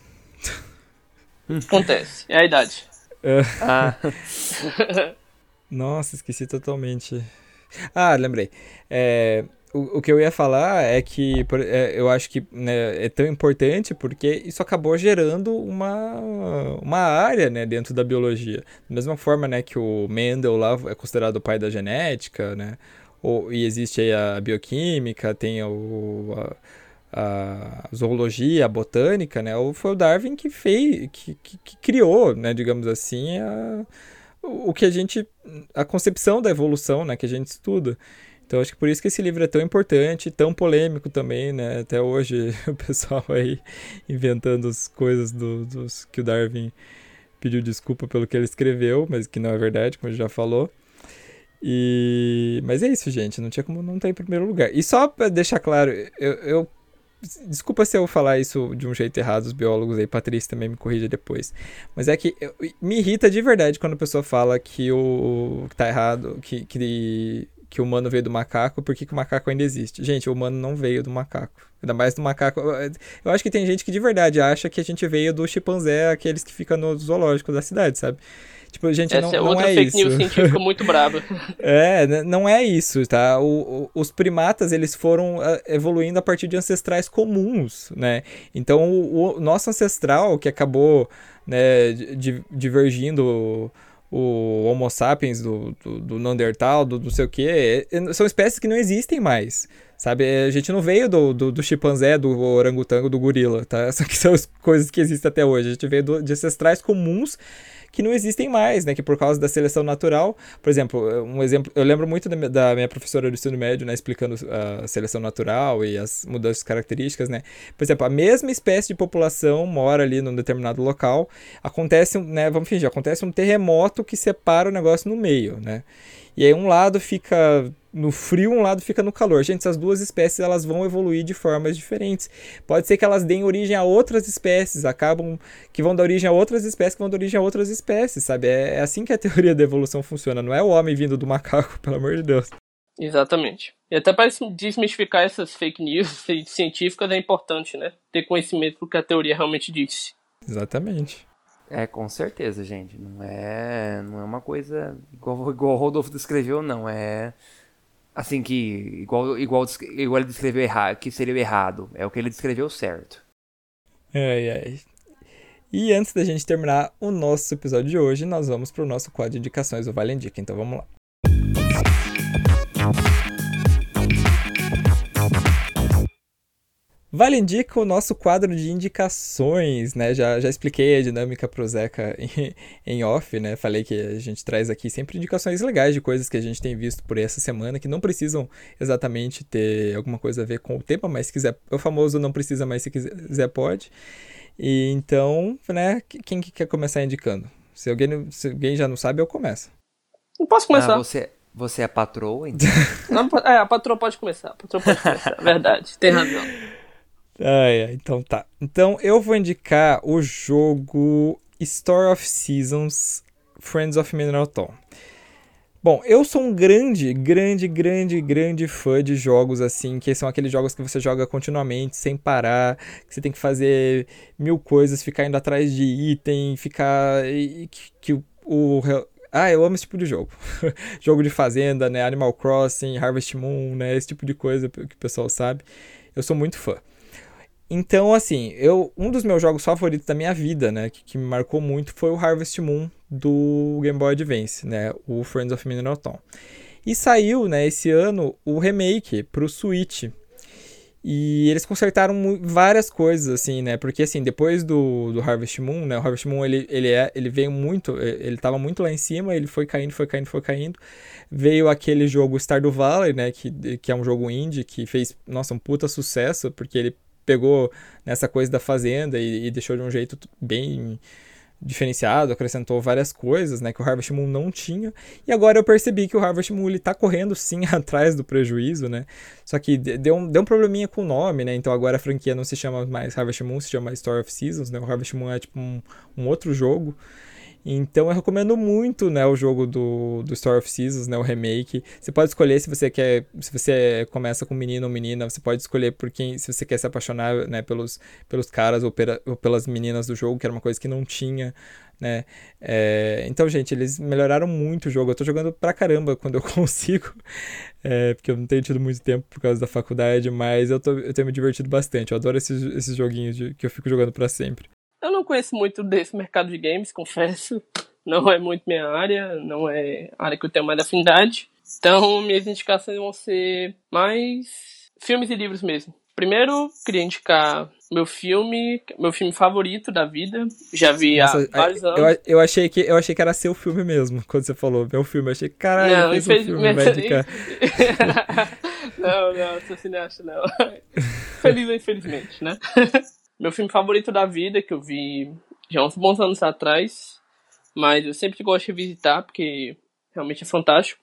Acontece, é a idade. Ah. Nossa, esqueci totalmente. Ah, lembrei. É, o, o que eu ia falar é que é, eu acho que né, é tão importante porque isso acabou gerando uma, uma área né, dentro da biologia. Da mesma forma né, que o Mendel lá é considerado o pai da genética, né? Ou, e existe aí a bioquímica, tem o, a, a zoologia, a botânica, né? Foi o Darwin que fez, que, que, que criou, né, digamos assim, a, o que a gente, a concepção da evolução, né, que a gente estuda. Então acho que por isso que esse livro é tão importante, tão polêmico também, né? Até hoje o pessoal aí inventando as coisas do, dos que o Darwin pediu desculpa pelo que ele escreveu, mas que não é verdade, como ele já falou. E mas é isso, gente, não tinha como não estar em primeiro lugar. E só para deixar claro, eu, eu desculpa se eu falar isso de um jeito errado, os biólogos aí, Patrícia também me corrija depois. Mas é que eu, me irrita de verdade quando a pessoa fala que o que tá errado, que, que, que o humano veio do macaco, porque que o macaco ainda existe. Gente, o humano não veio do macaco. Ainda mais do macaco. Eu acho que tem gente que de verdade acha que a gente veio do chimpanzé, aqueles que ficam no zoológico da cidade, sabe? Tipo, gente, Essa não, é não outra é fake isso. news científica muito braba. é, não é isso, tá? O, o, os primatas, eles foram ah, evoluindo a partir de ancestrais comuns, né? Então, o, o nosso ancestral, que acabou né, divergindo o Homo sapiens do, do, do Neandertal, do não sei o que, é, é, são espécies que não existem mais. Sabe, a gente não veio do, do, do chimpanzé, do orangotango, do gorila, tá? Essas que são as coisas que existem até hoje. A gente veio do, de ancestrais comuns que não existem mais, né? Que por causa da seleção natural, por exemplo, um exemplo, eu lembro muito da minha, professora do ensino médio, né, explicando a seleção natural e as mudanças características, né? Por exemplo, a mesma espécie de população mora ali num determinado local, acontece, né, vamos fingir, acontece um terremoto que separa o negócio no meio, né? E aí um lado fica no frio, um lado fica no calor. Gente, essas duas espécies elas vão evoluir de formas diferentes. Pode ser que elas deem origem a outras espécies, acabam que vão dar origem a outras espécies que vão dar origem a outras espécies, sabe? É, é assim que a teoria da evolução funciona. Não é o homem vindo do macaco, pelo amor de Deus. Exatamente. E até para desmistificar essas fake news científicas é importante, né? Ter conhecimento do que a teoria realmente disse. Exatamente. É, com certeza, gente. Não é, não é uma coisa igual, igual o Rodolfo descreveu, não. É assim que igual igual igual ele descreveu errado, que seria o errado. É o que ele descreveu certo. Ai, ai. E antes da gente terminar o nosso episódio de hoje, nós vamos para o nosso quadro de indicações do Vale Indica. Então vamos lá. Vale indica o nosso quadro de indicações, né? Já, já expliquei a dinâmica pro Zeca em, em, off, né? Falei que a gente traz aqui sempre indicações legais de coisas que a gente tem visto por essa semana, que não precisam exatamente ter alguma coisa a ver com o tema, mas se quiser, o famoso não precisa, mas se quiser pode. E então, né? Quem que quer começar indicando? Se alguém, se alguém já não sabe, eu começo. Não posso começar. Ah, você, você é a patroa, então? não, é, a patroa pode começar. A patroa pode começar. Verdade, tem razão. Ah, então tá. Então eu vou indicar o jogo Story of Seasons Friends of Mineral Town. Bom, eu sou um grande, grande, grande, grande fã de jogos assim, que são aqueles jogos que você joga continuamente, sem parar, que você tem que fazer mil coisas, ficar indo atrás de item, ficar. que, que o, o. Ah, eu amo esse tipo de jogo. jogo de fazenda, né? Animal Crossing, Harvest Moon, né? Esse tipo de coisa que o pessoal sabe. Eu sou muito fã. Então, assim, eu um dos meus jogos favoritos da minha vida, né, que, que, me marcou muito, foi o Harvest Moon do Game Boy Advance, né, o Friends of Mineral Town. E saiu, né, esse ano o remake pro Switch. E eles consertaram várias coisas, assim, né? Porque, assim, depois do, do Harvest Moon, né? O Harvest Moon, ele, ele, é, ele veio muito... Ele tava muito lá em cima, ele foi caindo, foi caindo, foi caindo. Veio aquele jogo Stardew Valley, né? Que, que é um jogo indie, que fez, nossa, um puta sucesso, porque ele pegou nessa coisa da fazenda e, e, deixou de um jeito bem diferenciado, acrescentou várias coisas, né, que o Harvest Moon não tinha. E agora eu percebi que o Harvest Moon ele tá correndo sim atrás do prejuízo, né? Só que deu um, deu um probleminha com o nome, né? Então agora a franquia não se chama mais Harvest Moon, se chama Story of Seasons, né? O Harvest Moon é tipo um, um outro jogo. Então eu recomendo muito, né, o jogo do, do Story of Seasons, né, o remake. Você pode escolher se você quer, se você começa com menino ou menina, você pode escolher por quem, se você quer se apaixonar, né, pelos, pelos caras ou, ou pelas meninas do jogo, que era uma coisa que não tinha, né. É, então, gente, eles melhoraram muito o jogo. Eu tô jogando pra caramba quando eu consigo, é, porque eu não tenho tido muito tempo por causa da faculdade, mas eu, tô, eu tenho me divertido bastante. Eu adoro esses, esses joguinhos de, que eu fico jogando para sempre. Eu não conheço muito desse mercado de games, confesso. Não é muito minha área, não é área que eu tenho mais afinidade. Então, minhas indicações vão ser mais filmes e livros mesmo. Primeiro, queria indicar meu filme, meu filme favorito da vida. Já vi Nossa, há vários anos. Eu, eu, achei que, eu achei que era seu filme mesmo, quando você falou meu filme. Eu achei que, caralho, não, fez um filme, vai indicar. não, não, sou cineasta, não. Feliz ou infelizmente, né? Meu filme favorito da vida, que eu vi já uns bons anos atrás, mas eu sempre gosto de revisitar, porque realmente é fantástico,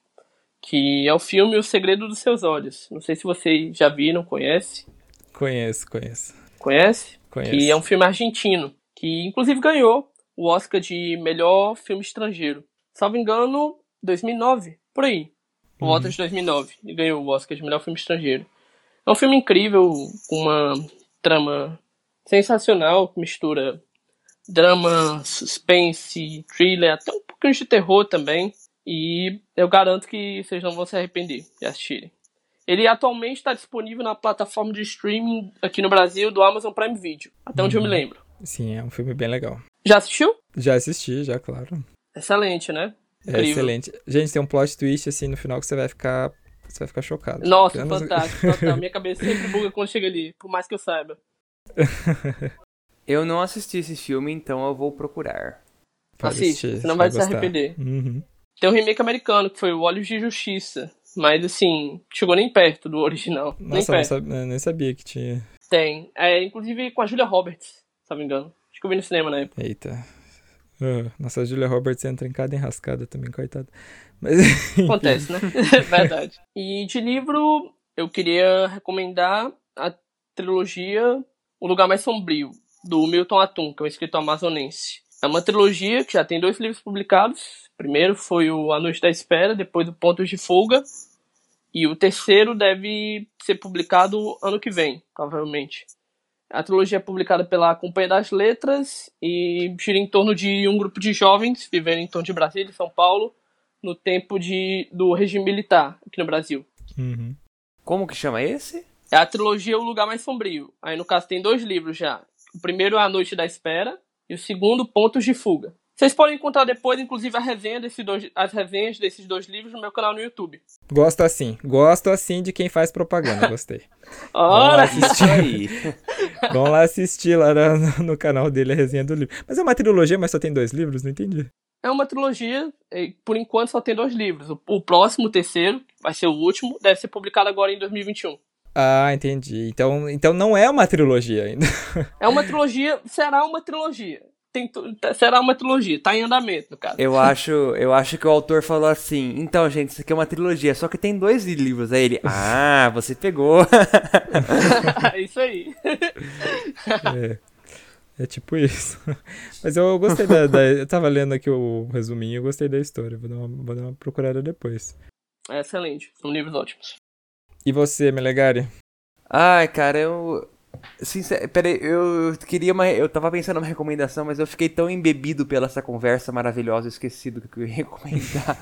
que é o filme O Segredo dos Seus Olhos. Não sei se vocês já viram, conhecem. Conheço, conheço. Conhece? Conheço. Que é um filme argentino, que inclusive ganhou o Oscar de melhor filme estrangeiro. Salvo engano, 2009, por aí. Por volta de 2009. E ganhou o Oscar de melhor filme estrangeiro. É um filme incrível, com uma trama sensacional, mistura drama, suspense, thriller, até um pouquinho de terror também. E eu garanto que vocês não vão se arrepender de assistirem. Ele atualmente está disponível na plataforma de streaming aqui no Brasil do Amazon Prime Video, até onde eu me lembro. Sim, é um filme bem legal. Já assistiu? Já assisti, já, claro. Excelente, né? É excelente. Gente, tem um plot twist assim no final que você vai ficar. Você vai ficar chocado. Nossa, fantástico. total. Minha cabeça sempre buga quando chega ali, por mais que eu saiba. Eu não assisti esse filme, então eu vou procurar. Pode Assiste, assistir, você não vai se gostar. arrepender. Uhum. Tem um remake americano, que foi o Olhos de Justiça. Mas assim, chegou nem perto do original. nem Nossa, perto. sabia, eu nem sabia que tinha. Tem. É, inclusive com a Julia Roberts, se não me engano. Acho que eu vi no cinema na época. Eita. Ah, nossa, a Julia Roberts entra em cada enrascada também, coitada. Mas. Acontece, né? Verdade. E de livro, eu queria recomendar a trilogia O Lugar Mais Sombrio, do Milton Atum, que é um escritor amazonense. É uma trilogia que já tem dois livros publicados. O primeiro foi o A Noite da Espera, depois o Pontos de Fuga. E o terceiro deve ser publicado ano que vem, provavelmente. A trilogia é publicada pela Companhia das Letras e gira em torno de um grupo de jovens vivendo em torno de Brasília e São Paulo no tempo de, do regime militar aqui no Brasil. Uhum. Como que chama esse? É a trilogia O Lugar Mais Sombrio. Aí, no caso, tem dois livros já. O primeiro é A Noite da Espera e o segundo, Pontos de Fuga. Vocês podem encontrar depois, inclusive, a resenha desses dois, as resenhas desses dois livros no meu canal no YouTube. Gosto assim. Gosto assim de quem faz propaganda. Gostei. Ora! Isso aí. Vamos lá assistir lá no, no canal dele a resenha do livro. Mas é uma trilogia, mas só tem dois livros? Não entendi. É uma trilogia, e, por enquanto só tem dois livros. O, o próximo, o terceiro, vai ser o último, deve ser publicado agora em 2021. Ah, entendi. Então, então não é uma trilogia ainda. É uma trilogia, será uma trilogia. Tem, tu- será uma trilogia, tá em andamento, no caso. Eu acho, eu acho que o autor falou assim: então, gente, isso aqui é uma trilogia, só que tem dois livros. Aí ele, ah, você pegou. É isso aí. É, é tipo isso. Mas eu gostei da, da- Eu tava lendo aqui o resuminho e eu gostei da história. Vou dar, uma, vou dar uma procurada depois. É excelente, são livros ótimos. E você, Melegari? Ai, cara, eu. Sincer... Peraí, eu queria uma. Eu tava pensando numa recomendação, mas eu fiquei tão embebido pela essa conversa maravilhosa, esqueci do que eu ia recomendar.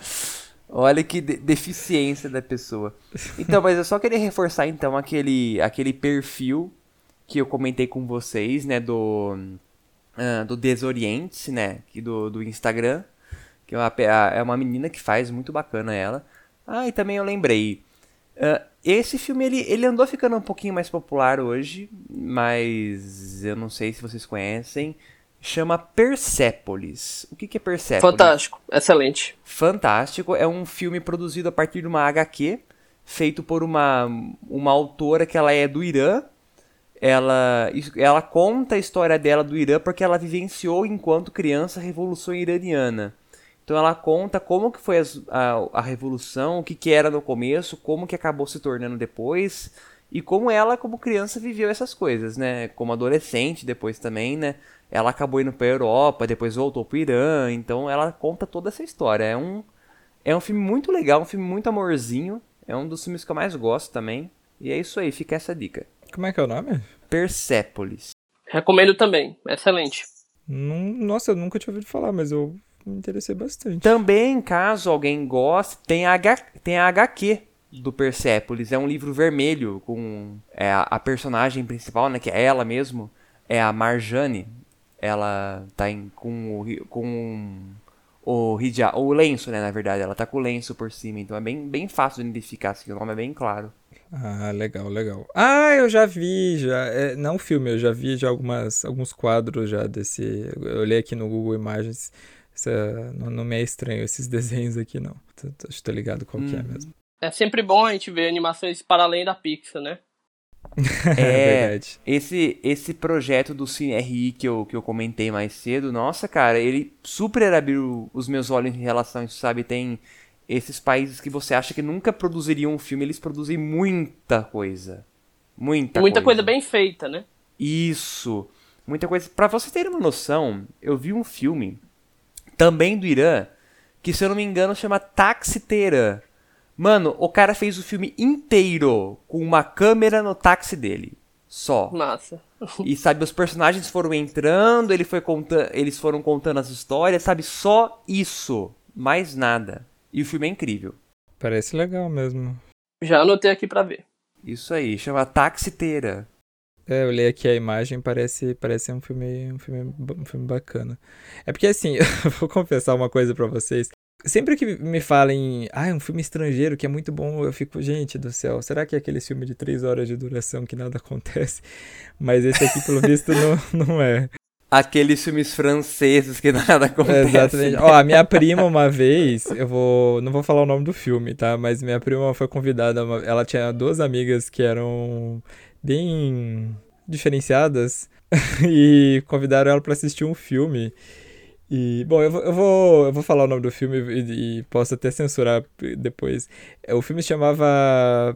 Olha que de- deficiência da pessoa. Então, mas eu só queria reforçar então aquele, aquele perfil que eu comentei com vocês, né, do ah, do Desoriente, né, que do, do Instagram, que é uma, é uma menina que faz muito bacana ela. Ah, e também eu lembrei, ah, esse filme ele, ele andou ficando um pouquinho mais popular hoje, mas eu não sei se vocês conhecem. Chama Persepolis. O que, que é Persepolis? Fantástico, excelente. Fantástico. É um filme produzido a partir de uma HQ, feito por uma, uma autora que ela é do Irã. Ela, ela conta a história dela do Irã porque ela vivenciou enquanto criança a Revolução Iraniana. Então ela conta como que foi as- a, a revolução, o que, que era no começo, como que acabou se tornando depois e como ela, como criança, viveu essas coisas, né? Como adolescente depois também, né? Ela acabou indo pra Europa, depois voltou pro Irã, então ela conta toda essa história. É um, é um filme muito legal, um filme muito amorzinho. É um dos filmes que eu mais gosto também. E é isso aí, fica essa dica. Como é que é o nome? Persepolis. Recomendo também, excelente. Não- nossa, eu nunca tinha ouvido falar, mas eu me interessei bastante. Também, caso alguém goste, tem a, H, tem a HQ do Persepolis. É um livro vermelho com é, a, personagem principal, né, que é ela mesmo, é a Marjane. Ela tá em, com, o, com o hijab, o lenço, né, na verdade. Ela tá com o lenço por cima, então é bem, bem fácil de identificar, assim, o nome é bem claro. Ah, legal, legal. Ah, eu já vi, já. É, não o filme, eu já vi já algumas, alguns quadros já desse. Eu olhei aqui no Google Imagens. Essa- não, não me é estranho esses desenhos aqui, não. Tô, tô, acho que tô ligado qual que é Uhum. mesmo. É sempre bom a gente ver animações para além da Pixar, né? É, verdade. Esse, esse projeto do CineRI que eu, que eu comentei mais cedo, nossa, cara, ele super abriu os meus olhos em relação a isso, sabe? Tem esses países que você acha que nunca produziriam um filme, eles produzem muita coisa. Muita, muita coisa. coisa bem feita, né? Isso. Muita coisa. Pra vocês terem uma noção, eu vi um filme, também do Irã, que se eu não me engano chama Taxiteira. Mano, o cara fez o filme inteiro com uma câmera no táxi dele. Só. Massa. E sabe, os personagens foram entrando, ele foi conta eles foram contando as histórias, sabe? Só isso. Mais nada. E o filme é incrível. Parece legal mesmo. Já anotei aqui pra ver. Isso aí, chama Taxiteira. É, eu olhei aqui a imagem, parece, parece um filme, um filme, um filme bacana. É porque assim, eu vou confessar uma coisa pra vocês. Sempre que me falem, ah, é um filme estrangeiro que é muito bom, eu fico, gente do céu, será que é aquele filme de três horas de duração que nada acontece? Mas esse aqui, pelo visto, não, não é. Aqueles filmes franceses que nada acontece. Exatamente. né? Ó, a minha prima, uma vez, eu vou. Não vou falar o nome do filme, tá? Mas minha prima foi convidada. uma- Ela tinha duas amigas que eram bem diferenciadas e convidaram ela pra assistir um filme. E, bom, eu vou, eu vou, eu vou falar o nome do filme e, e posso até censurar depois. É, O filme se chamava.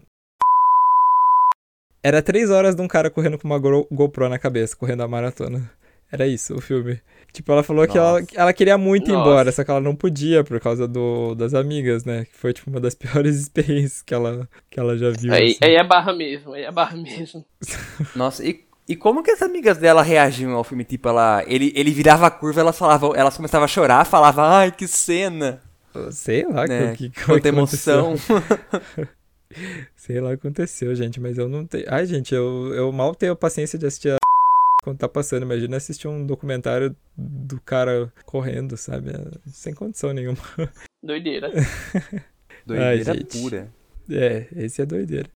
Era três horas de um cara correndo com uma Go- GoPro na cabeça, correndo a maratona. Era isso, o filme. Tipo, ela falou que ela, Nossa. ela queria muito ir Nossa. embora, só que ela não podia por causa do, das amigas, né? Que foi, tipo, uma das piores experiências que ela, que ela já viu. Aí, assim. aí é barra mesmo, aí é barra mesmo. Nossa, e, e como que as amigas dela reagiam ao filme? Tipo, ela, ele, ele virava a curva, elas falavam, elas começavam a chorar, falavam, ai, que cena! Sei lá Né? o que, que Quanta aconteceu. emoção. Sei lá o que aconteceu, gente, mas eu não tenho. Ai, gente, eu, eu mal tenho paciência de assistir a... quando tá passando. Imagina assistir um documentário do cara correndo, sabe? É Sem condição nenhuma. Doideira. Doideira gente. pura. É, esse é doideira.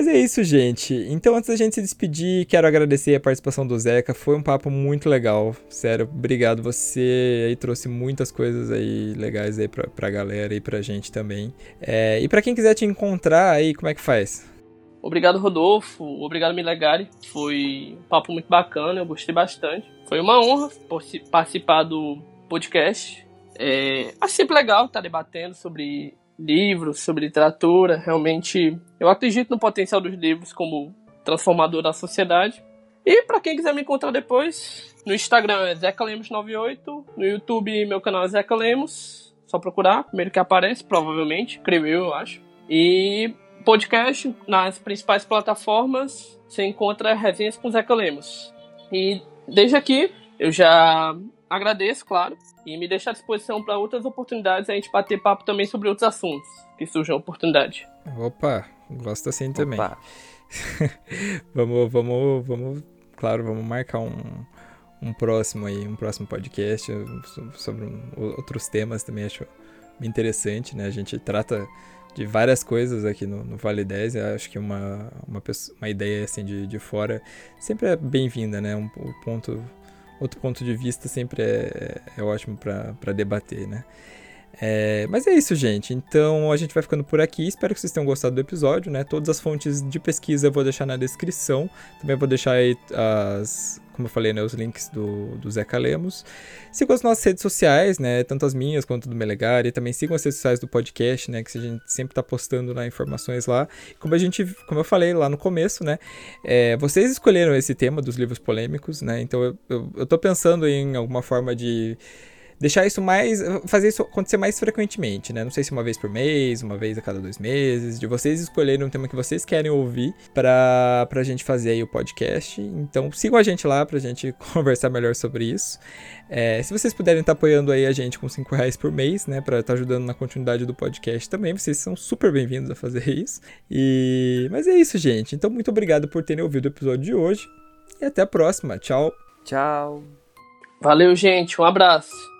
Mas é isso, gente. Então, antes da gente se despedir, quero agradecer a participação do Zeca. Foi um papo muito legal. Sério, obrigado. Você aí trouxe muitas coisas aí legais aí pra, pra galera e pra gente também. É, e pra quem quiser te encontrar aí, como é que faz? Obrigado, Rodolfo. Obrigado, Milegari. Foi um papo muito bacana, eu gostei bastante. Foi uma honra participar do podcast. É, acho sempre legal estar debatendo sobre livros, sobre literatura. Realmente, eu acredito no potencial dos livros como transformador da sociedade. E para quem quiser me encontrar depois, no Instagram é Zeca Lemos98, no YouTube meu canal é Zeca Lemos. Só procurar, primeiro que aparece, provavelmente, creio eu, eu acho. E podcast nas principais plataformas você encontra resenhas com Zeca Lemos. E desde aqui eu já agradeço, claro, e me deixo à disposição para outras oportunidades a gente bater papo também sobre outros assuntos que surjam oportunidade. Opa, gosto assim também. Opa. vamos, vamos, vamos, claro, vamos marcar um, um próximo aí, um próximo podcast so- sobre um- outros temas também, acho interessante, né? A gente trata de várias coisas aqui no, no Vale 10, eu acho que uma, uma, pessoa- uma ideia assim de, de fora sempre é bem-vinda, né? Um, um ponto, outro ponto de vista sempre é, é ótimo para debater, né? É, mas é isso, gente. Então a gente vai ficando por aqui. Espero que vocês tenham gostado do episódio, né? Todas as fontes de pesquisa eu vou deixar na descrição. Também vou deixar aí as, como eu falei, né, os links do, do Zeca Lemos. Sigam as nossas redes sociais, né? Tanto as minhas quanto do Melegari. Também sigam as redes sociais do podcast, né? Que a gente sempre tá postando lá informações lá. Como a gente, como eu falei lá no começo, né? É, vocês escolheram esse tema dos livros polêmicos, né? Então eu, tô pensando em alguma forma de deixar isso mais. fazer isso acontecer mais frequentemente, né? Não sei se uma vez por mês, uma vez a cada dois meses, de vocês escolherem um tema que vocês querem ouvir pra, pra gente fazer aí o podcast. Então sigam a gente lá pra gente conversar melhor sobre isso. É, se vocês puderem estar apoiando aí a gente com 5 reais por mês, né? Pra estar ajudando na continuidade do podcast também, vocês são super bem-vindos a fazer isso. E. Mas é isso, gente. Então, muito obrigado por terem ouvido o episódio de hoje. E até a próxima. Tchau. Tchau. Valeu, gente. Um abraço.